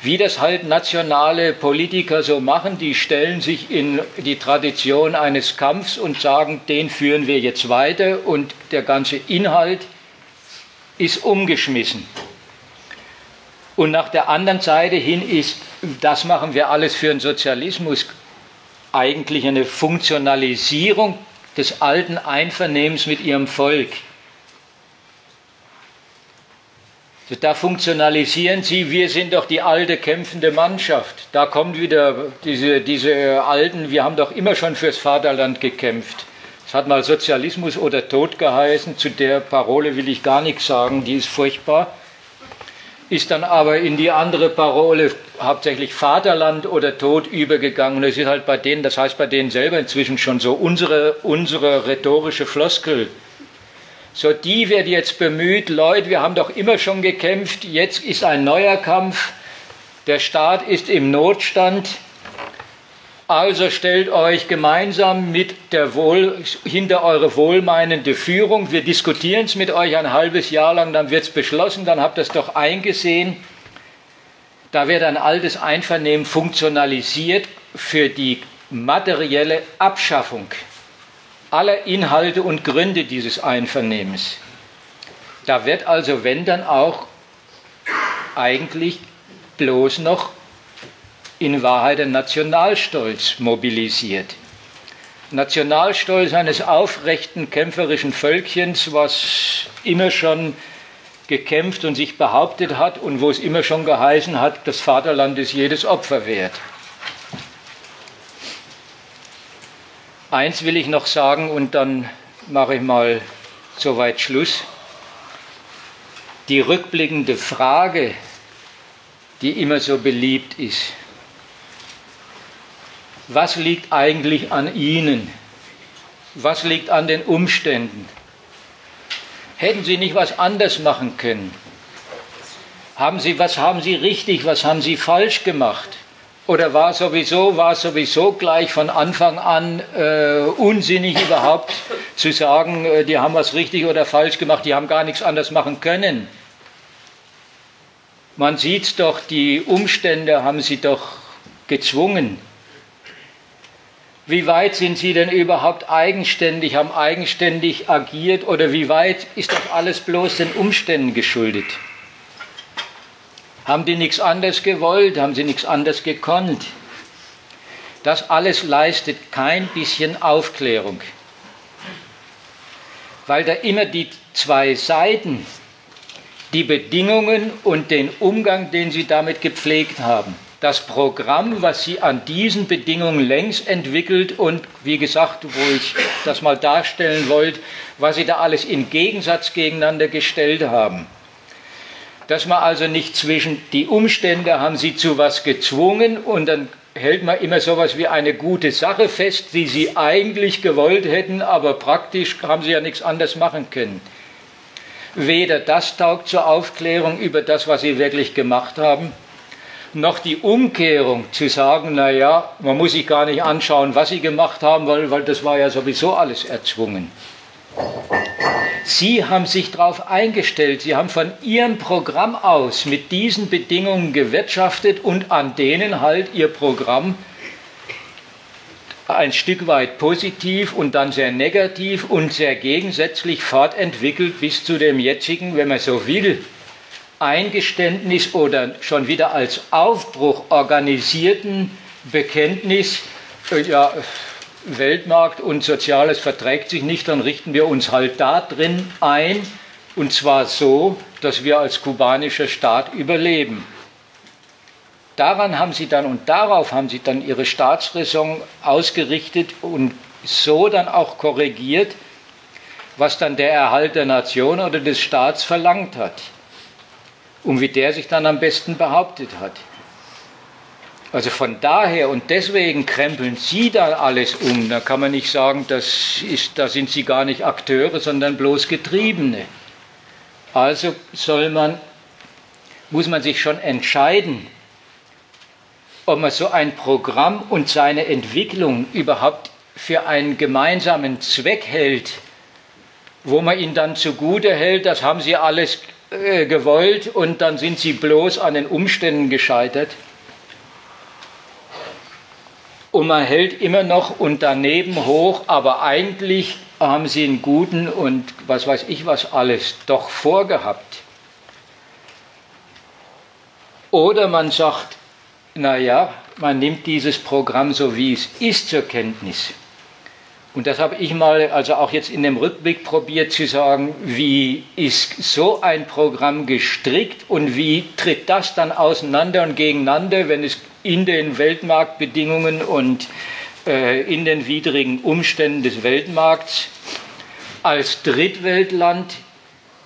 Wie das halt nationale Politiker so machen, die stellen sich in die Tradition eines Kampfs und sagen, den führen wir jetzt weiter und der ganze Inhalt ist umgeschmissen. Und nach der anderen Seite hin ist, das machen wir alles für den Sozialismus, eigentlich eine Funktionalisierung des alten Einvernehmens mit ihrem Volk. Da funktionalisieren sie, wir sind doch die alte kämpfende Mannschaft. Da kommt wieder diese, diese alten, wir haben doch immer schon fürs Vaterland gekämpft. Es hat mal Sozialismus oder Tod geheißen, zu der Parole will ich gar nichts sagen, die ist furchtbar. Ist dann aber in die andere Parole hauptsächlich Vaterland oder Tod übergegangen. Das ist halt bei denen, das heißt bei denen selber inzwischen schon so unsere, unsere rhetorische Floskel. So, die wird jetzt bemüht, Leute, wir haben doch immer schon gekämpft, jetzt ist ein neuer Kampf, der Staat ist im Notstand, also stellt euch gemeinsam mit der Wohl, hinter eure wohlmeinende Führung. Wir diskutieren es mit euch ein halbes Jahr lang, dann wird es beschlossen, dann habt ihr es doch eingesehen. Da wird ein altes Einvernehmen funktionalisiert für die materielle Abschaffung aller Inhalte und Gründe dieses Einvernehmens. Da wird also, wenn dann auch, eigentlich bloß noch in Wahrheit der Nationalstolz mobilisiert. Nationalstolz eines aufrechten, kämpferischen Völkchens, was immer schon gekämpft und sich behauptet hat und wo es immer schon geheißen hat, das Vaterland ist jedes Opfer wert. Eins will ich noch sagen und dann mache ich mal soweit Schluss. Die rückblickende Frage, die immer so beliebt ist, was liegt eigentlich an Ihnen? Was liegt an den Umständen? Hätten Sie nicht was anders machen können? Haben Sie, was haben Sie richtig, was haben Sie falsch gemacht? Oder war sowieso, war sowieso gleich von Anfang an äh, unsinnig überhaupt zu sagen, äh, die haben was richtig oder falsch gemacht, die haben gar nichts anders machen können? Man sieht doch, die Umstände haben sie doch gezwungen. Wie weit sind sie denn überhaupt eigenständig, haben eigenständig agiert oder wie weit ist das alles bloß den Umständen geschuldet? Haben die nichts anderes gewollt? Haben sie nichts anderes gekonnt? Das alles leistet kein bisschen Aufklärung, weil da immer die zwei Seiten, die Bedingungen und den Umgang, den sie damit gepflegt haben, das Programm, was sie an diesen Bedingungen längst entwickelt und wie gesagt, wo ich das mal darstellen wollte, was sie da alles in Gegensatz gegeneinander gestellt haben dass man also nicht zwischen die Umstände haben sie zu was gezwungen und dann hält man immer sowas wie eine gute Sache fest, die sie eigentlich gewollt hätten, aber praktisch haben sie ja nichts anderes machen können. Weder das taugt zur Aufklärung über das, was sie wirklich gemacht haben, noch die Umkehrung zu sagen, naja, man muss sich gar nicht anschauen, was sie gemacht haben, weil, weil das war ja sowieso alles erzwungen. Sie haben sich darauf eingestellt, Sie haben von Ihrem Programm aus mit diesen Bedingungen gewirtschaftet und an denen halt Ihr Programm ein Stück weit positiv und dann sehr negativ und sehr gegensätzlich fortentwickelt bis zu dem jetzigen, wenn man so will, Eingeständnis oder schon wieder als Aufbruch organisierten Bekenntnis, äh, ja, Weltmarkt und Soziales verträgt sich nicht, dann richten wir uns halt da drin ein, und zwar so, dass wir als kubanischer Staat überleben. daran haben sie dann und darauf haben sie dann ihre Staatsräson ausgerichtet und so dann auch korrigiert, was dann der Erhalt der Nation oder des Staats verlangt hat und wie der sich dann am besten behauptet hat. Also von daher und deswegen krempeln Sie da alles um. Da kann man nicht sagen, das ist, da sind Sie gar nicht Akteure, sondern bloß Getriebene. Also soll man, muss man sich schon entscheiden, ob man so ein Programm und seine Entwicklung überhaupt für einen gemeinsamen Zweck hält, wo man ihn dann zugute hält, das haben Sie alles äh, gewollt und dann sind Sie bloß an den Umständen gescheitert und man hält immer noch und daneben hoch, aber eigentlich haben sie einen guten und was weiß ich was alles doch vorgehabt. Oder man sagt, naja, man nimmt dieses Programm so wie es ist zur Kenntnis. Und das habe ich mal, also auch jetzt in dem Rückblick probiert zu sagen, wie ist so ein Programm gestrickt und wie tritt das dann auseinander und gegeneinander, wenn es in den Weltmarktbedingungen und äh, in den widrigen Umständen des Weltmarkts als Drittweltland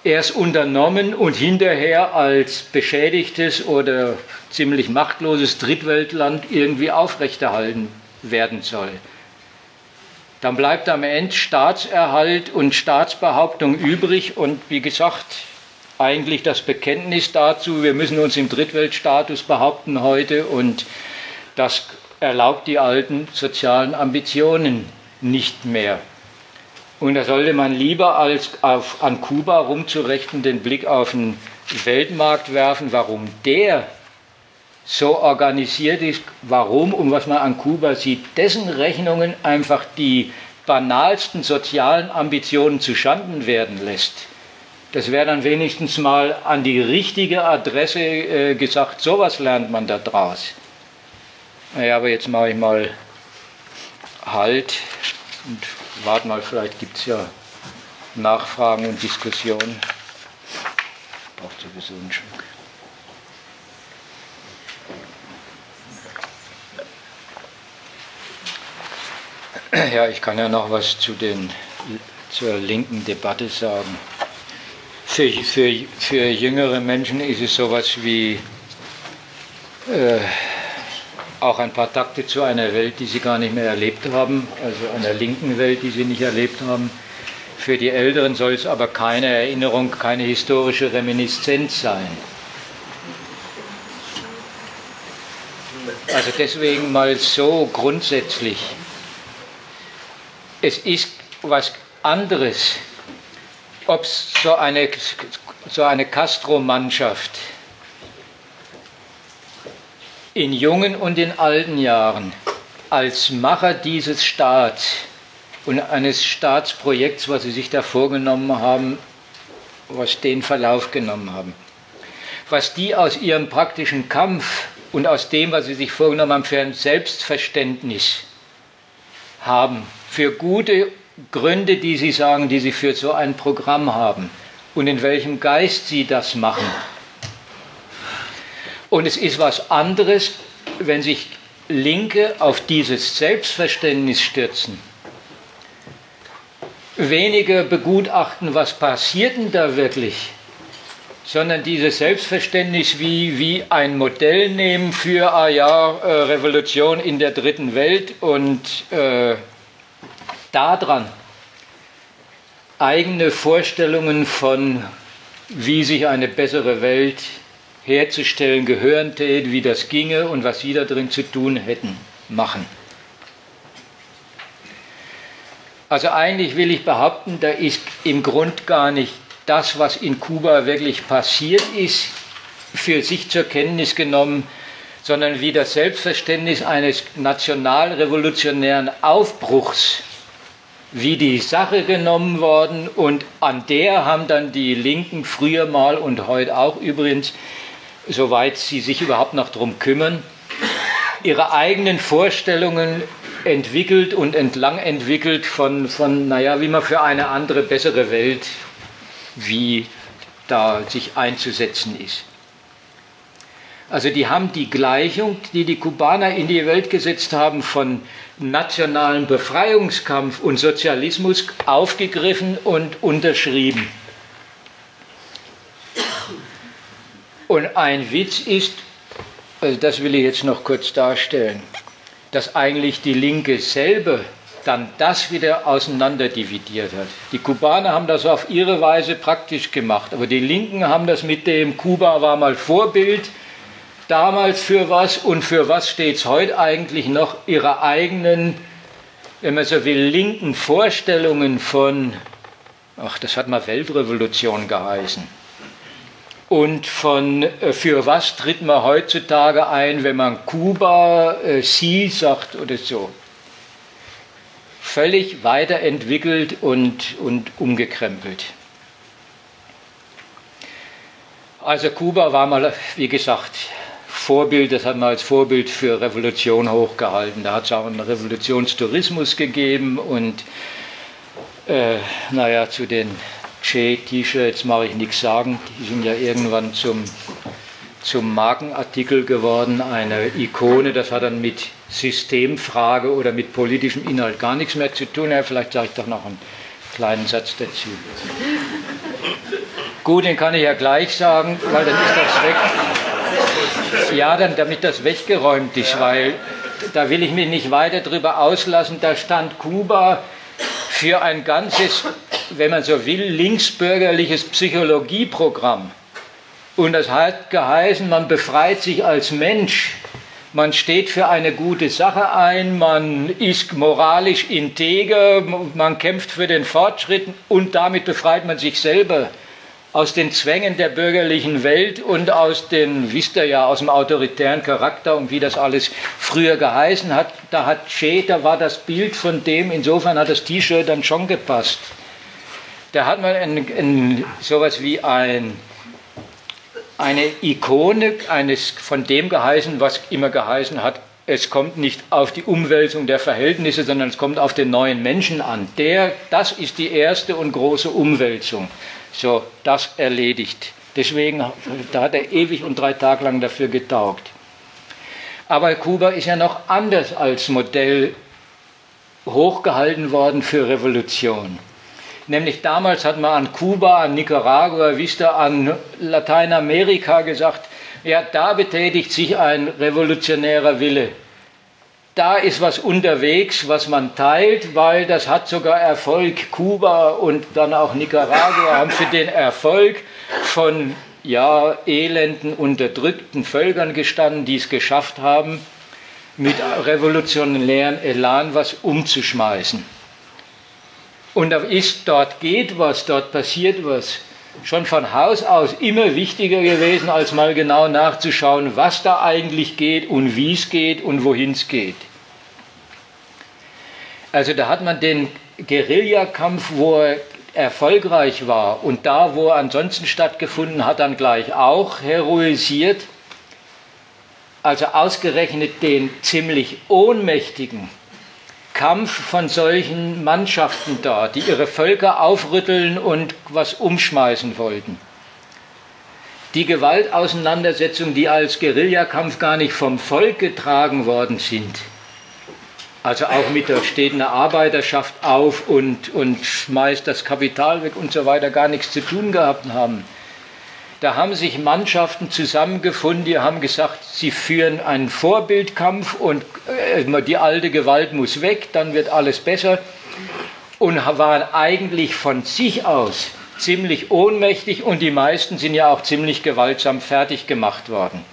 erst unternommen und hinterher als beschädigtes oder ziemlich machtloses Drittweltland irgendwie aufrechterhalten werden soll. Dann bleibt am Ende Staatserhalt und Staatsbehauptung übrig. Und wie gesagt, eigentlich das Bekenntnis dazu, wir müssen uns im Drittweltstatus behaupten heute. Und das erlaubt die alten sozialen Ambitionen nicht mehr. Und da sollte man lieber als auf, an Kuba rumzurechnen den Blick auf den Weltmarkt werfen, warum der so organisiert ist, warum und was man an Kuba sieht, dessen Rechnungen einfach die banalsten sozialen Ambitionen zuschanden werden lässt. Das wäre dann wenigstens mal an die richtige Adresse äh, gesagt, sowas lernt man da draus. Naja, aber jetzt mache ich mal Halt und warte mal, vielleicht gibt es ja Nachfragen und Diskussionen. Braucht sowieso einen Schluck. Ja, ich kann ja noch was zu den, zur linken Debatte sagen. Für, für, für jüngere Menschen ist es sowas wie äh, auch ein paar Takte zu einer Welt, die sie gar nicht mehr erlebt haben, also einer linken Welt, die sie nicht erlebt haben. Für die Älteren soll es aber keine Erinnerung, keine historische Reminiszenz sein. Also deswegen mal so grundsätzlich es ist was anderes, ob so eine, so eine Castro-Mannschaft in jungen und in alten Jahren als Macher dieses Staats und eines Staatsprojekts, was sie sich da vorgenommen haben, was den Verlauf genommen haben. Was die aus ihrem praktischen Kampf und aus dem, was sie sich vorgenommen haben, für ein Selbstverständnis haben, für gute Gründe, die Sie sagen, die Sie für so ein Programm haben. Und in welchem Geist Sie das machen. Und es ist was anderes, wenn sich Linke auf dieses Selbstverständnis stürzen, weniger begutachten, was passiert denn da wirklich, sondern dieses Selbstverständnis wie, wie ein Modell nehmen für, ah ja, äh, Revolution in der dritten Welt und äh, daran eigene Vorstellungen von, wie sich eine bessere Welt herzustellen gehören tät, wie das ginge und was sie da drin zu tun hätten, machen. Also eigentlich will ich behaupten, da ist im Grund gar nicht das, was in Kuba wirklich passiert ist, für sich zur Kenntnis genommen, sondern wie das Selbstverständnis eines nationalrevolutionären Aufbruchs wie die Sache genommen worden und an der haben dann die Linken früher mal und heute auch übrigens, soweit sie sich überhaupt noch darum kümmern, ihre eigenen Vorstellungen entwickelt und entlang entwickelt von, von, naja, wie man für eine andere, bessere Welt, wie da sich einzusetzen ist. Also die haben die Gleichung, die die Kubaner in die Welt gesetzt haben von nationalem Befreiungskampf und Sozialismus aufgegriffen und unterschrieben. Und ein Witz ist, also das will ich jetzt noch kurz darstellen, dass eigentlich die Linke selber dann das wieder auseinanderdividiert hat. Die Kubaner haben das auf ihre Weise praktisch gemacht, aber die Linken haben das mit dem Kuba war mal Vorbild damals für was und für was steht es heute eigentlich noch ihre eigenen, wenn man so will, linken Vorstellungen von, ach, das hat mal Weltrevolution geheißen. Und von äh, für was tritt man heutzutage ein, wenn man Kuba äh, sie sagt oder so völlig weiterentwickelt und, und umgekrempelt. Also Kuba war mal, wie gesagt, Vorbild, das hat man als Vorbild für Revolution hochgehalten. Da hat es auch einen Revolutionstourismus gegeben und äh, naja, zu den Che-T-Shirts mache ich nichts sagen. Die sind ja irgendwann zum, zum Markenartikel geworden, eine Ikone. Das hat dann mit Systemfrage oder mit politischem Inhalt gar nichts mehr zu tun. Ja, vielleicht sage ich doch noch einen kleinen Satz dazu. Gut, den kann ich ja gleich sagen, weil dann ist das weg. Ja, dann, damit das weggeräumt ist, weil da will ich mich nicht weiter drüber auslassen. Da stand Kuba für ein ganzes, wenn man so will, linksbürgerliches Psychologieprogramm. Und das hat geheißen, man befreit sich als Mensch man steht für eine gute Sache ein, man ist moralisch integer, man kämpft für den Fortschritt und damit befreit man sich selber aus den Zwängen der bürgerlichen Welt und aus den, wisst ihr ja, aus dem autoritären Charakter und wie das alles früher geheißen hat. Da hat Che, da war das Bild von dem, insofern hat das T-Shirt dann schon gepasst. Da hat man ein, ein, sowas wie ein eine Ikone eines von dem geheißen, was immer geheißen hat, es kommt nicht auf die Umwälzung der Verhältnisse, sondern es kommt auf den neuen Menschen an. Der, das ist die erste und große Umwälzung. So, das erledigt. Deswegen, da hat er ewig und drei Tage lang dafür getaugt. Aber Kuba ist ja noch anders als Modell hochgehalten worden für Revolution. Nämlich damals hat man an Kuba, an Nicaragua, ihr, an Lateinamerika gesagt, ja, da betätigt sich ein revolutionärer Wille. Da ist was unterwegs, was man teilt, weil das hat sogar Erfolg. Kuba und dann auch Nicaragua haben für den Erfolg von ja, elenden, unterdrückten Völkern gestanden, die es geschafft haben, mit revolutionären Elan was umzuschmeißen. Und da ist, dort geht was, dort passiert was. Schon von Haus aus immer wichtiger gewesen, als mal genau nachzuschauen, was da eigentlich geht und wie es geht und wohin es geht. Also da hat man den Guerillakampf, wo er erfolgreich war und da, wo er ansonsten stattgefunden hat, dann gleich auch heroisiert. Also ausgerechnet den ziemlich ohnmächtigen Kampf von solchen Mannschaften da, die ihre Völker aufrütteln und was umschmeißen wollten. Die Gewaltauseinandersetzungen, die als Guerillakampf gar nicht vom Volk getragen worden sind, also auch mit der steht eine Arbeiterschaft auf und, und schmeißt das Kapital weg und so weiter, gar nichts zu tun gehabt haben da haben sich Mannschaften zusammengefunden, die haben gesagt, sie führen einen Vorbildkampf und äh, die alte Gewalt muss weg, dann wird alles besser. Und waren eigentlich von sich aus ziemlich ohnmächtig und die meisten sind ja auch ziemlich gewaltsam fertig gemacht worden.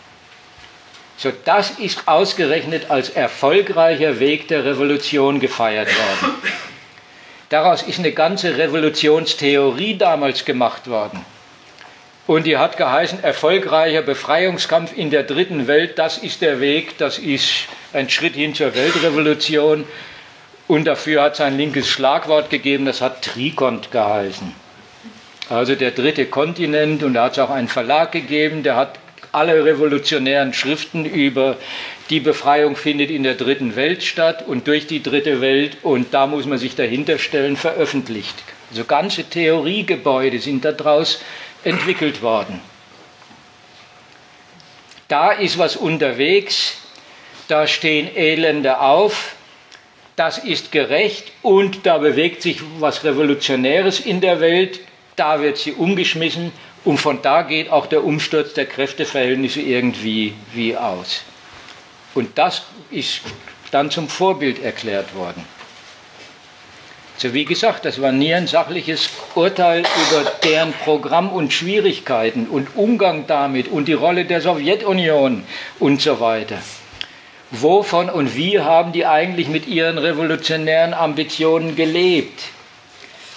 So, das ist ausgerechnet als erfolgreicher Weg der Revolution gefeiert worden. Daraus ist eine ganze Revolutionstheorie damals gemacht worden. Und die hat geheißen, erfolgreicher Befreiungskampf in der dritten Welt, das ist der Weg, das ist ein Schritt hin zur Weltrevolution. Und dafür hat es ein linkes Schlagwort gegeben, das hat Trikont geheißen. Also der dritte Kontinent und da hat es auch einen Verlag gegeben, der hat alle revolutionären Schriften über die Befreiung findet in der dritten Welt statt und durch die dritte Welt und da muss man sich dahinter stellen, veröffentlicht. Also ganze Theoriegebäude sind daraus entwickelt worden. da ist was unterwegs, da stehen Elende auf, das ist gerecht und da bewegt sich was Revolutionäres in der Welt, da wird sie umgeschmissen und von da geht auch der Umsturz der Kräfteverhältnisse irgendwie wie aus. Und das ist dann zum Vorbild erklärt worden. So wie gesagt, das war nie ein sachliches Urteil über deren Programm und Schwierigkeiten und Umgang damit und die Rolle der Sowjetunion und so weiter. Wovon und wie haben die eigentlich mit ihren revolutionären Ambitionen gelebt?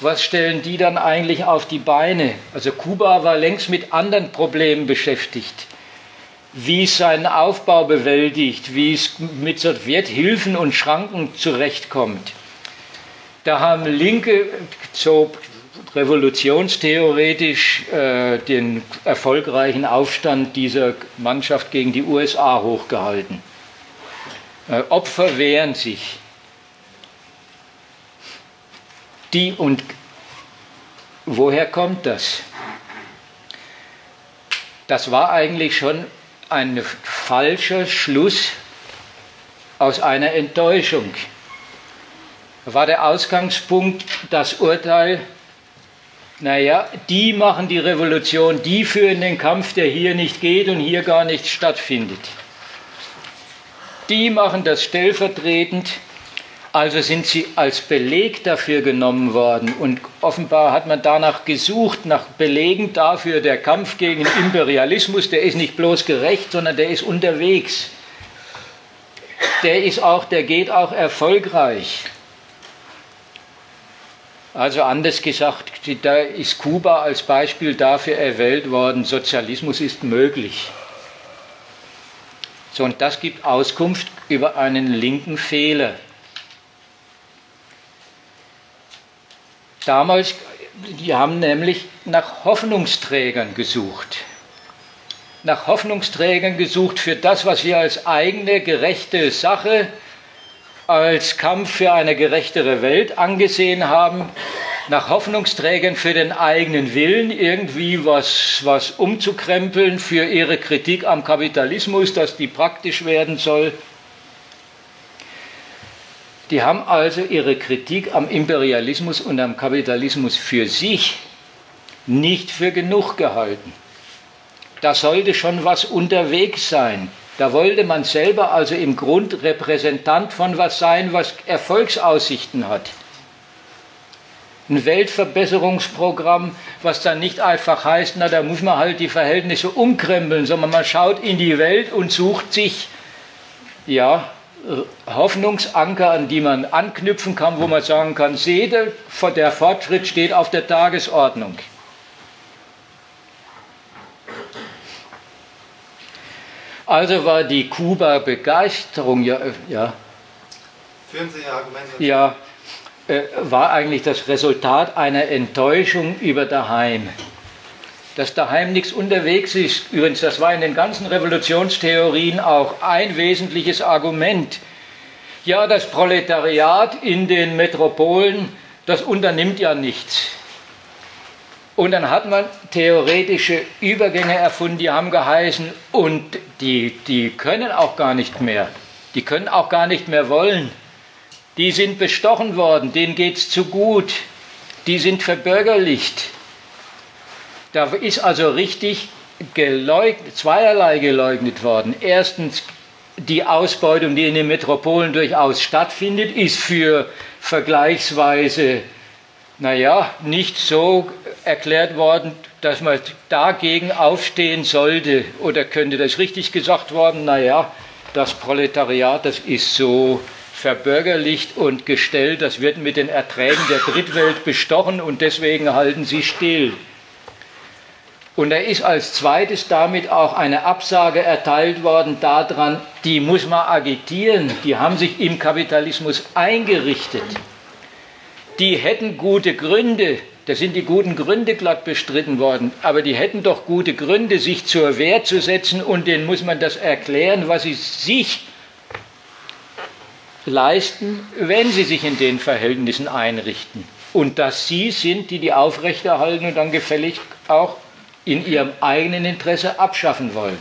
Was stellen die dann eigentlich auf die Beine? Also Kuba war längst mit anderen Problemen beschäftigt. Wie es seinen Aufbau bewältigt, wie es mit Sowjethilfen und Schranken zurechtkommt. Da haben Linke so revolutionstheoretisch äh, den erfolgreichen Aufstand dieser Mannschaft gegen die USA hochgehalten. Äh, Opfer wehren sich. Die und woher kommt das? Das war eigentlich schon ein falscher Schluss aus einer Enttäuschung. War der Ausgangspunkt das Urteil, naja, die machen die Revolution, die führen den Kampf, der hier nicht geht und hier gar nicht stattfindet. Die machen das stellvertretend, also sind sie als Beleg dafür genommen worden. Und offenbar hat man danach gesucht, nach Belegen dafür, der Kampf gegen Imperialismus, der ist nicht bloß gerecht, sondern der ist unterwegs. Der ist auch, der geht auch erfolgreich. Also anders gesagt, da ist Kuba als Beispiel dafür erwählt worden, Sozialismus ist möglich. So, und das gibt Auskunft über einen linken Fehler. Damals, die haben nämlich nach Hoffnungsträgern gesucht. Nach Hoffnungsträgern gesucht für das, was wir als eigene gerechte Sache, als Kampf für eine gerechtere Welt angesehen haben, nach Hoffnungsträgern für den eigenen Willen, irgendwie was, was umzukrempeln für ihre Kritik am Kapitalismus, dass die praktisch werden soll. Die haben also ihre Kritik am Imperialismus und am Kapitalismus für sich nicht für genug gehalten. Da sollte schon was unterwegs sein. Da wollte man selber also im Grund Repräsentant von was sein, was Erfolgsaussichten hat ein Weltverbesserungsprogramm, was dann nicht einfach heißt, na, da muss man halt die Verhältnisse umkrempeln, sondern man schaut in die Welt und sucht sich, ja, Hoffnungsanker, an die man anknüpfen kann, wo man sagen kann, seht der Fortschritt steht auf der Tagesordnung. Also war die Kuba-Begeisterung, ja, ja. Führen Sie Ihr Argument. Ja, äh, war eigentlich das Resultat einer Enttäuschung über daheim. Dass daheim nichts unterwegs ist, übrigens, das war in den ganzen Revolutionstheorien auch ein wesentliches Argument. Ja, das Proletariat in den Metropolen, das unternimmt ja nichts. Und dann hat man theoretische Übergänge erfunden, die haben geheißen, und die, die können auch gar nicht mehr. Die können auch gar nicht mehr wollen die sind bestochen worden, denen geht es zu gut, die sind verbürgerlicht. Da ist also richtig geleugnet, zweierlei geleugnet worden. Erstens, die Ausbeutung, die in den Metropolen durchaus stattfindet, ist für vergleichsweise, naja, nicht so erklärt worden, dass man dagegen aufstehen sollte. Oder könnte das richtig gesagt worden, naja, das Proletariat, das ist so verbürgerlicht und gestellt, das wird mit den Erträgen der Drittwelt bestochen und deswegen halten sie still. Und er ist als zweites damit auch eine Absage erteilt worden daran, die muss man agitieren, die haben sich im Kapitalismus eingerichtet. Die hätten gute Gründe, da sind die guten Gründe glatt bestritten worden, aber die hätten doch gute Gründe, sich zur Wehr zu setzen und denen muss man das erklären, was sie sich leisten, wenn sie sich in den Verhältnissen einrichten. Und dass sie sind, die die aufrechterhalten und dann gefällig auch in ihrem eigenen Interesse abschaffen wollen.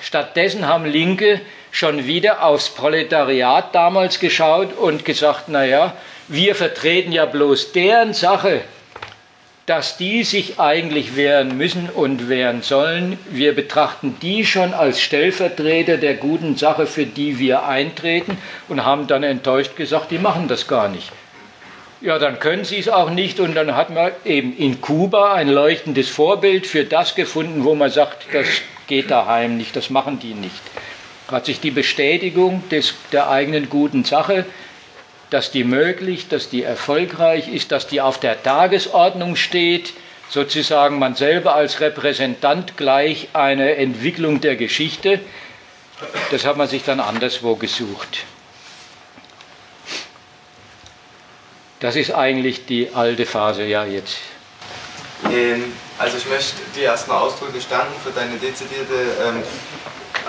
Stattdessen haben Linke schon wieder aufs Proletariat damals geschaut und gesagt, naja, wir vertreten ja bloß deren Sache, dass die sich eigentlich wehren müssen und wehren sollen. Wir betrachten die schon als Stellvertreter der guten Sache, für die wir eintreten und haben dann enttäuscht gesagt, die machen das gar nicht. Ja, dann können sie es auch nicht und dann hat man eben in Kuba ein leuchtendes Vorbild für das gefunden, wo man sagt, das geht daheim nicht, das machen die nicht. Hat sich die Bestätigung des, der eigenen guten Sache dass die möglich, dass die erfolgreich ist, dass die auf der Tagesordnung steht, sozusagen man selber als Repräsentant gleich eine Entwicklung der Geschichte. Das hat man sich dann anderswo gesucht. Das ist eigentlich die alte Phase, ja jetzt. Ähm, also ich möchte dir erstmal ausdrücklich danken für deine dezidierte ähm,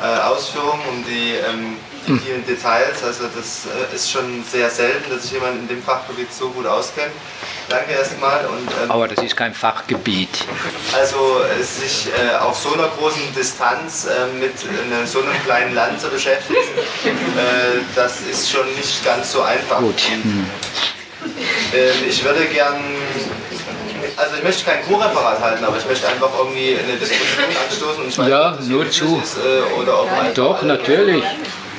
äh, Ausführungen und die ähm, die vielen Details. Also das äh, ist schon sehr selten, dass sich jemand in dem Fachgebiet so gut auskennt. Danke erstmal. Und, ähm, Aber das ist kein Fachgebiet. Also äh, sich äh, auf so einer großen Distanz äh, mit äh, so einem kleinen Land zu beschäftigen, *laughs* äh, das ist schon nicht ganz so einfach. Gut. Hm. Ähm, ich würde gern also ich möchte kein Co-Referat halten, aber ich möchte einfach irgendwie eine Diskussion anstoßen. Und ich weiß, ja, nur zu. Ist, äh, oder ob Doch, natürlich.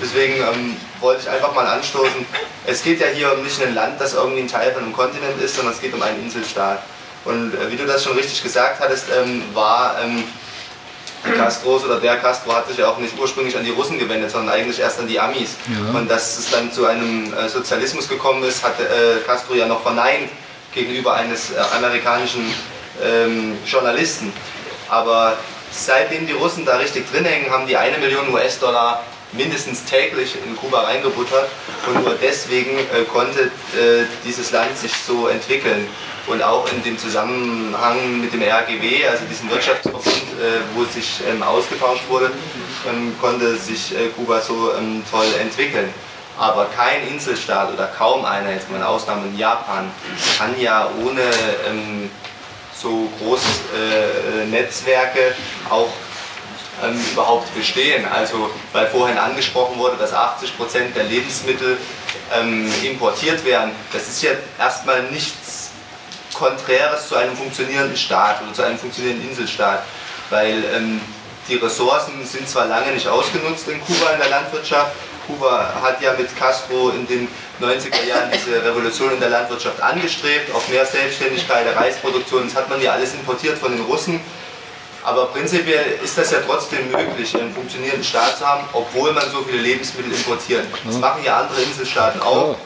Deswegen ähm, wollte ich einfach mal anstoßen. Es geht ja hier um nicht ein Land, das irgendwie ein Teil von einem Kontinent ist, sondern es geht um einen Inselstaat. Und äh, wie du das schon richtig gesagt hattest, ähm, war ähm, Castros oder der Castro hat sich ja auch nicht ursprünglich an die Russen gewendet, sondern eigentlich erst an die Amis. Ja. Und dass es dann zu einem äh, Sozialismus gekommen ist, hat äh, Castro ja noch verneint gegenüber eines äh, amerikanischen ähm, Journalisten. Aber seitdem die Russen da richtig drin hängen, haben die eine Million US-Dollar mindestens täglich in Kuba reingebuttert und nur deswegen äh, konnte äh, dieses Land sich so entwickeln. Und auch in dem Zusammenhang mit dem RGW, also diesem Wirtschaftsverbund, äh, wo sich ähm, ausgetauscht wurde, ähm, konnte sich äh, Kuba so ähm, toll entwickeln. Aber kein Inselstaat oder kaum einer, jetzt mal Ausnahme in Japan, kann ja ohne ähm, so große äh, Netzwerke auch ähm, überhaupt bestehen. Also, weil vorhin angesprochen wurde, dass 80 Prozent der Lebensmittel ähm, importiert werden, das ist ja erstmal nichts Konträres zu einem funktionierenden Staat oder zu einem funktionierenden Inselstaat, weil ähm, die Ressourcen sind zwar lange nicht ausgenutzt in Kuba in der Landwirtschaft, Kuba hat ja mit Castro in den 90er Jahren diese Revolution in der Landwirtschaft angestrebt, auf mehr Selbstständigkeit, der Reisproduktion, das hat man ja alles importiert von den Russen aber prinzipiell ist das ja trotzdem möglich, einen funktionierenden Staat zu haben, obwohl man so viele Lebensmittel importiert. Das machen ja andere Inselstaaten auch,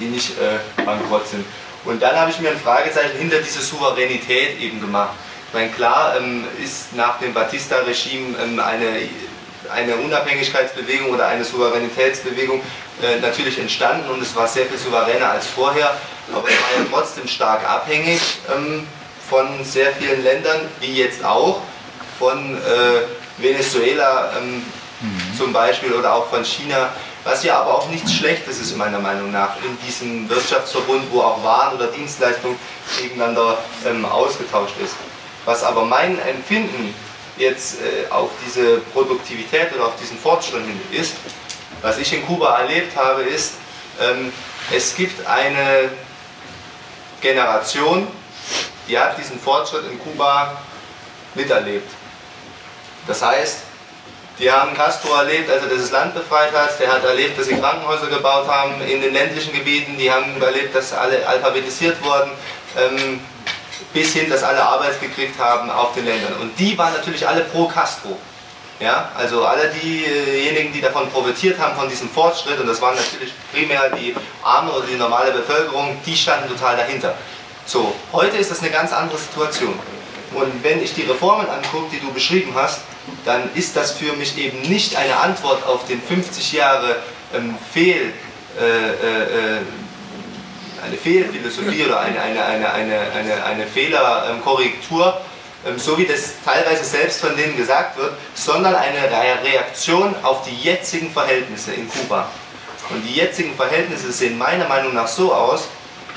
die nicht äh, bankrott sind. Und dann habe ich mir ein Fragezeichen hinter diese Souveränität eben gemacht. Ich meine, klar ähm, ist nach dem Batista-Regime ähm, eine, eine Unabhängigkeitsbewegung oder eine Souveränitätsbewegung äh, natürlich entstanden und es war sehr viel souveräner als vorher, aber es war ja trotzdem stark abhängig. Ähm, von sehr vielen Ländern, wie jetzt auch, von äh, Venezuela ähm, mhm. zum Beispiel oder auch von China, was ja aber auch nichts Schlechtes ist meiner Meinung nach in diesem Wirtschaftsverbund, wo auch Waren oder Dienstleistungen gegeneinander ähm, ausgetauscht ist. Was aber mein Empfinden jetzt äh, auf diese Produktivität oder auf diesen Fortschritt hin ist, was ich in Kuba erlebt habe, ist, ähm, es gibt eine Generation, die hat diesen Fortschritt in Kuba miterlebt. Das heißt, die haben Castro erlebt, als er dieses Land befreit hat. Der hat erlebt, dass sie Krankenhäuser gebaut haben in den ländlichen Gebieten. Die haben erlebt, dass alle alphabetisiert wurden. Ähm, bis hin, dass alle Arbeit gekriegt haben auf den Ländern. Und die waren natürlich alle pro Castro. Ja, also alle diejenigen, die davon profitiert haben, von diesem Fortschritt, und das waren natürlich primär die arme oder die normale Bevölkerung, die standen total dahinter. So, heute ist das eine ganz andere Situation. Und wenn ich die Reformen angucke, die du beschrieben hast, dann ist das für mich eben nicht eine Antwort auf den 50 Jahre ähm, Fehl, äh, äh, äh, eine Fehlphilosophie oder eine, eine, eine, eine, eine, eine Fehlerkorrektur, ähm, so wie das teilweise selbst von denen gesagt wird, sondern eine Reaktion auf die jetzigen Verhältnisse in Kuba. Und die jetzigen Verhältnisse sehen meiner Meinung nach so aus,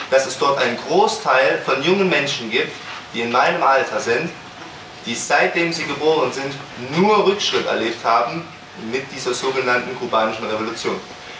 dass es dort einen Großteil von jungen Menschen gibt, die in meinem Alter sind, die seitdem sie geboren sind nur Rückschritt erlebt haben mit dieser sogenannten kubanischen Revolution.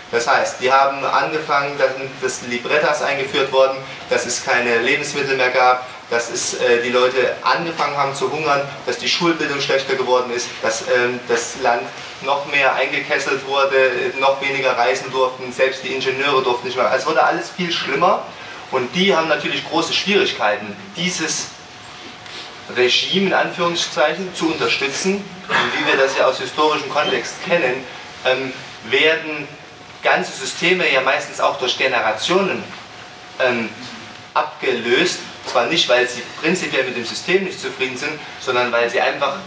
Das heißt, die haben angefangen, dass das Librettas eingeführt worden, dass es keine Lebensmittel mehr gab, dass es, äh, die Leute angefangen haben zu hungern, dass die Schulbildung schlechter geworden ist, dass äh, das Land noch mehr eingekesselt wurde, noch weniger reisen durften, selbst die Ingenieure durften nicht mehr. Es wurde alles viel schlimmer und die haben natürlich große Schwierigkeiten, dieses Regime in Anführungszeichen zu unterstützen. Und wie wir das ja aus historischem Kontext kennen, ähm, werden ganze Systeme ja meistens auch durch Generationen ähm, abgelöst. Zwar nicht, weil sie prinzipiell mit dem System nicht zufrieden sind, sondern weil sie einfach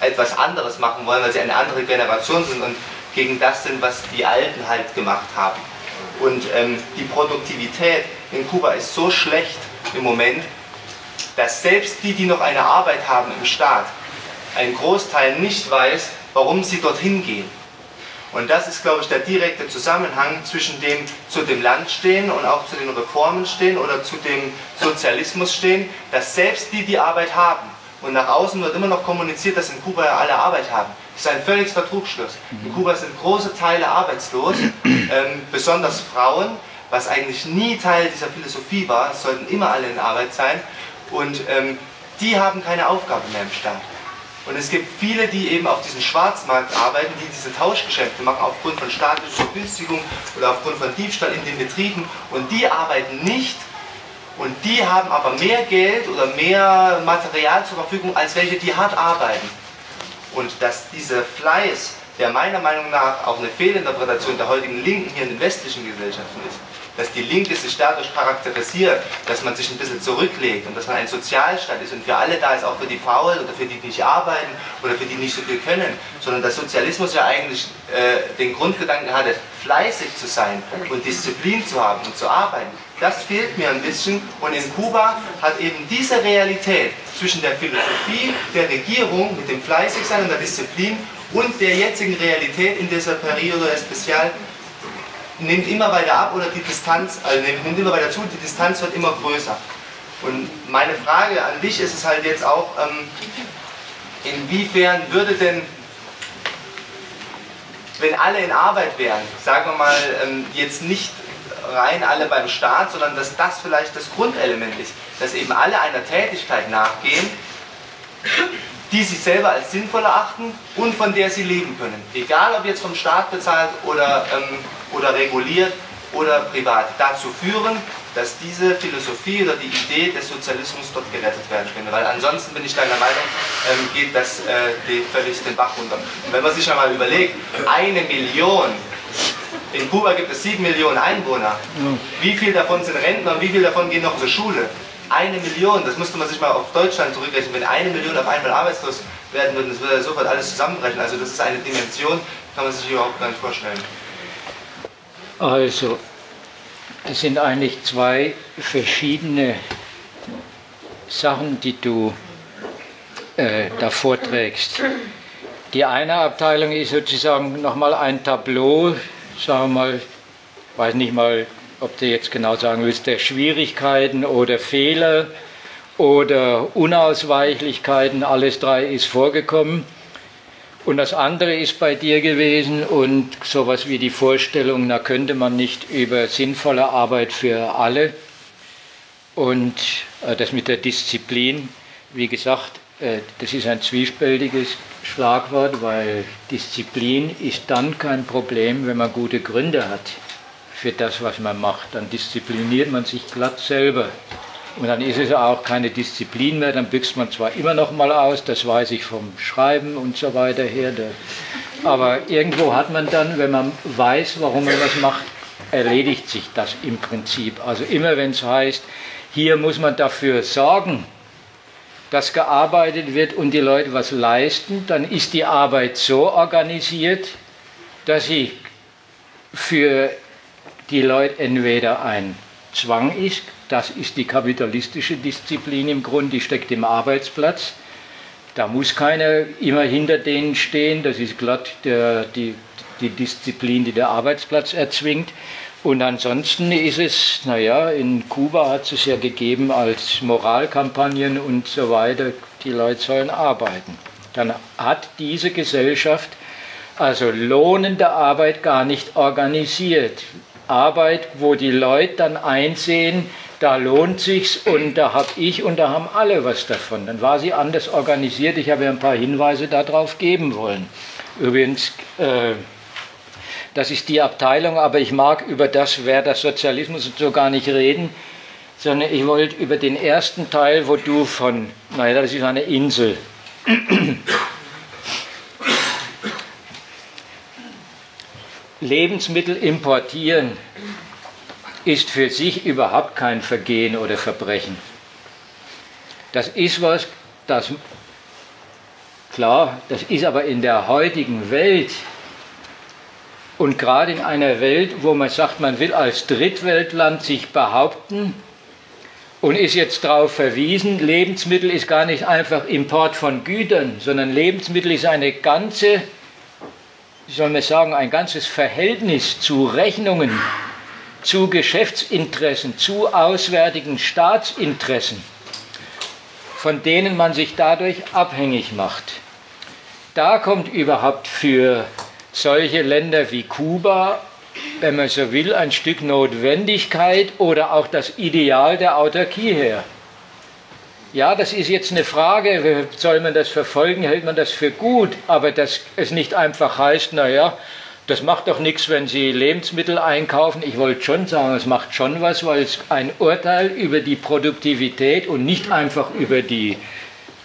etwas anderes machen wollen, weil sie eine andere Generation sind und gegen das sind, was die Alten halt gemacht haben. Und ähm, die Produktivität in Kuba ist so schlecht im Moment, dass selbst die, die noch eine Arbeit haben im Staat, ein Großteil nicht weiß, warum sie dorthin gehen. Und das ist, glaube ich, der direkte Zusammenhang zwischen dem zu dem Land stehen und auch zu den Reformen stehen oder zu dem Sozialismus stehen, dass selbst die, die Arbeit haben, und nach außen wird immer noch kommuniziert, dass in Kuba ja alle Arbeit haben. Ist ein völligster Trugschluss. In Kuba sind große Teile arbeitslos, *clears throat* ähm, besonders Frauen, was eigentlich nie Teil dieser Philosophie war. Es sollten immer alle in Arbeit sein. Und ähm, die haben keine Aufgabe mehr im Staat. Und es gibt viele, die eben auf diesem Schwarzmarkt arbeiten, die diese Tauschgeschäfte machen aufgrund von staatlicher Vergünstigung oder aufgrund von Diebstahl in den Betrieben. Und die arbeiten nicht und die haben aber mehr Geld oder mehr Material zur Verfügung als welche, die hart arbeiten. Und dass dieser Fleiß, der meiner Meinung nach auch eine Fehlinterpretation der heutigen Linken hier in den westlichen Gesellschaften ist, dass die Linke sich dadurch charakterisiert, dass man sich ein bisschen zurücklegt und dass man ein Sozialstaat ist und für alle da ist, auch für die Faulen oder für die, die nicht arbeiten oder für die nicht so viel können, sondern dass Sozialismus ja eigentlich äh, den Grundgedanken hatte, fleißig zu sein und Disziplin zu haben und zu arbeiten. Das fehlt mir ein bisschen und in Kuba hat eben diese Realität zwischen der Philosophie der Regierung mit dem Fleißigsein und der Disziplin und der jetzigen Realität in dieser Periode Especial nimmt immer weiter ab oder die Distanz, also nimmt immer weiter zu, die Distanz wird immer größer. Und meine Frage an dich ist es halt jetzt auch, ähm, inwiefern würde denn, wenn alle in Arbeit wären, sagen wir mal, ähm, jetzt nicht rein alle beim Staat, sondern dass das vielleicht das Grundelement ist, dass eben alle einer Tätigkeit nachgehen, die sich selber als sinnvoll erachten und von der sie leben können. Egal ob jetzt vom Staat bezahlt oder, ähm, oder reguliert oder privat. Dazu führen, dass diese Philosophie oder die Idee des Sozialismus dort gerettet werden könnte. Weil ansonsten bin ich deiner Meinung, ähm, geht das äh, völlig den Bach runter. Und wenn man sich einmal überlegt, eine Million in Kuba gibt es sieben Millionen Einwohner. Wie viel davon sind Rentner und wie viel davon gehen noch zur Schule? eine Million, das müsste man sich mal auf Deutschland zurückrechnen, wenn eine Million auf einmal arbeitslos werden würden, das würde sofort alles zusammenbrechen. Also das ist eine Dimension, kann man sich überhaupt gar nicht vorstellen. Also, es sind eigentlich zwei verschiedene Sachen, die du äh, da vorträgst. Die eine Abteilung ist sozusagen nochmal ein Tableau, sagen wir mal, weiß nicht mal, ob du jetzt genau sagen willst, der Schwierigkeiten oder Fehler oder Unausweichlichkeiten, alles drei ist vorgekommen. Und das andere ist bei dir gewesen und sowas wie die Vorstellung, da könnte man nicht über sinnvolle Arbeit für alle und äh, das mit der Disziplin, wie gesagt, äh, das ist ein zwiespältiges Schlagwort, weil Disziplin ist dann kein Problem, wenn man gute Gründe hat für das, was man macht. Dann diszipliniert man sich glatt selber. Und dann ist es auch keine Disziplin mehr, dann büxt man zwar immer noch mal aus, das weiß ich vom Schreiben und so weiter her, aber irgendwo hat man dann, wenn man weiß, warum man was macht, erledigt sich das im Prinzip. Also immer wenn es heißt, hier muss man dafür sorgen, dass gearbeitet wird und die Leute was leisten, dann ist die Arbeit so organisiert, dass sie für die Leute entweder ein Zwang ist, das ist die kapitalistische Disziplin im Grunde, die steckt im Arbeitsplatz. Da muss keiner immer hinter denen stehen, das ist glatt der, die, die Disziplin, die der Arbeitsplatz erzwingt. Und ansonsten ist es, naja, in Kuba hat es ja gegeben als Moralkampagnen und so weiter, die Leute sollen arbeiten. Dann hat diese Gesellschaft also lohnende Arbeit gar nicht organisiert. Arbeit, wo die Leute dann einsehen, da lohnt sich's und da habe ich und da haben alle was davon. Dann war sie anders organisiert. Ich habe ja ein paar Hinweise darauf geben wollen. Übrigens, äh, das ist die Abteilung, aber ich mag über das, wer das Sozialismus und so gar nicht reden, sondern ich wollte über den ersten Teil, wo du von, naja, das ist eine Insel. Lebensmittel importieren ist für sich überhaupt kein Vergehen oder Verbrechen. Das ist was, das klar, das ist aber in der heutigen Welt und gerade in einer Welt, wo man sagt, man will als Drittweltland sich behaupten und ist jetzt darauf verwiesen, Lebensmittel ist gar nicht einfach Import von Gütern, sondern Lebensmittel ist eine ganze, wie soll man sagen, ein ganzes Verhältnis zu Rechnungen, zu Geschäftsinteressen, zu auswärtigen Staatsinteressen, von denen man sich dadurch abhängig macht. Da kommt überhaupt für solche Länder wie Kuba, wenn man so will, ein Stück Notwendigkeit oder auch das Ideal der Autarkie her. Ja, das ist jetzt eine Frage, soll man das verfolgen, hält man das für gut, aber dass es nicht einfach heißt, naja, das macht doch nichts, wenn Sie Lebensmittel einkaufen. Ich wollte schon sagen, es macht schon was, weil es ein Urteil über die Produktivität und nicht einfach über, die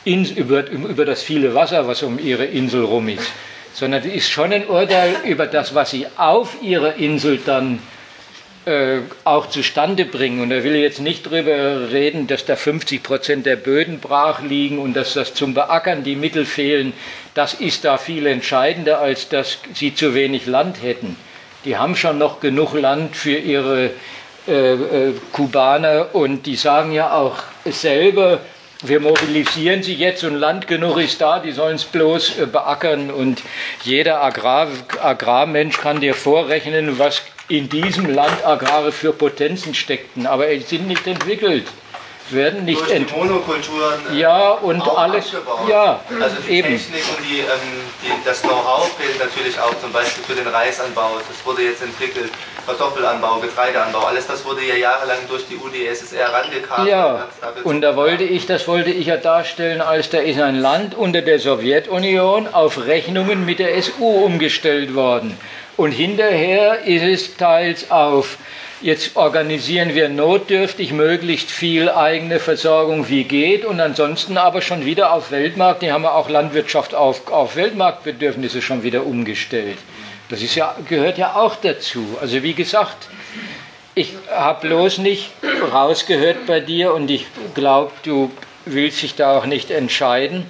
über, über das viele Wasser, was um Ihre Insel rum ist, sondern es ist schon ein Urteil über das, was Sie auf Ihrer Insel dann äh, auch zustande bringen. Und da will ich jetzt nicht darüber reden, dass da 50 Prozent der Böden brach liegen und dass das zum Beackern die Mittel fehlen. Das ist da viel entscheidender, als dass sie zu wenig Land hätten. Die haben schon noch genug Land für ihre äh, äh, Kubaner und die sagen ja auch selber, wir mobilisieren sie jetzt und Land genug ist da, die sollen es bloß äh, beackern und jeder Agrar, Agrarmensch kann dir vorrechnen, was in diesem Land Agrare für Potenzen steckten, aber sie sind nicht entwickelt. Werden nicht Durch die Monokulturen äh, ja, und alles. Abgebaut. Ja, also die eben. Technik und die, ähm, die, das Know-how fehlt natürlich auch zum Beispiel für den Reisanbau. Das wurde jetzt entwickelt. Kartoffelanbau, Getreideanbau, alles das wurde ja jahrelang durch die UdSSR rangekarrt. Ja, und da wollte ich, das wollte ich ja darstellen, als da ist ein Land unter der Sowjetunion auf Rechnungen mit der SU umgestellt worden. Und hinterher ist es teils auf, jetzt organisieren wir notdürftig möglichst viel eigene Versorgung wie geht und ansonsten aber schon wieder auf Weltmarkt, die haben auch Landwirtschaft auf, auf Weltmarktbedürfnisse schon wieder umgestellt. Das ist ja, gehört ja auch dazu. Also wie gesagt, ich habe bloß nicht rausgehört bei dir und ich glaube, du willst dich da auch nicht entscheiden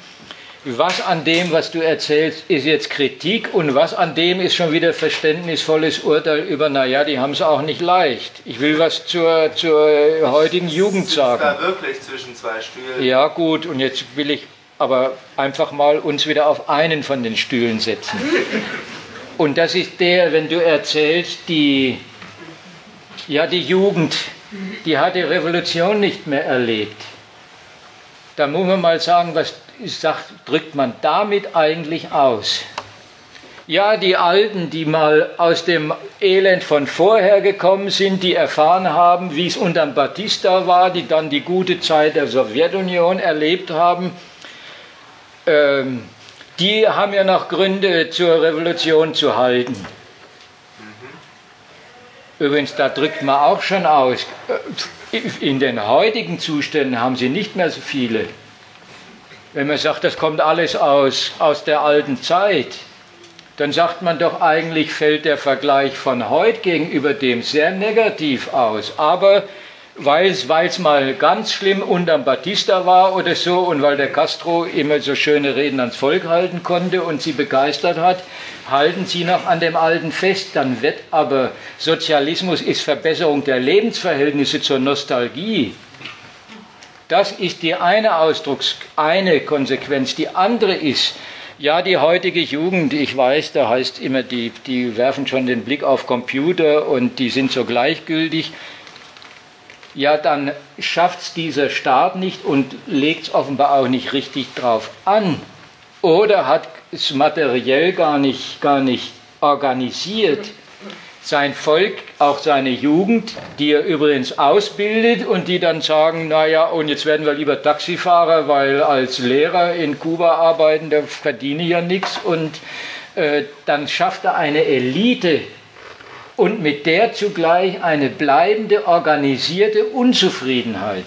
was an dem, was du erzählst, ist jetzt Kritik und was an dem ist schon wieder verständnisvolles Urteil über, naja, die haben es auch nicht leicht. Ich will was zur, zur heutigen Jugend sagen. da wirklich zwischen zwei Stühlen. Ja, gut, und jetzt will ich aber einfach mal uns wieder auf einen von den Stühlen setzen. Und das ist der, wenn du erzählst, die, ja, die Jugend, die hat die Revolution nicht mehr erlebt. Da muss man mal sagen, was sagt, drückt man damit eigentlich aus? Ja, die Alten, die mal aus dem Elend von vorher gekommen sind, die erfahren haben, wie es unter Batista war, die dann die gute Zeit der Sowjetunion erlebt haben, ähm, die haben ja noch Gründe zur Revolution zu halten. Übrigens, da drückt man auch schon aus. In den heutigen Zuständen haben sie nicht mehr so viele. Wenn man sagt, das kommt alles aus, aus der alten Zeit, dann sagt man doch eigentlich, fällt der Vergleich von heute gegenüber dem sehr negativ aus. Aber weil es mal ganz schlimm unterm Batista war oder so und weil der Castro immer so schöne Reden ans Volk halten konnte und sie begeistert hat, halten sie noch an dem Alten fest. Dann wird aber Sozialismus ist Verbesserung der Lebensverhältnisse zur Nostalgie. Das ist die eine Ausdrucks, eine Konsequenz. Die andere ist, Ja, die heutige Jugend, ich weiß, da heißt immer, die, die werfen schon den Blick auf Computer und die sind so gleichgültig. Ja, dann schafft es dieser Staat nicht und legt es offenbar auch nicht richtig drauf an. Oder hat es materiell gar nicht, gar nicht organisiert sein Volk, auch seine Jugend, die er übrigens ausbildet und die dann sagen, naja, und jetzt werden wir lieber Taxifahrer, weil als Lehrer in Kuba arbeiten, da verdiene ich ja nichts. Und äh, dann schafft er eine Elite und mit der zugleich eine bleibende, organisierte Unzufriedenheit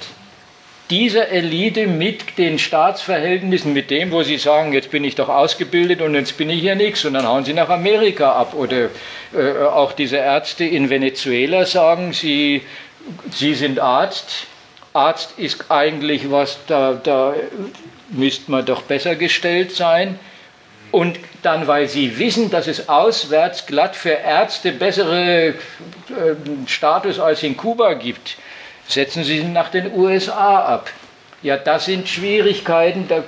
dieser Elite mit den Staatsverhältnissen, mit dem, wo sie sagen, jetzt bin ich doch ausgebildet und jetzt bin ich hier nichts und dann hauen sie nach Amerika ab. Oder äh, auch diese Ärzte in Venezuela sagen, sie, sie sind Arzt. Arzt ist eigentlich was, da, da müsste man doch besser gestellt sein. Und dann, weil sie wissen, dass es auswärts glatt für Ärzte bessere äh, Status als in Kuba gibt, setzen Sie nach den USA ab. Ja, das sind Schwierigkeiten, da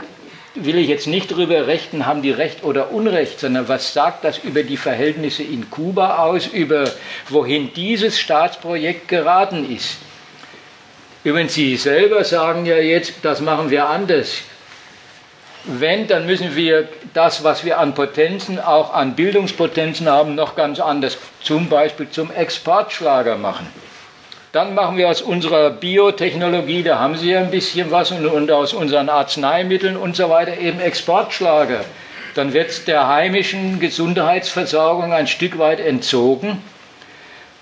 will ich jetzt nicht drüber rechten, haben die Recht oder Unrecht, sondern was sagt das über die Verhältnisse in Kuba aus, über wohin dieses Staatsprojekt geraten ist. Übrigens, Sie selber sagen ja jetzt, das machen wir anders. Wenn, dann müssen wir das, was wir an Potenzen, auch an Bildungspotenzen haben, noch ganz anders, zum Beispiel zum Exportschlager machen. Dann machen wir aus unserer Biotechnologie, da haben Sie ja ein bisschen was, und, und aus unseren Arzneimitteln und so weiter eben Exportschlager. Dann wird der heimischen Gesundheitsversorgung ein Stück weit entzogen.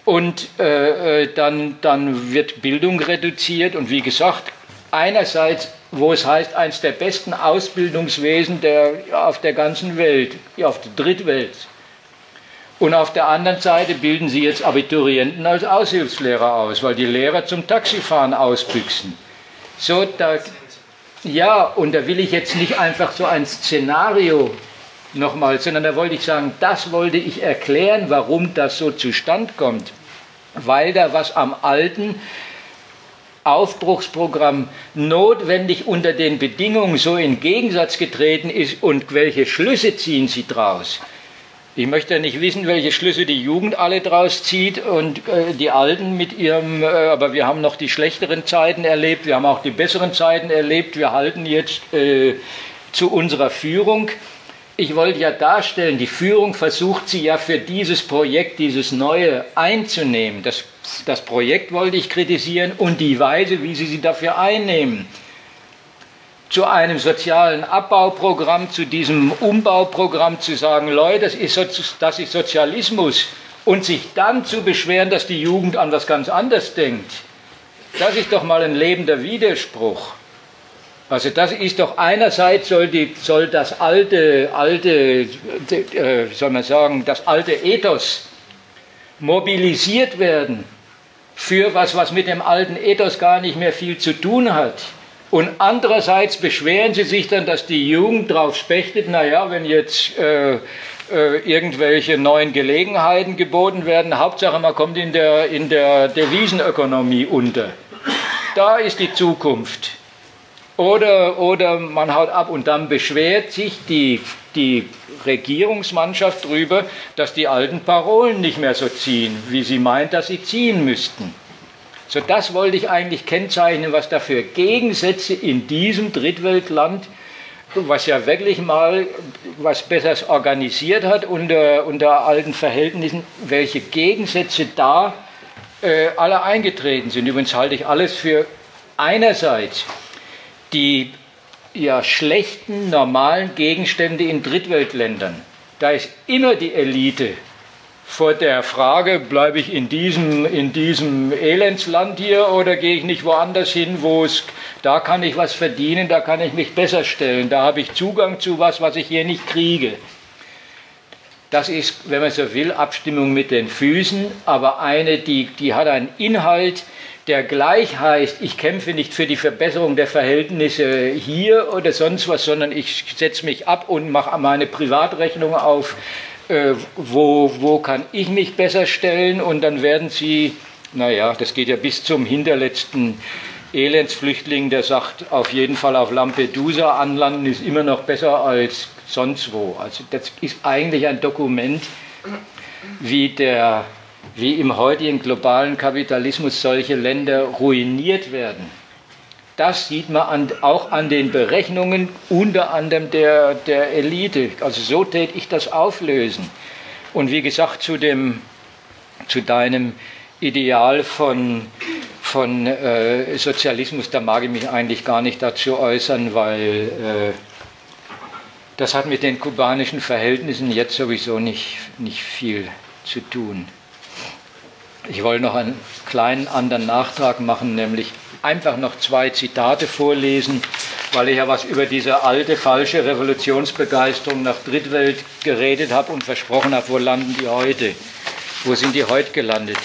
Und äh, äh, dann, dann wird Bildung reduziert. Und wie gesagt, einerseits, wo es heißt, eines der besten Ausbildungswesen der, auf der ganzen Welt, auf der Drittwelt, und auf der anderen Seite bilden sie jetzt Abiturienten als Aushilfslehrer aus, weil die Lehrer zum Taxifahren ausbüchsen. So, da, ja, und da will ich jetzt nicht einfach so ein Szenario nochmal, sondern da wollte ich sagen, das wollte ich erklären, warum das so zustande kommt. Weil da was am alten Aufbruchsprogramm notwendig unter den Bedingungen so in Gegensatz getreten ist und welche Schlüsse ziehen Sie daraus? Ich möchte ja nicht wissen, welche Schlüsse die Jugend alle draus zieht und äh, die Alten mit ihrem, äh, aber wir haben noch die schlechteren Zeiten erlebt, wir haben auch die besseren Zeiten erlebt, wir halten jetzt äh, zu unserer Führung. Ich wollte ja darstellen, die Führung versucht sie ja für dieses Projekt, dieses Neue einzunehmen. Das, das Projekt wollte ich kritisieren und die Weise, wie sie sie dafür einnehmen zu einem sozialen Abbauprogramm, zu diesem Umbauprogramm zu sagen, Leute, das ist, das ist Sozialismus und sich dann zu beschweren, dass die Jugend an was ganz anderes denkt, das ist doch mal ein lebender Widerspruch. Also das ist doch einerseits soll, die, soll das alte, alte, äh, soll man sagen, das alte Ethos mobilisiert werden für was, was mit dem alten Ethos gar nicht mehr viel zu tun hat. Und andererseits beschweren sie sich dann, dass die Jugend darauf spechtet, naja, wenn jetzt äh, äh, irgendwelche neuen Gelegenheiten geboten werden, Hauptsache man kommt in der, in der Devisenökonomie unter. Da ist die Zukunft. Oder, oder man haut ab und dann beschwert sich die, die Regierungsmannschaft darüber, dass die alten Parolen nicht mehr so ziehen, wie sie meint, dass sie ziehen müssten. So, das wollte ich eigentlich kennzeichnen, was da für Gegensätze in diesem Drittweltland, was ja wirklich mal was Besseres organisiert hat unter, unter alten Verhältnissen, welche Gegensätze da äh, alle eingetreten sind. Übrigens halte ich alles für einerseits die ja, schlechten, normalen Gegenstände in Drittweltländern. Da ist immer die Elite vor der Frage, bleibe ich in diesem, in diesem Elendsland hier oder gehe ich nicht woanders hin, wo es, da kann ich was verdienen, da kann ich mich besser stellen, da habe ich Zugang zu was, was ich hier nicht kriege. Das ist, wenn man so will, Abstimmung mit den Füßen, aber eine, die, die hat einen Inhalt, der gleich heißt, ich kämpfe nicht für die Verbesserung der Verhältnisse hier oder sonst was, sondern ich setze mich ab und mache meine Privatrechnung auf äh, wo, wo kann ich mich besser stellen und dann werden sie, naja, das geht ja bis zum hinterletzten Elendsflüchtling, der sagt, auf jeden Fall auf Lampedusa anlanden ist immer noch besser als sonst wo. Also das ist eigentlich ein Dokument, wie, der, wie im heutigen globalen Kapitalismus solche Länder ruiniert werden. Das sieht man an, auch an den Berechnungen unter anderem der, der Elite. Also so tät ich das auflösen. Und wie gesagt, zu, dem, zu deinem Ideal von, von äh, Sozialismus, da mag ich mich eigentlich gar nicht dazu äußern, weil äh, das hat mit den kubanischen Verhältnissen jetzt sowieso nicht, nicht viel zu tun. Ich wollte noch einen kleinen anderen Nachtrag machen, nämlich einfach noch zwei Zitate vorlesen, weil ich ja was über diese alte, falsche Revolutionsbegeisterung nach Drittwelt geredet habe und versprochen habe, wo landen die heute? Wo sind die heute gelandet?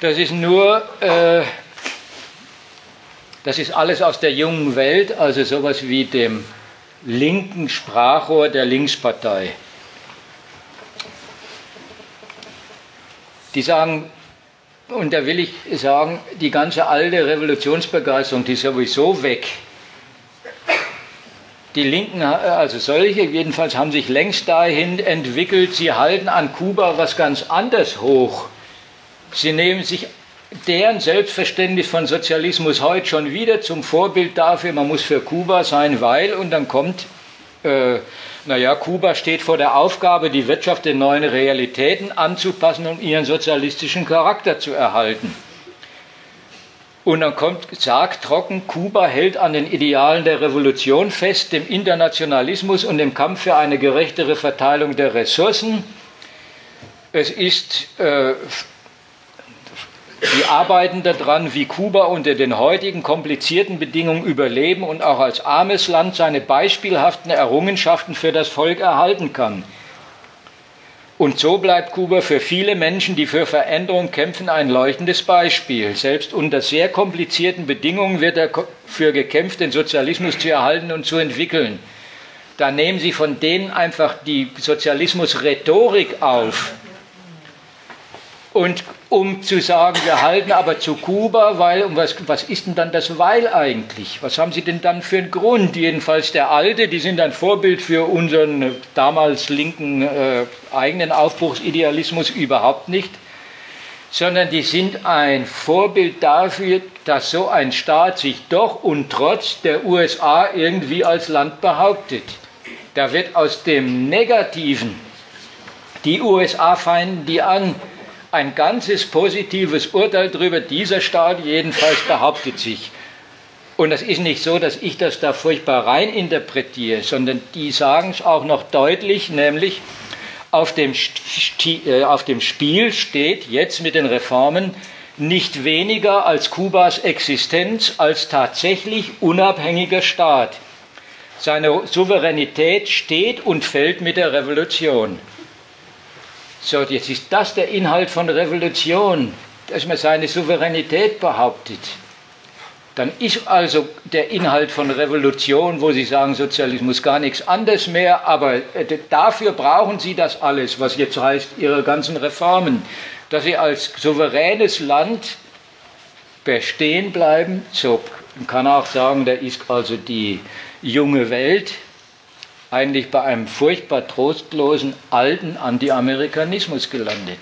Das ist nur, äh, das ist alles aus der jungen Welt, also sowas wie dem linken Sprachrohr der Linkspartei. Die sagen, und da will ich sagen, die ganze alte Revolutionsbegeisterung, die ist sowieso weg. Die Linken, also solche jedenfalls, haben sich längst dahin entwickelt, sie halten an Kuba was ganz anderes hoch. Sie nehmen sich deren Selbstverständnis von Sozialismus heute schon wieder zum Vorbild dafür, man muss für Kuba sein, weil, und dann kommt äh, naja, Kuba steht vor der Aufgabe, die Wirtschaft den neuen Realitäten anzupassen, um ihren sozialistischen Charakter zu erhalten. Und dann kommt, sagt trocken, Kuba hält an den Idealen der Revolution fest, dem Internationalismus und dem Kampf für eine gerechtere Verteilung der Ressourcen. Es ist äh, die arbeiten daran, wie Kuba unter den heutigen komplizierten Bedingungen überleben und auch als armes Land seine beispielhaften Errungenschaften für das Volk erhalten kann. Und so bleibt Kuba für viele Menschen, die für Veränderung kämpfen, ein leuchtendes Beispiel. Selbst unter sehr komplizierten Bedingungen wird dafür gekämpft, den Sozialismus zu erhalten und zu entwickeln. Da nehmen sie von denen einfach die Sozialismus-Rhetorik auf und um zu sagen, wir halten aber zu Kuba, weil, und was, was ist denn dann das Weil eigentlich? Was haben Sie denn dann für einen Grund? Jedenfalls der Alte, die sind ein Vorbild für unseren äh, damals linken äh, eigenen Aufbruchsidealismus überhaupt nicht, sondern die sind ein Vorbild dafür, dass so ein Staat sich doch und trotz der USA irgendwie als Land behauptet. Da wird aus dem Negativen, die USA feinden die an, ein ganzes positives Urteil darüber, dieser Staat jedenfalls behauptet sich. Und das ist nicht so, dass ich das da furchtbar rein interpretiere, sondern die sagen es auch noch deutlich, nämlich auf dem, äh, auf dem Spiel steht jetzt mit den Reformen nicht weniger als Kubas Existenz als tatsächlich unabhängiger Staat. Seine Souveränität steht und fällt mit der Revolution. So, jetzt ist das der Inhalt von Revolution, dass man seine Souveränität behauptet. Dann ist also der Inhalt von Revolution, wo Sie sagen, Sozialismus gar nichts anderes mehr, aber äh, dafür brauchen Sie das alles, was jetzt heißt, Ihre ganzen Reformen, dass Sie als souveränes Land bestehen bleiben. So, man kann auch sagen, da ist also die junge Welt, eigentlich bei einem furchtbar trostlosen alten Anti-Amerikanismus gelandet.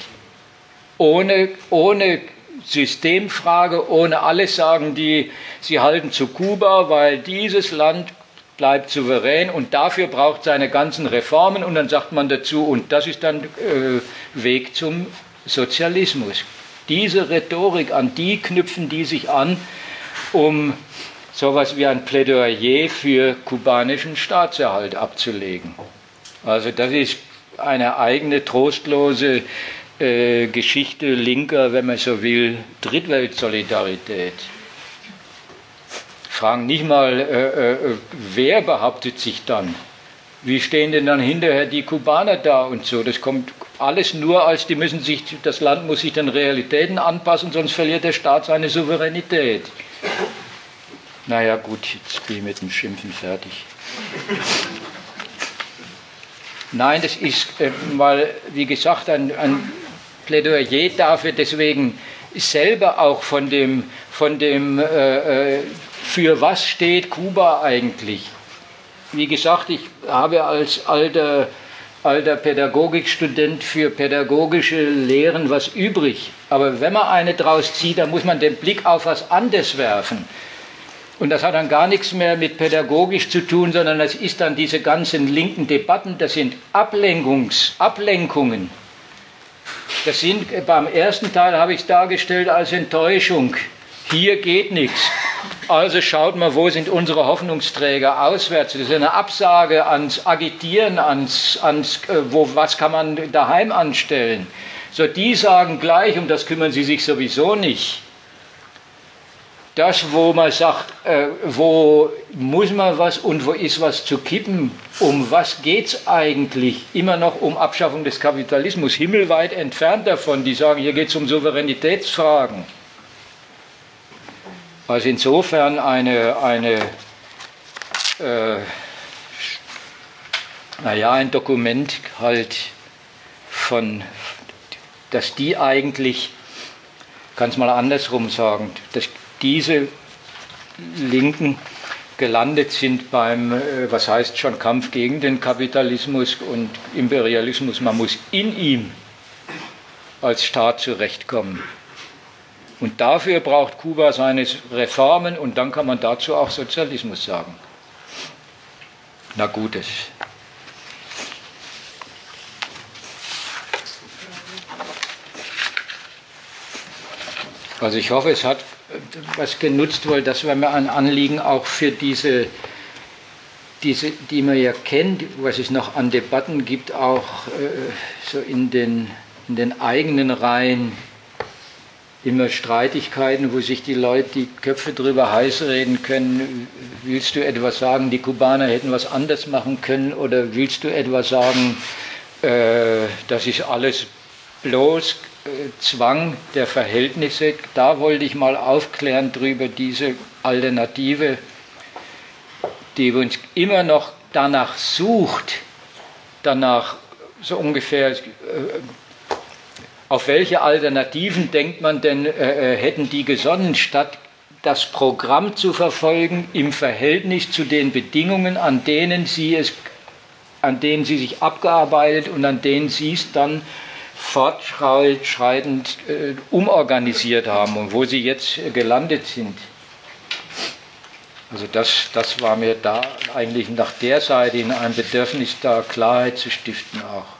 Ohne, ohne Systemfrage, ohne alles sagen die, sie halten zu Kuba, weil dieses Land bleibt souverän und dafür braucht seine ganzen Reformen und dann sagt man dazu, und das ist dann äh, Weg zum Sozialismus. Diese Rhetorik, an die knüpfen die sich an, um sowas wie ein Plädoyer für kubanischen Staatserhalt abzulegen. Also das ist eine eigene trostlose äh, Geschichte linker, wenn man so will, Drittweltsolidarität. Fragen nicht mal, äh, äh, wer behauptet sich dann? Wie stehen denn dann hinterher die Kubaner da und so? Das kommt alles nur als, die müssen sich, das Land muss sich den Realitäten anpassen, sonst verliert der Staat seine Souveränität. Naja, gut, jetzt bin ich mit dem Schimpfen fertig. Nein, das ist äh, mal, wie gesagt, ein, ein Plädoyer dafür, deswegen selber auch von dem, von dem, äh, äh, für was steht Kuba eigentlich. Wie gesagt, ich habe als alter, alter Pädagogikstudent für pädagogische Lehren was übrig. Aber wenn man eine draus zieht, dann muss man den Blick auf was anderes werfen. Und das hat dann gar nichts mehr mit pädagogisch zu tun, sondern das ist dann diese ganzen linken Debatten, das sind Ablenkungs, Ablenkungen. Das sind, beim ersten Teil habe ich es dargestellt als Enttäuschung. Hier geht nichts. Also schaut mal, wo sind unsere Hoffnungsträger auswärts. Das ist eine Absage ans Agitieren, ans, ans äh, wo, was kann man daheim anstellen. So, die sagen gleich, um das kümmern sie sich sowieso nicht das, wo man sagt, äh, wo muss man was und wo ist was zu kippen, um was geht es eigentlich? Immer noch um Abschaffung des Kapitalismus, himmelweit entfernt davon. Die sagen, hier geht es um Souveränitätsfragen. Also insofern eine, eine äh, naja, ein Dokument halt von, dass die eigentlich, kann es mal andersrum sagen, das diese Linken gelandet sind beim, äh, was heißt schon, Kampf gegen den Kapitalismus und Imperialismus. Man muss in ihm als Staat zurechtkommen. Und dafür braucht Kuba seine Reformen und dann kann man dazu auch Sozialismus sagen. Na gut, das Also ich hoffe, es hat was genutzt, weil das war mir ein Anliegen auch für diese, diese die man ja kennt, was es noch an Debatten gibt, auch äh, so in den, in den eigenen Reihen immer Streitigkeiten, wo sich die Leute die Köpfe drüber heiß reden können. Willst du etwas sagen, die Kubaner hätten was anders machen können. Oder willst du etwas sagen, äh, das ist alles bloß Zwang der Verhältnisse, da wollte ich mal aufklären drüber diese Alternative, die uns immer noch danach sucht, danach so ungefähr, äh, auf welche Alternativen denkt man denn, äh, äh, hätten die gesonnen, statt das Programm zu verfolgen im Verhältnis zu den Bedingungen, an denen sie es, an denen sie sich abgearbeitet und an denen sie es dann fortschreitend äh, umorganisiert haben und wo sie jetzt äh, gelandet sind. Also das, das war mir da eigentlich nach der Seite in einem Bedürfnis, da Klarheit zu stiften auch.